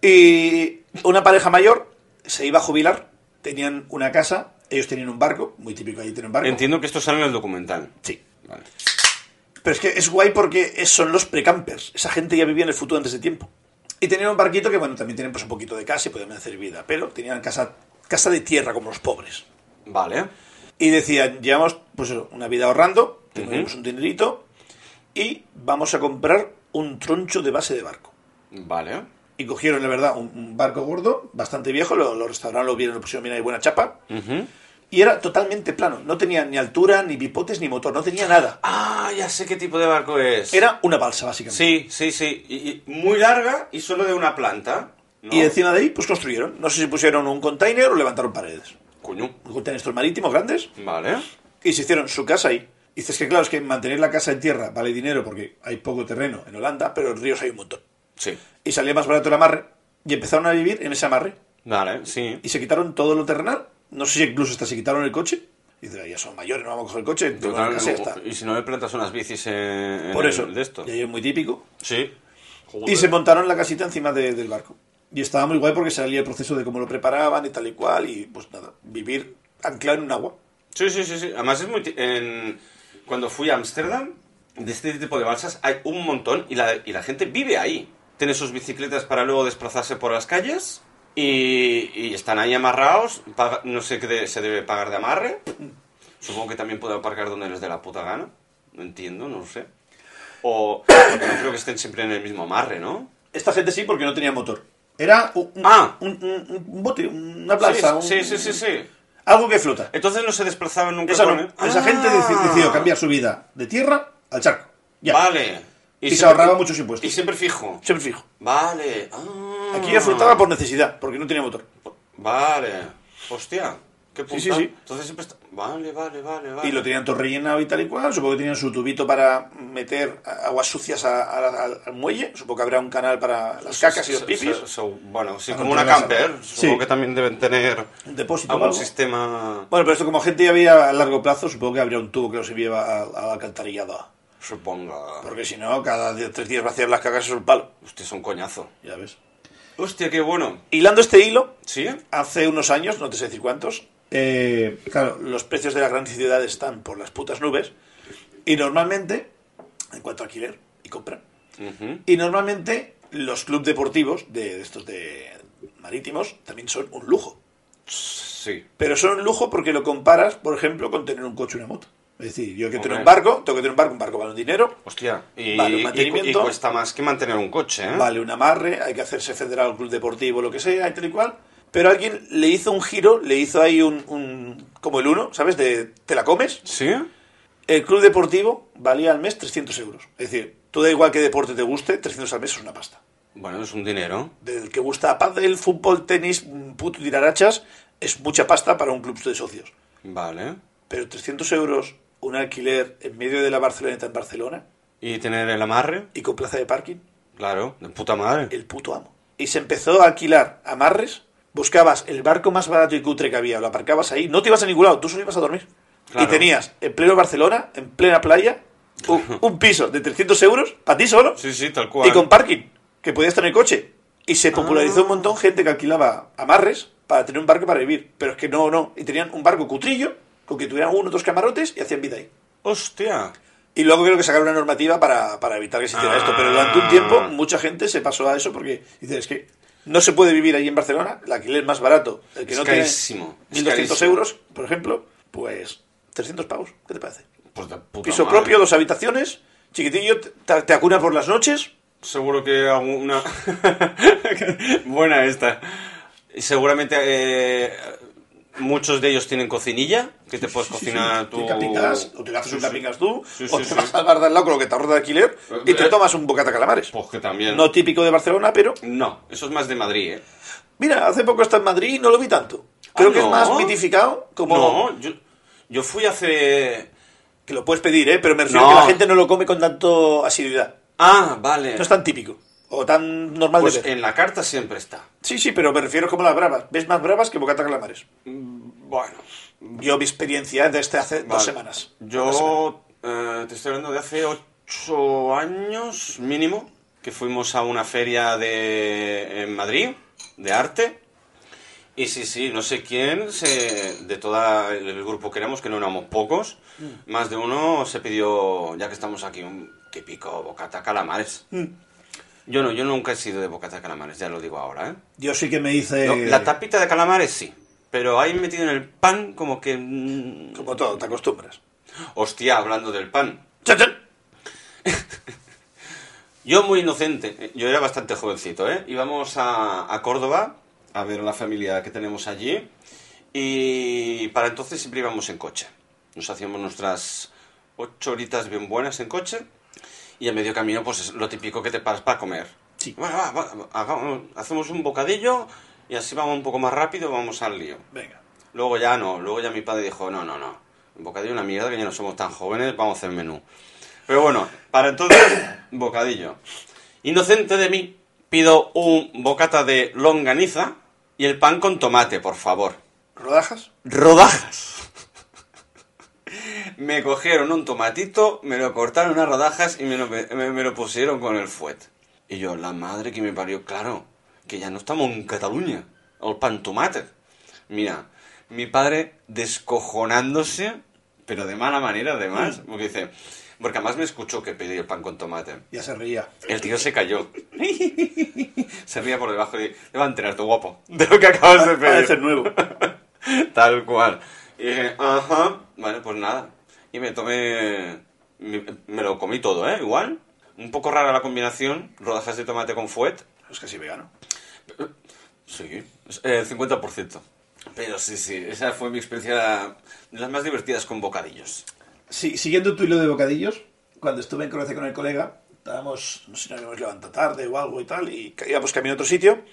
Y una pareja mayor se iba a jubilar, tenían una casa, ellos tenían un barco, muy típico ahí tienen un barco. Entiendo que esto sale en el documental. Sí. Vale. Pero es que es guay porque son los precampers. Esa gente ya vivía en el futuro antes de tiempo. Y tenían un barquito que, bueno, también tienen pues un poquito de casa y podían hacer vida, pero tenían casa, casa de tierra como los pobres. Vale. Y decían, llevamos pues una vida ahorrando, tenemos un dinerito y vamos a comprar un troncho de base de barco. Vale. Y cogieron, la verdad, un, un barco gordo, bastante viejo, lo, lo restauraron, lo vieron, lo pusieron bien ahí, buena chapa. Ujú. Y era totalmente plano. No tenía ni altura, ni bipotes, ni motor, no tenía nada. Ah, ya sé qué tipo de barco es. Era una balsa, básicamente. Sí, sí, sí. Y, y muy larga y solo de una planta. ¿no? Y encima de ahí, pues construyeron. No sé si pusieron un container o levantaron paredes. Coño. Un container estos marítimos grandes. Vale. Y se hicieron su casa ahí. Y dices que, claro, es que mantener la casa en tierra vale dinero porque hay poco terreno en Holanda, pero en ríos hay un montón. Sí. Y salía más barato el amarre. Y empezaron a vivir en ese amarre. Vale, sí. Y se quitaron todo lo terrenal. No sé si incluso hasta se quitaron el coche. Y dices, ya son mayores, no vamos a coger el coche. Total, casa y si no le plantas unas bicis en, en Por el- eso. de esto. Y ahí es muy típico. Sí. Y se montaron la casita encima de- del barco. Y estaba muy guay porque salía el proceso de cómo lo preparaban y tal y cual. Y pues nada, vivir anclado en un agua. Sí, sí, sí, sí. Además es muy... En... Cuando fui a Ámsterdam, de este tipo de balsas hay un montón y la, y la gente vive ahí. Tiene sus bicicletas para luego desplazarse por las calles y, y están ahí amarrados. paga- no sé qué de- se debe pagar de amarre. Supongo que también puede aparcar donde les dé la puta gana. No entiendo, no lo sé. O porque <coughs> no creo que estén siempre en el mismo amarre, ¿no? Esta gente sí porque no tenía motor. Era un, Ah. un, un- un bote, una plaza. un- sí, sí, sí, sí. Algo que flota. Entonces no se desplazaban nunca Esa, con no. Esa Ah. gente deci- decidió cambiar su vida de tierra al charco. Ya. Vale. Y se ahorraba muchos impuestos. Y siempre fijo. Siempre fijo. Vale. Ah. Aquí ya flotaba por necesidad, porque no tenía motor. Vale. Hostia. Qué. Sí, sí, sí. Entonces siempre está... Vale, vale, vale, vale. Y lo tenían todo rellenado y tal y cual. Supongo que tenían su tubito para meter aguas sucias a- a- al- al muelle. Supongo que habrá un canal para las cacas y los So- pipis. so- so- bueno, sí, Para como una camper. Supongo que también deben tener Un depósito algún algo. sistema. Bueno, pero esto como gente ya veía a largo plazo, supongo que habría un tubo que los lleva a, a la. Supongo. Porque si no, cada tres días vaciar las cacas es un palo. Hostia, es un coñazo. Ya ves. Hostia, qué bueno. Hilando este hilo, ¿Sí? hace unos años, no te sé decir cuántos, eh, claro, los precios de las grandes ciudades están por las putas nubes. Y normalmente, en cuanto a alquiler y compra, y normalmente los clubes deportivos de, de estos de marítimos también son un lujo. Sí. Pero son un lujo porque lo comparas, por ejemplo, con tener un coche o una moto. Es decir, yo que tener un barco, tengo que tener un barco, un barco vale un dinero, Hostia. Y, Vale, un y- mantenimiento. y cuesta más que mantener un coche, ¿eh? vale un amarre, hay que hacerse federal, club deportivo, lo que sea, y tal y cual. Pero alguien le hizo un giro, le hizo ahí un, un- como el uno, ¿sabes? De te la comes. ¿Sí? El club deportivo valía al mes 300 euros. Es decir, tú da igual qué deporte te guste, 300 al mes es una pasta. Bueno, es un dinero. Del que gusta pádel, fútbol, tenis, puto tirarachas, es mucha pasta para un club de socios. Vale. Pero 300 euros, un alquiler en medio de la Barceloneta en Barcelona ¿Y tener el amarre? y con plaza de parking, Claro, de puta madre. el puto amo. Y se empezó a alquilar amarres, buscabas el barco más barato y cutre que había, lo aparcabas ahí, no te ibas a ningún lado, tú solo ibas a dormir. Claro. Y tenías en pleno Barcelona, en plena playa, un, <laughs> un piso de 300 euros para ti solo Sí, sí, tal cual. y con parking, que podías tener coche. Y se popularizó Ah. un montón gente que alquilaba amarres para tener un barco para vivir. Pero es que no, no. Y tenían un barco cutrillo, con que tuvieran uno o dos camarotes y hacían vida ahí. Hostia. Y luego creo que sacaron una normativa para, para evitar que se hiciera Ah. esto. Pero durante un tiempo mucha gente se pasó a eso porque dice, es que no se puede vivir allí en Barcelona, el alquiler más barato, el que Es no carísimo, tiene 1.200 carísimo. euros, por ejemplo, pues 300 pavos. ¿Qué te parece? Pues puta Piso madre. propio, dos habitaciones, chiquitillo, te, te acuna por las noches. Seguro que alguna... <laughs> Buena esta. Seguramente eh, muchos de ellos tienen cocinilla, que te puedes cocinar tú... Te capitas, o te haces un capicas tú, o te vas al bar de al lado con lo que te ahorra de alquiler y te Eh, tomas un bocata calamares. Pues que también... No típico de Barcelona, pero... No, eso es más de Madrid, ¿eh? Mira, hace poco está en Madrid y no lo vi tanto. Creo Ah, que es más mitificado, como... No, yo, yo fui hace... Que lo puedes pedir, ¿eh? Pero me refiero No. que la gente no lo come con tanto asiduidad. Ah, vale. No es tan típico. O tan normal Pues de ver. en la carta siempre está. Sí, sí, pero me refiero como las bravas. ¿Ves más bravas que bocata calamares? Bueno, Yo mi experiencia desde hace dos semanas. Semana. Yo eh, te estoy hablando de hace ocho años mínimo, que fuimos a una feria de, en Madrid, de arte. Y sí, sí, no sé quién se, de todo el grupo que éramos, que no éramos pocos, Mm. más de uno se pidió, ya que estamos aquí, un típico bocata calamares. Mm. Yo no, yo nunca he sido de bocata calamares, ya lo digo ahora, ¿eh? Yo sí que me hice... No, la tapita de calamares sí, pero ahí metido en el pan como que... mm, Como todo, te acostumbras. Hostia, hablando del pan. <laughs> Yo muy inocente, yo era bastante jovencito, ¿eh? Íbamos a, a Córdoba a ver a la familia que tenemos allí y para entonces siempre íbamos en coche. Nos hacíamos nuestras ocho horitas bien buenas en coche y a medio camino pues es lo típico que te paras para comer. Sí. Bueno, va, va, hagamos- hacemos un bocadillo y así vamos un poco más rápido, vamos al lío. Venga. Luego ya no, luego ya mi padre dijo, no, no, no, un bocadillo una mierda, que ya no somos tan jóvenes, vamos a hacer menú. Pero bueno, para entonces, <coughs> bocadillo. Inocente de mí, pido un bocata de longaniza y el pan con tomate, por favor. ¿Rodajas? Rodajas. Me cogieron un tomatito, me lo cortaron unas rodajas y me lo, me, me lo pusieron con el fuet. Y yo, la madre que me parió, claro, que ya no estamos en Cataluña, el pan tomate. Mira, mi padre descojonándose, pero de mala manera además, porque dice, porque además me escuchó que pedí el pan con tomate. Ya se reía. El tío se cayó. <laughs> se ría por debajo y le va a enterarte, guapo, de lo que acabas de pedir. Parece nuevo. <laughs> Tal cual. Y dije, ajá, vale, pues nada. Y me tomé, me, me lo comí todo, ¿eh? Igual. Un poco rara la combinación, rodajas de tomate con fuet. Es casi vegano. Sí, eh, 50%. Pero sí, sí, esa fue mi experiencia de las más divertidas con bocadillos. Sí, siguiendo tu hilo de bocadillos, cuando estuve en Croacia con el colega, estábamos, no sé si nos habíamos levantado tarde o algo y tal, y íbamos camino a otro sitio,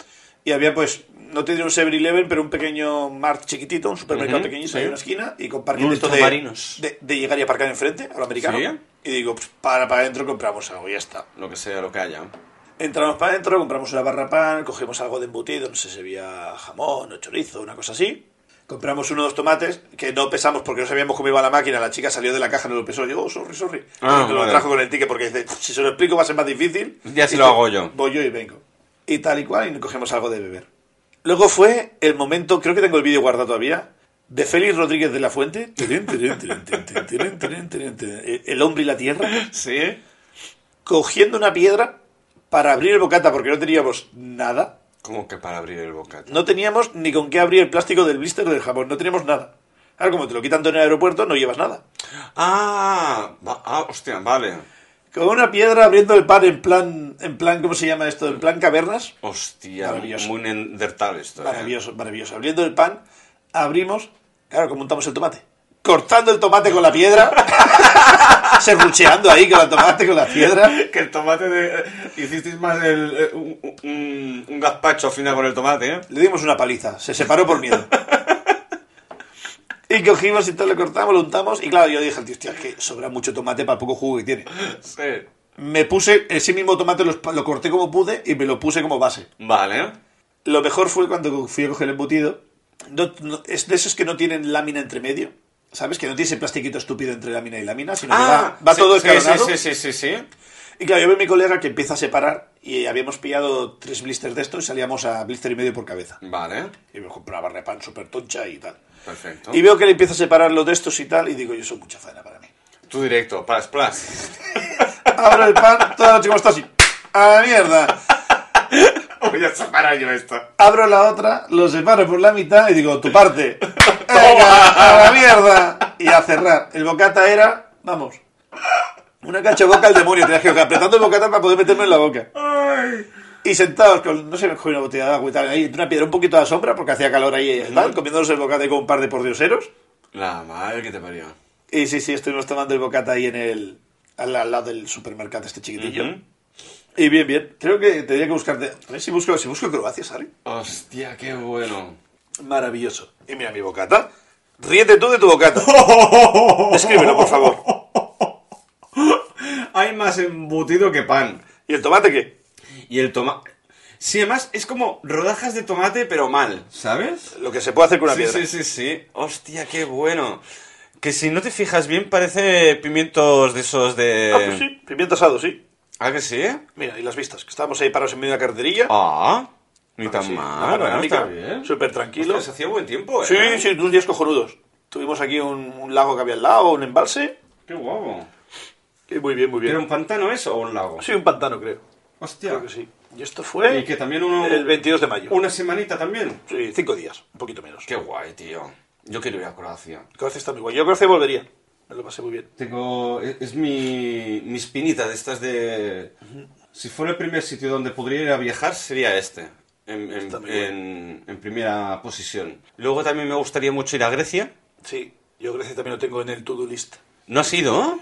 Y había pues, no te diré un 7-Eleven, pero un pequeño Mart chiquitito, un supermercado pequeñito sí. ahí en una esquina y con parking de de, de, llegar y aparcar enfrente, a lo americano. ¿Sí? Y digo, pues para, para adentro compramos algo y ya está. Lo que sea, lo que haya. Entramos para adentro, compramos una barra pan, cogemos algo de embutido, no sé si había jamón o chorizo, una cosa así. Compramos uno o dos tomates que no pesamos porque no sabíamos cómo iba la máquina. La chica salió de la caja, no lo pesó. Yo, oh, sorry, sorry. Ah, lo trajo con el ticket porque dice, si se lo explico va a ser más difícil. Ya se lo hago yo. Voy yo y vengo y tal y cual, y cogemos algo de beber. Luego fue el momento, creo que tengo el vídeo guardado todavía, de Félix Rodríguez de la Fuente, El hombre y la tierra, ¿Sí? cogiendo una piedra para abrir el bocata, porque no teníamos nada. ¿Cómo que para abrir el bocata? No teníamos ni con qué abrir el plástico del blister del jamón, no teníamos nada. Claro, como te lo quitan todo en el aeropuerto, no llevas nada. Ah, ah hostia, vale. Con una piedra abriendo el pan en plan, en plan, ¿cómo se llama esto? En plan cavernas. Hostia, Maravilloso. muy neandertal esto. ¿eh? Maravilloso, maravilloso. Abriendo el pan, abrimos, claro, como montamos el tomate. Cortando el tomate con la piedra, <laughs> serrucheando ahí con el tomate, con la piedra. Que el tomate de... Hicisteis más el, eh, un, un- un gazpacho al final con el tomate, ¿eh? Le dimos una paliza, se separó por miedo. <laughs> Y cogimos y tal, le cortamos, lo untamos. Y claro, yo dije al tío, hostia, es que sobra mucho tomate para el poco jugo que tiene. Sí. Me puse ese mismo tomate, lo, lo corté como pude y me lo puse como base. Vale. Lo mejor fue cuando fui a coger el embutido. No- no- es de esos que no tienen lámina entre medio. ¿Sabes? Que no tiene ese plastiquito estúpido entre lámina y lámina, sino que va, va sí, todo sí, escalonado. Sí, sí, sí, sí, sí. Y claro, yo veo a mi colega que empieza a separar y habíamos pillado tres blisters de estos y salíamos a blister y medio por cabeza. Vale, Y me compré una barra de pan súper toncha y tal. perfecto. Y veo que le empieza a separar los de estos y tal, y digo, yo soy mucha faena para mí. Tú directo, para splash. <laughs> Abro el pan, toda la noche como está así. ¡A la mierda! <laughs> Voy a separar yo esto. Abro la otra, lo separo por la mitad y digo, tu parte. <laughs> ¡Venga, a la mierda! Y a cerrar. El bocata era, vamos, una cancha boca al demonio. Tenías que ir apretando el bocata para poder meterme en la boca. Y sentados con, no sé, me cogí una botella de agua y tal, ahí una piedra un poquito a la sombra porque hacía calor ahí y tal, comiéndonos el bocata con un par de pordioseros. La madre que te parió. Y sí, sí, estuvimos tomando el bocata ahí en el, al, al lado del supermercado este chiquitillo. Ujú. Y bien, bien. Creo que tendría que buscarte. A ver si busco, si busco Croacia, ¿sale? Hostia, qué bueno. Maravilloso. Y mira mi bocata. Ríete tú de tu bocata. <laughs> Escríbelo, por favor. Hay más embutido que pan. ¿Y el tomate qué? Y el tomate... Sí, además es como rodajas de tomate, pero mal, ¿sabes? Lo que se puede hacer con una sí, piedra. sí, sí, sí. Hostia, qué bueno. Que si no te fijas bien, parece pimientos de esos de... Ah, pues sí. Pimiento asado, sí. ¿Ah, que sí? Mira, y las vistas. Que estábamos ahí parados en medio de la carreterilla. Ah, ni Ah, tan sí, mal, ¿eh? panorámica, está bien. Súper tranquilo. Hostia, se hacía buen tiempo, ¿eh? Sí, sí, unos días cojonudos. Tuvimos aquí un, un lago que había al lado, un embalse. Qué guapo. Muy bien, muy bien. ¿Era un pantano eso o un lago? Sí, un pantano, creo. Hostia. Creo que sí. Y esto fue Y que también uno... el 22 de mayo. Una semanita también. Sí, cinco días, un poquito menos. Qué guay, tío. Yo quiero ir a Croacia. Croacia está muy guay. Yo a Croacia volvería. Me lo pasé muy bien. Tengo... Es, es mi, mi espinita de estas de... Si fuera el primer sitio donde podría ir a viajar, sería este. En- en primera posición. Luego también me gustaría mucho ir a Grecia. Sí, yo Grecia también lo tengo en el to-do list. ¿No has ido?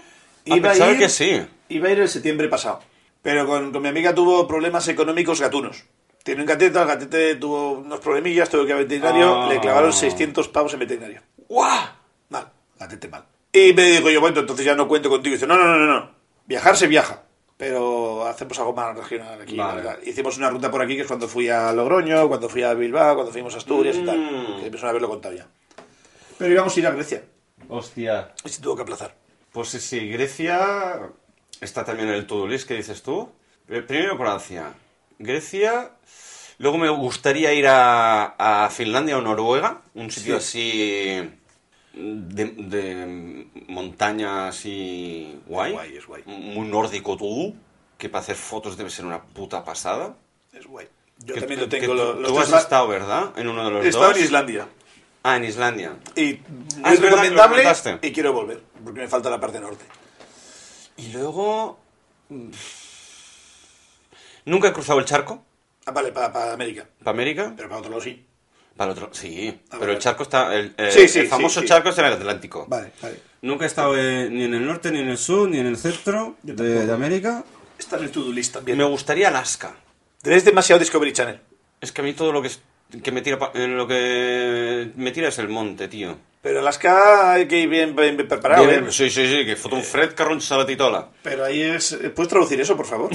Ah, Iba a pensaba ir- que sí. Iba a ir el septiembre pasado. Pero con, con mi amiga tuvo problemas económicos gatunos. Tiene un gatete, el gatete tuvo unos problemillas, tuvo que ir al veterinario, Ah. le clavaron 600 pavos en veterinario. ¡Guau! Mal, gatete mal. Y me dijo yo, bueno, entonces ya no cuento contigo. Y dice, no, no, no, no, no. Viajar se viaja, pero hacemos algo más regional aquí. Vale. Hicimos una ruta por aquí, que es cuando fui a Logroño, cuando fui a Bilbao, cuando fuimos a Asturias y tal. Mm. Que me suena haberlo contado ya. Pero íbamos a ir a Grecia. Hostia. Y se tuvo que aplazar. Pues sí, sí, Grecia está también en el to-do list, ¿qué dices tú? Eh, Primero Croacia, Grecia, luego me gustaría ir a, a Finlandia o Noruega, un sitio así de, de montaña así guay, Es guay, es guay. muy nórdico todo, que para hacer fotos debe ser una puta pasada. Es guay. Yo Que- también lo que tengo. tú- lo- los tú has estado, ¿verdad? En uno de los He estado dos. en Islandia. Ah, en Islandia. Y Ah, es recomendable y quiero volver, porque me falta la parte norte. Y luego... Nunca he cruzado el charco Ah, vale, para, América. para América. Pero para otro lado sí. Para el otro, sí. Ah, pero vale. el charco está. El, Sí, sí, el famoso sí, sí. charco está en el Atlántico. Vale, vale. Nunca he estado eh, ni en el norte, ni en el sur, ni en el centro de, de América. Está en el to-do list también. Me gustaría Alaska. Tenés demasiado Discovery Channel. Es que a mí todo lo que, es- que me tira pa- eh, lo que me tira es el monte, tío. Pero Alaska hay que ir bien, bien preparado, Bien, ¿eh? sí, sí, sí, que fot un fred carroncha la titola. Pero ahí es... eh, ¿Puedes traducir eso, por favor?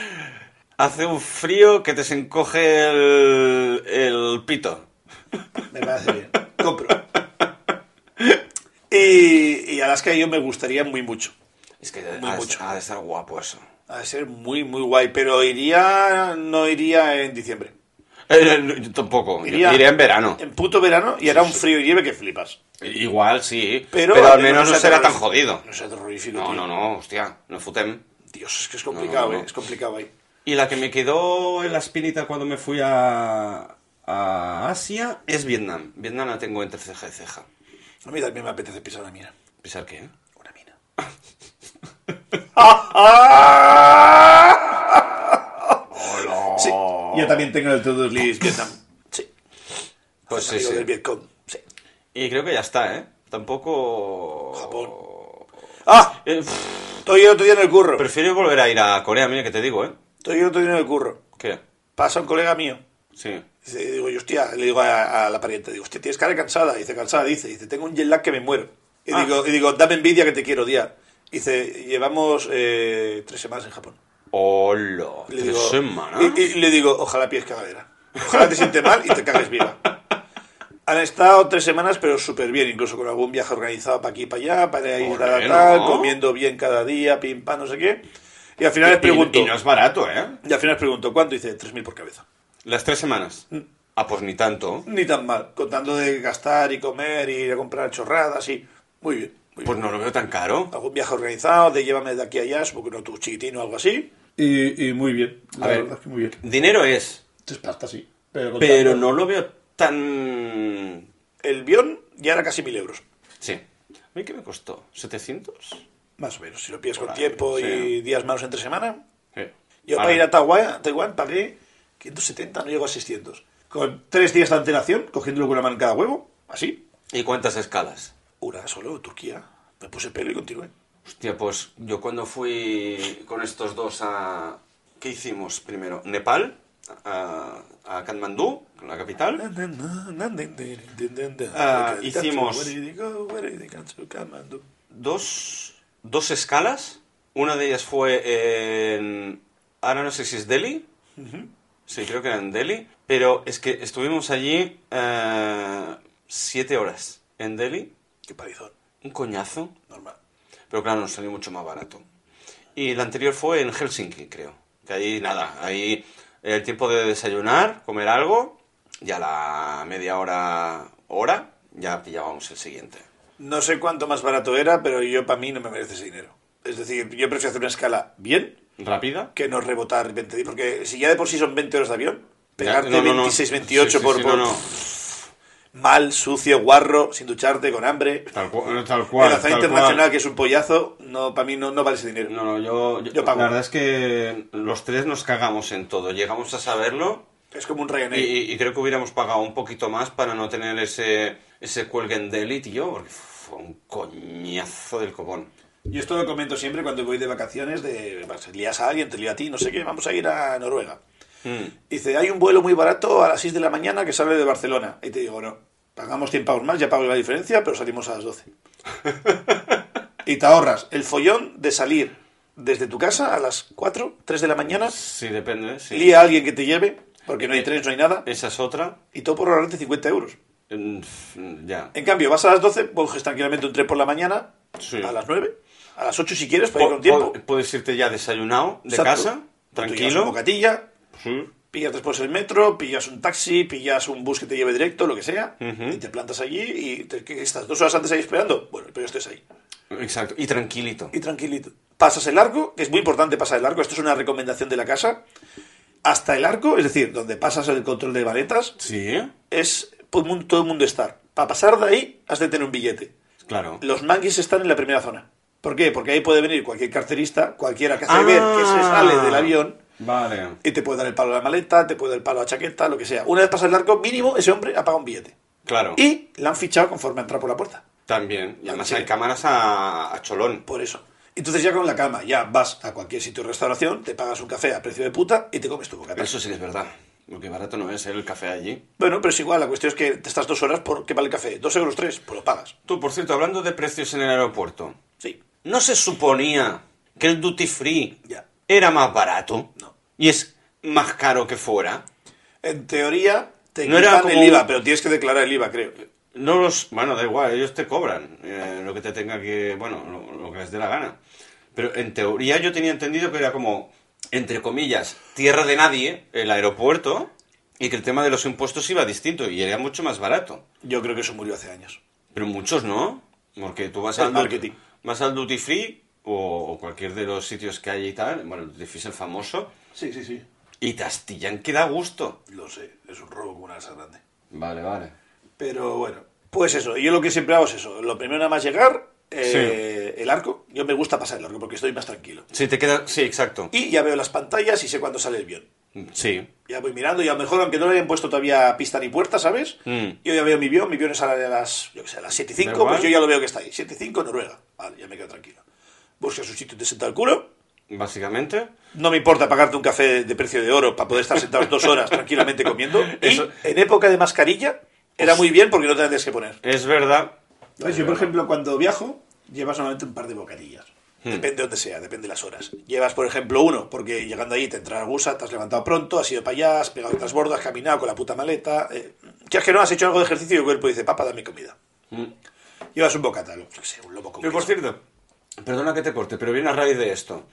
<laughs> Hace un frío que te se encoge el, el pito. Me parece bien. <laughs> Compro. Y, y Alaska yo me gustaría muy mucho. Es que Muy ha, mucho. ha de estar guapo eso. Ha de ser muy, muy guay. Pero iría... No iría en diciembre. Eh, no, yo tampoco, yo Iría, en verano. En puto verano y hará un frío y nieve que flipas. Igual, sí, Pero, pero, al menos no será tan jodido. No sea terrorífico, No, tío. no, no, hostia, no futem. Dios, es que es complicado, No, ¿eh? Es complicado ahí. Y la que me quedó en la espinita cuando me fui a, a Asia. Es Vietnam. Vietnam la tengo entre ceja y ceja. A mí también me apetece pisar una mina. ¿Pisar qué? Una mina. <laughs> <laughs> Sí. Yo también tengo el to-do list Vietnam. Sí. Pues sí, del Vietcong. Sí. Y creo que ya está, ¿eh? Tampoco... Japón. ¡Ah! Eh, pff, Estoy el otro día en el curro. prefiero volver a ir a Corea, mira que te digo, ¿eh? Estoy el otro día en el curro. ¿Qué? Pasa un colega mío. Sí. Dice, digo, yo, hostia, le digo a, a la pariente, digo, hostia, tienes cara cansada. Dice, cansada, dice, dice, tengo un jet lag que me muero. Y, Ah. digo, y digo, dame envidia que te quiero odiar. Dice, llevamos eh, tres semanas en Japón. Hola, Le tres semanas. Y, y le digo, ojalá pies cagadera. Ojalá te siente mal y te cagues viva. <laughs> Han estado tres semanas, pero súper bien, incluso con algún viaje organizado para aquí y para allá, para ir a tal, ¿no? comiendo bien cada día, pim, pam, no sé qué. Y al final les Y- pregunto, Y, no es barato, ¿eh? y al final les pregunto, ¿cuánto? Dice, 3.000 por cabeza. Las tres semanas. Mm. Ah, pues ni tanto. Ni tan mal, contando de gastar y comer y ir a comprar chorradas y... Muy bien, Pues bien. no lo veo tan caro. Algún viaje organizado, de llévame de aquí a allá, supongo que no tu chiquitín o algo así. Y, y muy bien, la A ver. verdad es que muy bien. Dinero es, Es pasta, sí. Pero, no lo veo tan... El bión ya era casi 1.000 euros. Sí. ¿A mí qué me costó? ¿700? Más o menos, si lo pillas con tiempo y días malos entre semana. Sí. Yo Ahora, para ir a Taiwán, Taiwán pagué 570, no llego a 600. Con tres días de antelación, cogiéndolo con una mano en cada huevo, así. ¿Y cuántas escalas? Una solo, Turquía. Me puse pelo y continué. Hostia, pues yo cuando fui con estos dos a... ¿Qué hicimos primero? ¿Nepal? A, a Katmandú, la capital. Hicimos- Dos, dos escalas. Una de ellas fue en... Ahora no sé si es Delhi. Sí, creo que era en Delhi. Pero es que estuvimos allí eh, siete horas en Delhi. Qué parizón, Un coñazo. normal. Pero claro, nos salió mucho más barato. Y la anterior fue en Helsinki, creo. Que ahí nada, ahí el tiempo de desayunar, comer algo, y a la media hora, hora, ya pillábamos el siguiente. No sé cuánto más barato era, pero yo para mí no me merece ese dinero. Es decir, yo prefiero hacer una escala bien ¿Rápida? que no rebotar 20 días. Porque si ya de por sí son 20 horas de avión, pegarte No, no, no. 26, 28 Sí, sí, por, sí, por. Mal, sucio, guarro, sin ducharte, con hambre. Tal, cu- tal En cual. tal internacional, cual. que es un pollazo, no, para mí no, no vale ese dinero. No, no, yo, yo, Yo pago. La verdad es que los tres nos cagamos en todo. Llegamos a saberlo Es como un y, Ryanair. y- y creo que hubiéramos pagado un poquito más para no tener ese, ese cuelgue en Delhi, tío, porque fue un coñazo del copón. Y esto lo comento siempre cuando voy de vacaciones, de lías a alguien, te lío a ti, no sé qué, vamos a ir a Noruega. Mm. Dice, hay un vuelo muy barato a las 6 de la mañana que sale de Barcelona. Y te digo, no, pagamos 100 pavos más, ya pago la diferencia, pero salimos a las 12. <laughs> y te ahorras el follón de salir desde tu casa a las 4, 3 de la mañana, Sí, depende, sí. lía a alguien que te lleve, porque no hay trenes, no hay nada, Esa es otra. y todo por ahorrarte 50 euros. Mm, Ya. En cambio, vas a las 12, coges tranquilamente un tren por la mañana, Sí. a las 9, a las 8 si quieres, para ir con tiempo. po- Puedes irte ya desayunado de Exacto. casa, un tranquilo. bocatilla, Sí. pillas después el metro, pillas un taxi, pillas un bus que te lleve directo, lo que sea, y te plantas allí y te, ¿qué estás dos horas antes ahí esperando. Bueno, pero estés ahí. Exacto. Y tranquilito. Y tranquilito. Pasas el arco, que es muy importante pasar el arco, esto es una recomendación de la casa. Hasta el arco, es decir, donde pasas el control de maletas, Sí, es todo el mundo, todo el mundo estar. Para pasar de ahí, has de tener un billete. claro. Los manguis están en la primera zona. ¿Por qué? Porque ahí puede venir cualquier carterista, cualquiera que hace Ah. ver que se sale del avión Vale. y te puede dar el palo a la maleta, te puede dar el palo a la chaqueta, lo que sea. Una vez pasa el arco, mínimo ese hombre ha pagado un billete. Claro. Y la han fichado conforme entra por la puerta. También. Y además Sí. hay cámaras a, a cholón. Por eso. Entonces ya con la calma, ya vas a cualquier sitio de restauración, te pagas un café a precio de puta y te comes tu bocata. Eso sí que es verdad. Porque barato no es el café allí. Bueno, pero es igual, la cuestión es que te estás dos horas por qué vale el café. ¿Dos euros tres? Pues lo pagas. Tú, por cierto, hablando de precios en el aeropuerto, Sí. ¿no se suponía que el duty free Ya. era más barato? Y es más caro que fuera. En teoría te No era quitan como el IVA, pero tienes que declarar el IVA, creo. No los. Bueno, da igual, ellos te cobran eh, lo que te tenga que. Bueno, lo, lo que les dé la gana. Pero en teoría yo tenía entendido que era como, entre comillas, tierra de nadie, el aeropuerto, y que el tema de los impuestos iba distinto y era mucho más barato. Yo creo que eso murió hace años. Pero muchos no, porque tú vas El al, marketing. duty, vas al duty free o, o cualquier de los sitios que hay y tal, bueno, el duty free es el famoso, Sí, sí, sí. y te astillan que da gusto. Lo sé, es un robo como una casa grande. Vale, vale. Pero bueno, pues eso. Yo lo que siempre hago es eso. Lo primero nada más llegar, eh, el arco. Yo me gusta pasar el arco porque estoy más tranquilo. Sí, te queda. Sí, exacto. Y ya veo las pantallas y sé cuándo sale el avión. Sí. Ya voy mirando y a lo mejor, aunque no le hayan puesto todavía pista ni puerta, ¿sabes? Mm. Yo ya veo mi avión, mi avión es a las, yo qué sé, a las 7 y 5, Da igual. pues yo ya lo veo que está ahí. 7 y 5, Noruega. Vale, ya me quedo tranquilo. Buscas un sitio y te sienta al culo. Básicamente. No me importa pagarte un café de precio de oro para poder estar sentado dos horas <laughs> tranquilamente comiendo. Eso- Y en época de mascarilla era muy bien porque no te tendrías que poner. Es verdad. Yo, por ejemplo, cuando viajo, llevas solamente un par de bocadillas. Hmm. Depende de donde sea, depende de las horas. Llevas, por ejemplo, uno, porque llegando ahí te entra la gusa, te has levantado pronto, has ido para allá, has pegado otras bordas, has caminado con la puta maleta. Eh, si es que no has hecho algo de ejercicio y el cuerpo dice, papá, dame comida. Mm. Llevas un bocata, sé, un lobo con Pero por cierto, perdona que te corte, pero viene a raíz de esto.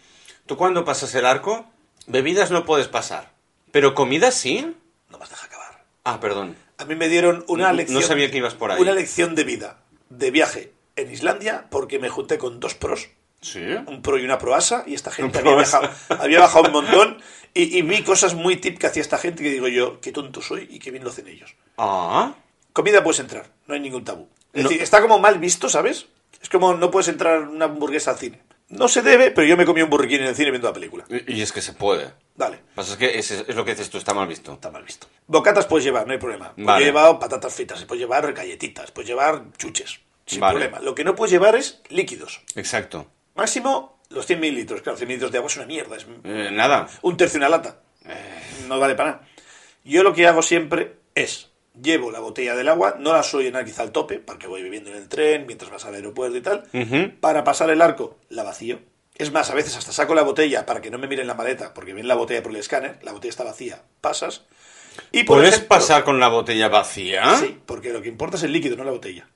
Tú cuando pasas el arco, bebidas no puedes pasar. Pero comida sí. No me deja acabar. Ah, perdón. A mí me dieron una No- no lección. sabía que ibas por ahí. Una lección de vida, de viaje en Islandia, porque me junté con dos pros. Sí. un pro y una proasa y esta gente había bajado, había bajado un montón y, y vi cosas muy tip que hacía esta gente que digo yo, qué tonto soy y qué bien lo hacen ellos. Ah. Comida puedes entrar, no hay ningún tabú. Es No. decir, está como mal visto, ¿sabes? Es como no puedes entrar una hamburguesa al cine. No se debe, pero yo me comí un burriquín en el cine viendo la película. Y y es que se puede. Vale, Pasa es que es, es lo que dices tú, está mal visto. está mal visto. Bocatas puedes llevar, no hay problema. Vale. He llevado patatas fritas, puedes llevar galletitas, puedes llevar chuches, sin Vale. problema. Lo que no puedes llevar es líquidos. Exacto. Máximo los 100 mililitros. Claro, 100 mililitros de agua es una mierda, es Eh, nada. un tercio de una lata. No vale para nada. Yo lo que hago siempre es, llevo la botella del agua, no la suelo llenar quizá al tope, porque voy bebiendo en el tren, mientras vas al aeropuerto y tal. Para pasar el arco, la vacío. Es más, a veces hasta saco la botella para que no me miren la maleta, porque ven la botella por el escáner, la botella está vacía, pasas. Y por ¿Puedes ejemplo- pasar con la botella vacía? Sí, porque lo que importa es el líquido, no la botella.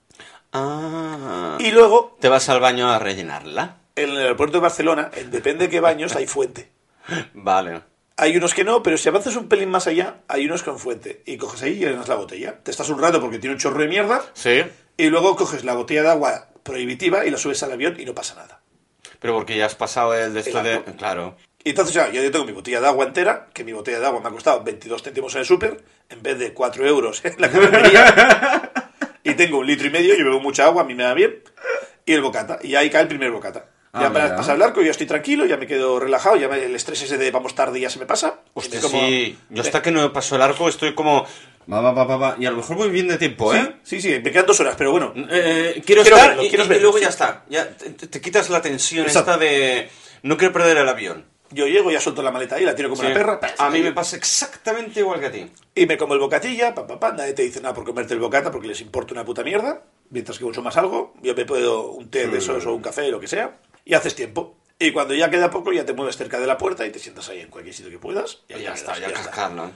Ah. Y luego, ¿Te vas al baño a rellenarla? en el aeropuerto de Barcelona, en depende de qué baños, hay fuente. <laughs> Vale. Hay unos que no, pero si avanzas un pelín más allá, hay unos con fuente. Y coges ahí y llenas la botella. Te estás un rato porque tiene un chorro de mierda. Sí. Y luego coges la botella de agua prohibitiva y la subes al avión y no pasa nada. Pero porque ya has pasado el de esto de... Claro. Y entonces ya, yo tengo mi botella de agua entera, que mi botella de agua me ha costado 22 céntimos en el súper, en vez de 4 euros en la cafetería. <laughs> y tengo un litro y medio, yo bebo mucha agua, a mí me da bien. Y el bocata. Y ahí cae el primer bocata. Ah, ya para pasar el arco, ya estoy tranquilo, ya me quedo relajado, ya me- el estrés ese de vamos tarde ya se me pasa. Hostia, como- sí. Yo hasta que no paso el arco estoy como... Va, va, va, va. Y a lo mejor voy bien de tiempo, ¿eh? Sí, sí, sí, me quedan dos horas, pero bueno. Eh, quiero, Quiero estar verlo, y, quiero y- y verlo, luego sí. ya está. Ya te, te- quitas la tensión Exacto. esta de... No quiero perder el avión. Yo llego, ya suelto la maleta ahí, la tiro como Sí. una perra. A mí me pasa exactamente igual que a ti. Y me como el bocatilla, pa, pa, pa, nadie te dice nada por comerte el bocata porque les importa una puta mierda. Mientras que consumas algo, yo me puedo un té de esos o un café, lo que sea, y haces tiempo. Y cuando ya queda poco, ya te mueves cerca de la puerta y te sientas ahí en cualquier sitio que puedas. Y ya quedas, está, ya está. cascarlo.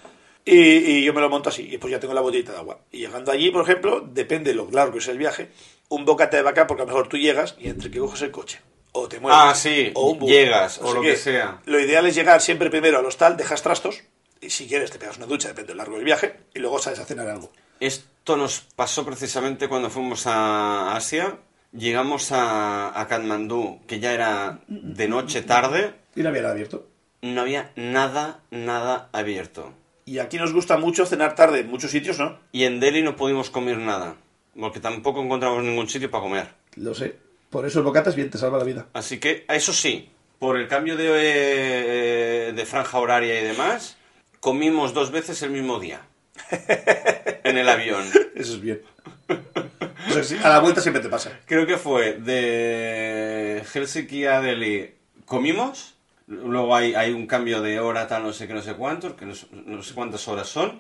Y, y yo me lo monto así, y pues ya tengo la botellita de agua. Y llegando allí, por ejemplo, depende de lo largo que es el viaje, un bocata de vaca, porque a lo mejor tú llegas y entre que coges el coche, o te mueves, Ah, sí, o un bus, llegas, o lo que sea. Lo ideal es llegar siempre primero al hostal, dejas trastos, y si quieres te pegas una ducha, depende del largo del viaje, y luego sales a cenar algo. Esto nos pasó precisamente cuando fuimos a Asia. Llegamos a, a Katmandú, que ya era de noche tarde. Y no había nada abierto. No había nada, nada abierto. Y aquí nos gusta mucho cenar tarde en muchos sitios, ¿no? Y en Delhi no pudimos comer nada. Porque tampoco encontramos ningún sitio para comer. Lo sé. Por eso el bocata es bien, te salva la vida. Así que, eso sí, por el cambio de, eh, de franja horaria y demás, comimos dos veces el mismo día. <laughs> en el avión. Eso es bien. Sí, a la vuelta siempre te pasa. Creo que fue de Helsinki a Delhi. Comimos, luego hay, hay un cambio de hora, tal, no sé qué, no sé cuántos, que no, no sé cuántas horas son,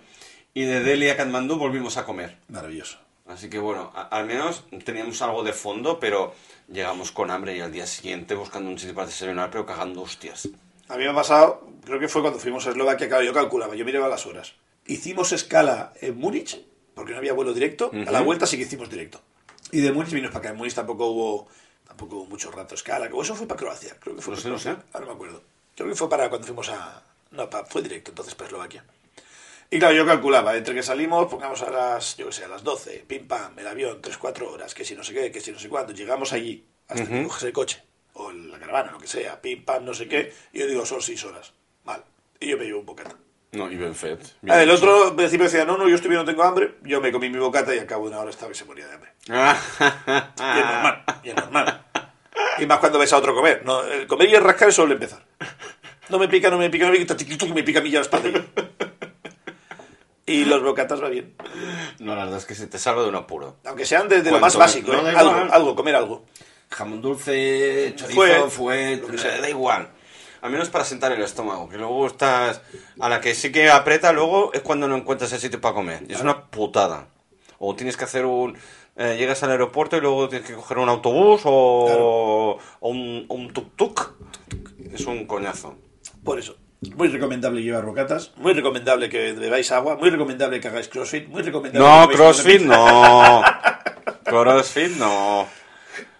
y de Delhi a Katmandú volvimos a comer. Maravilloso. Así que bueno, a- al menos teníamos algo de fondo, pero llegamos con hambre y al día siguiente buscando un sitio para desayunar, pero cagando hostias. A mí me ha pasado, creo que fue cuando fuimos a Eslovaquia, claro, yo calculaba, yo miraba las horas. Hicimos escala en Múnich, porque no había vuelo directo, a la vuelta sí que hicimos directo. Y de Múnich vimos para acá, en Múnich tampoco hubo, tampoco hubo mucho rato escala, o eso fue para Croacia, creo que fue No sé, no sé. ahora me acuerdo. Creo que fue para cuando fuimos a... No, fue directo entonces para Eslovaquia. Y claro, yo calculaba, entre que salimos, pongamos a las, yo qué sé, a las 12, pim pam, el avión, 3-4 horas, que si no sé qué, que si no sé cuánto, llegamos allí, hasta que coges el coche, o la caravana, lo que sea, pim pam, no sé qué, y yo digo, son 6 horas. Mal. Y yo me llevo un bocata. No, y Ben Fed. Ah, el otro al principio decía, no, no, yo estoy bien, no tengo hambre, yo me comí mi bocata y al cabo de una hora estaba que se moría de hambre. Y es normal, y es normal. Y más cuando ves a otro comer. No, el comer y el rascar es solo empezar. No me pica, no me pica, no me pica, que me pica a mí ya la espalda. Y los bocatas va bien. No, la verdad es que se te salva de un apuro. Aunque sean de, de lo más básico, no, ¿eh? algo, algo, comer algo. Jamón dulce, chorizo, Fue, fue, da igual. Al menos para sentar el estómago, que luego estás... A la que sí que aprieta, luego es cuando no encuentras el sitio para comer. Y es una putada. O tienes que hacer un... eh, llegas al aeropuerto y luego tienes que coger un autobús o, o un, un tuk-tuk. Es un coñazo. Por eso. Muy recomendable llevar bocatas, muy recomendable que bebáis agua, muy recomendable que hagáis crossfit, muy recomendable No, que <laughs> CrossFit no. CrossFit no.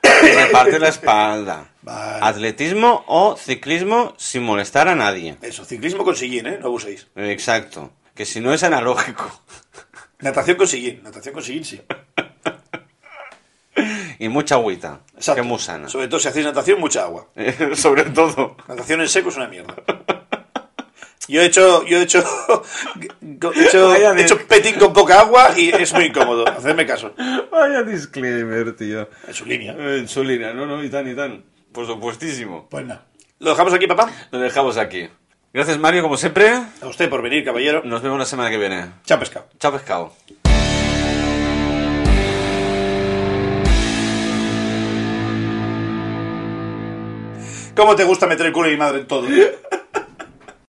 Me parte la espalda. Vale. Atletismo o ciclismo sin molestar a nadie. Eso, ciclismo con sillín, ¿eh? No abuséis. Exacto. Que si no es analógico. <laughs> Natación con sillín, natación con sillín sí. <laughs> Y mucha agüita. Exacto. Que muy sana. Sobre todo si hacéis natación, mucha agua. <laughs> Sobre todo. Natación en seco es una mierda. Yo he hecho, yo he hecho, he hecho, Vaya he hecho petting con poca agua y es muy incómodo. Hacedme caso. Vaya disclaimer, tío. En su línea. En su línea, no, no, y tan, y tan. Por supuestísimo. Pues nada. ¿Lo dejamos aquí, papá? Lo dejamos aquí. Gracias, Mario, como siempre. A usted por venir, caballero. Nos vemos la semana que viene. Chao, pescado. Chao, pescado. ¿Cómo te gusta meter el culo y mi madre en todo? <laughs>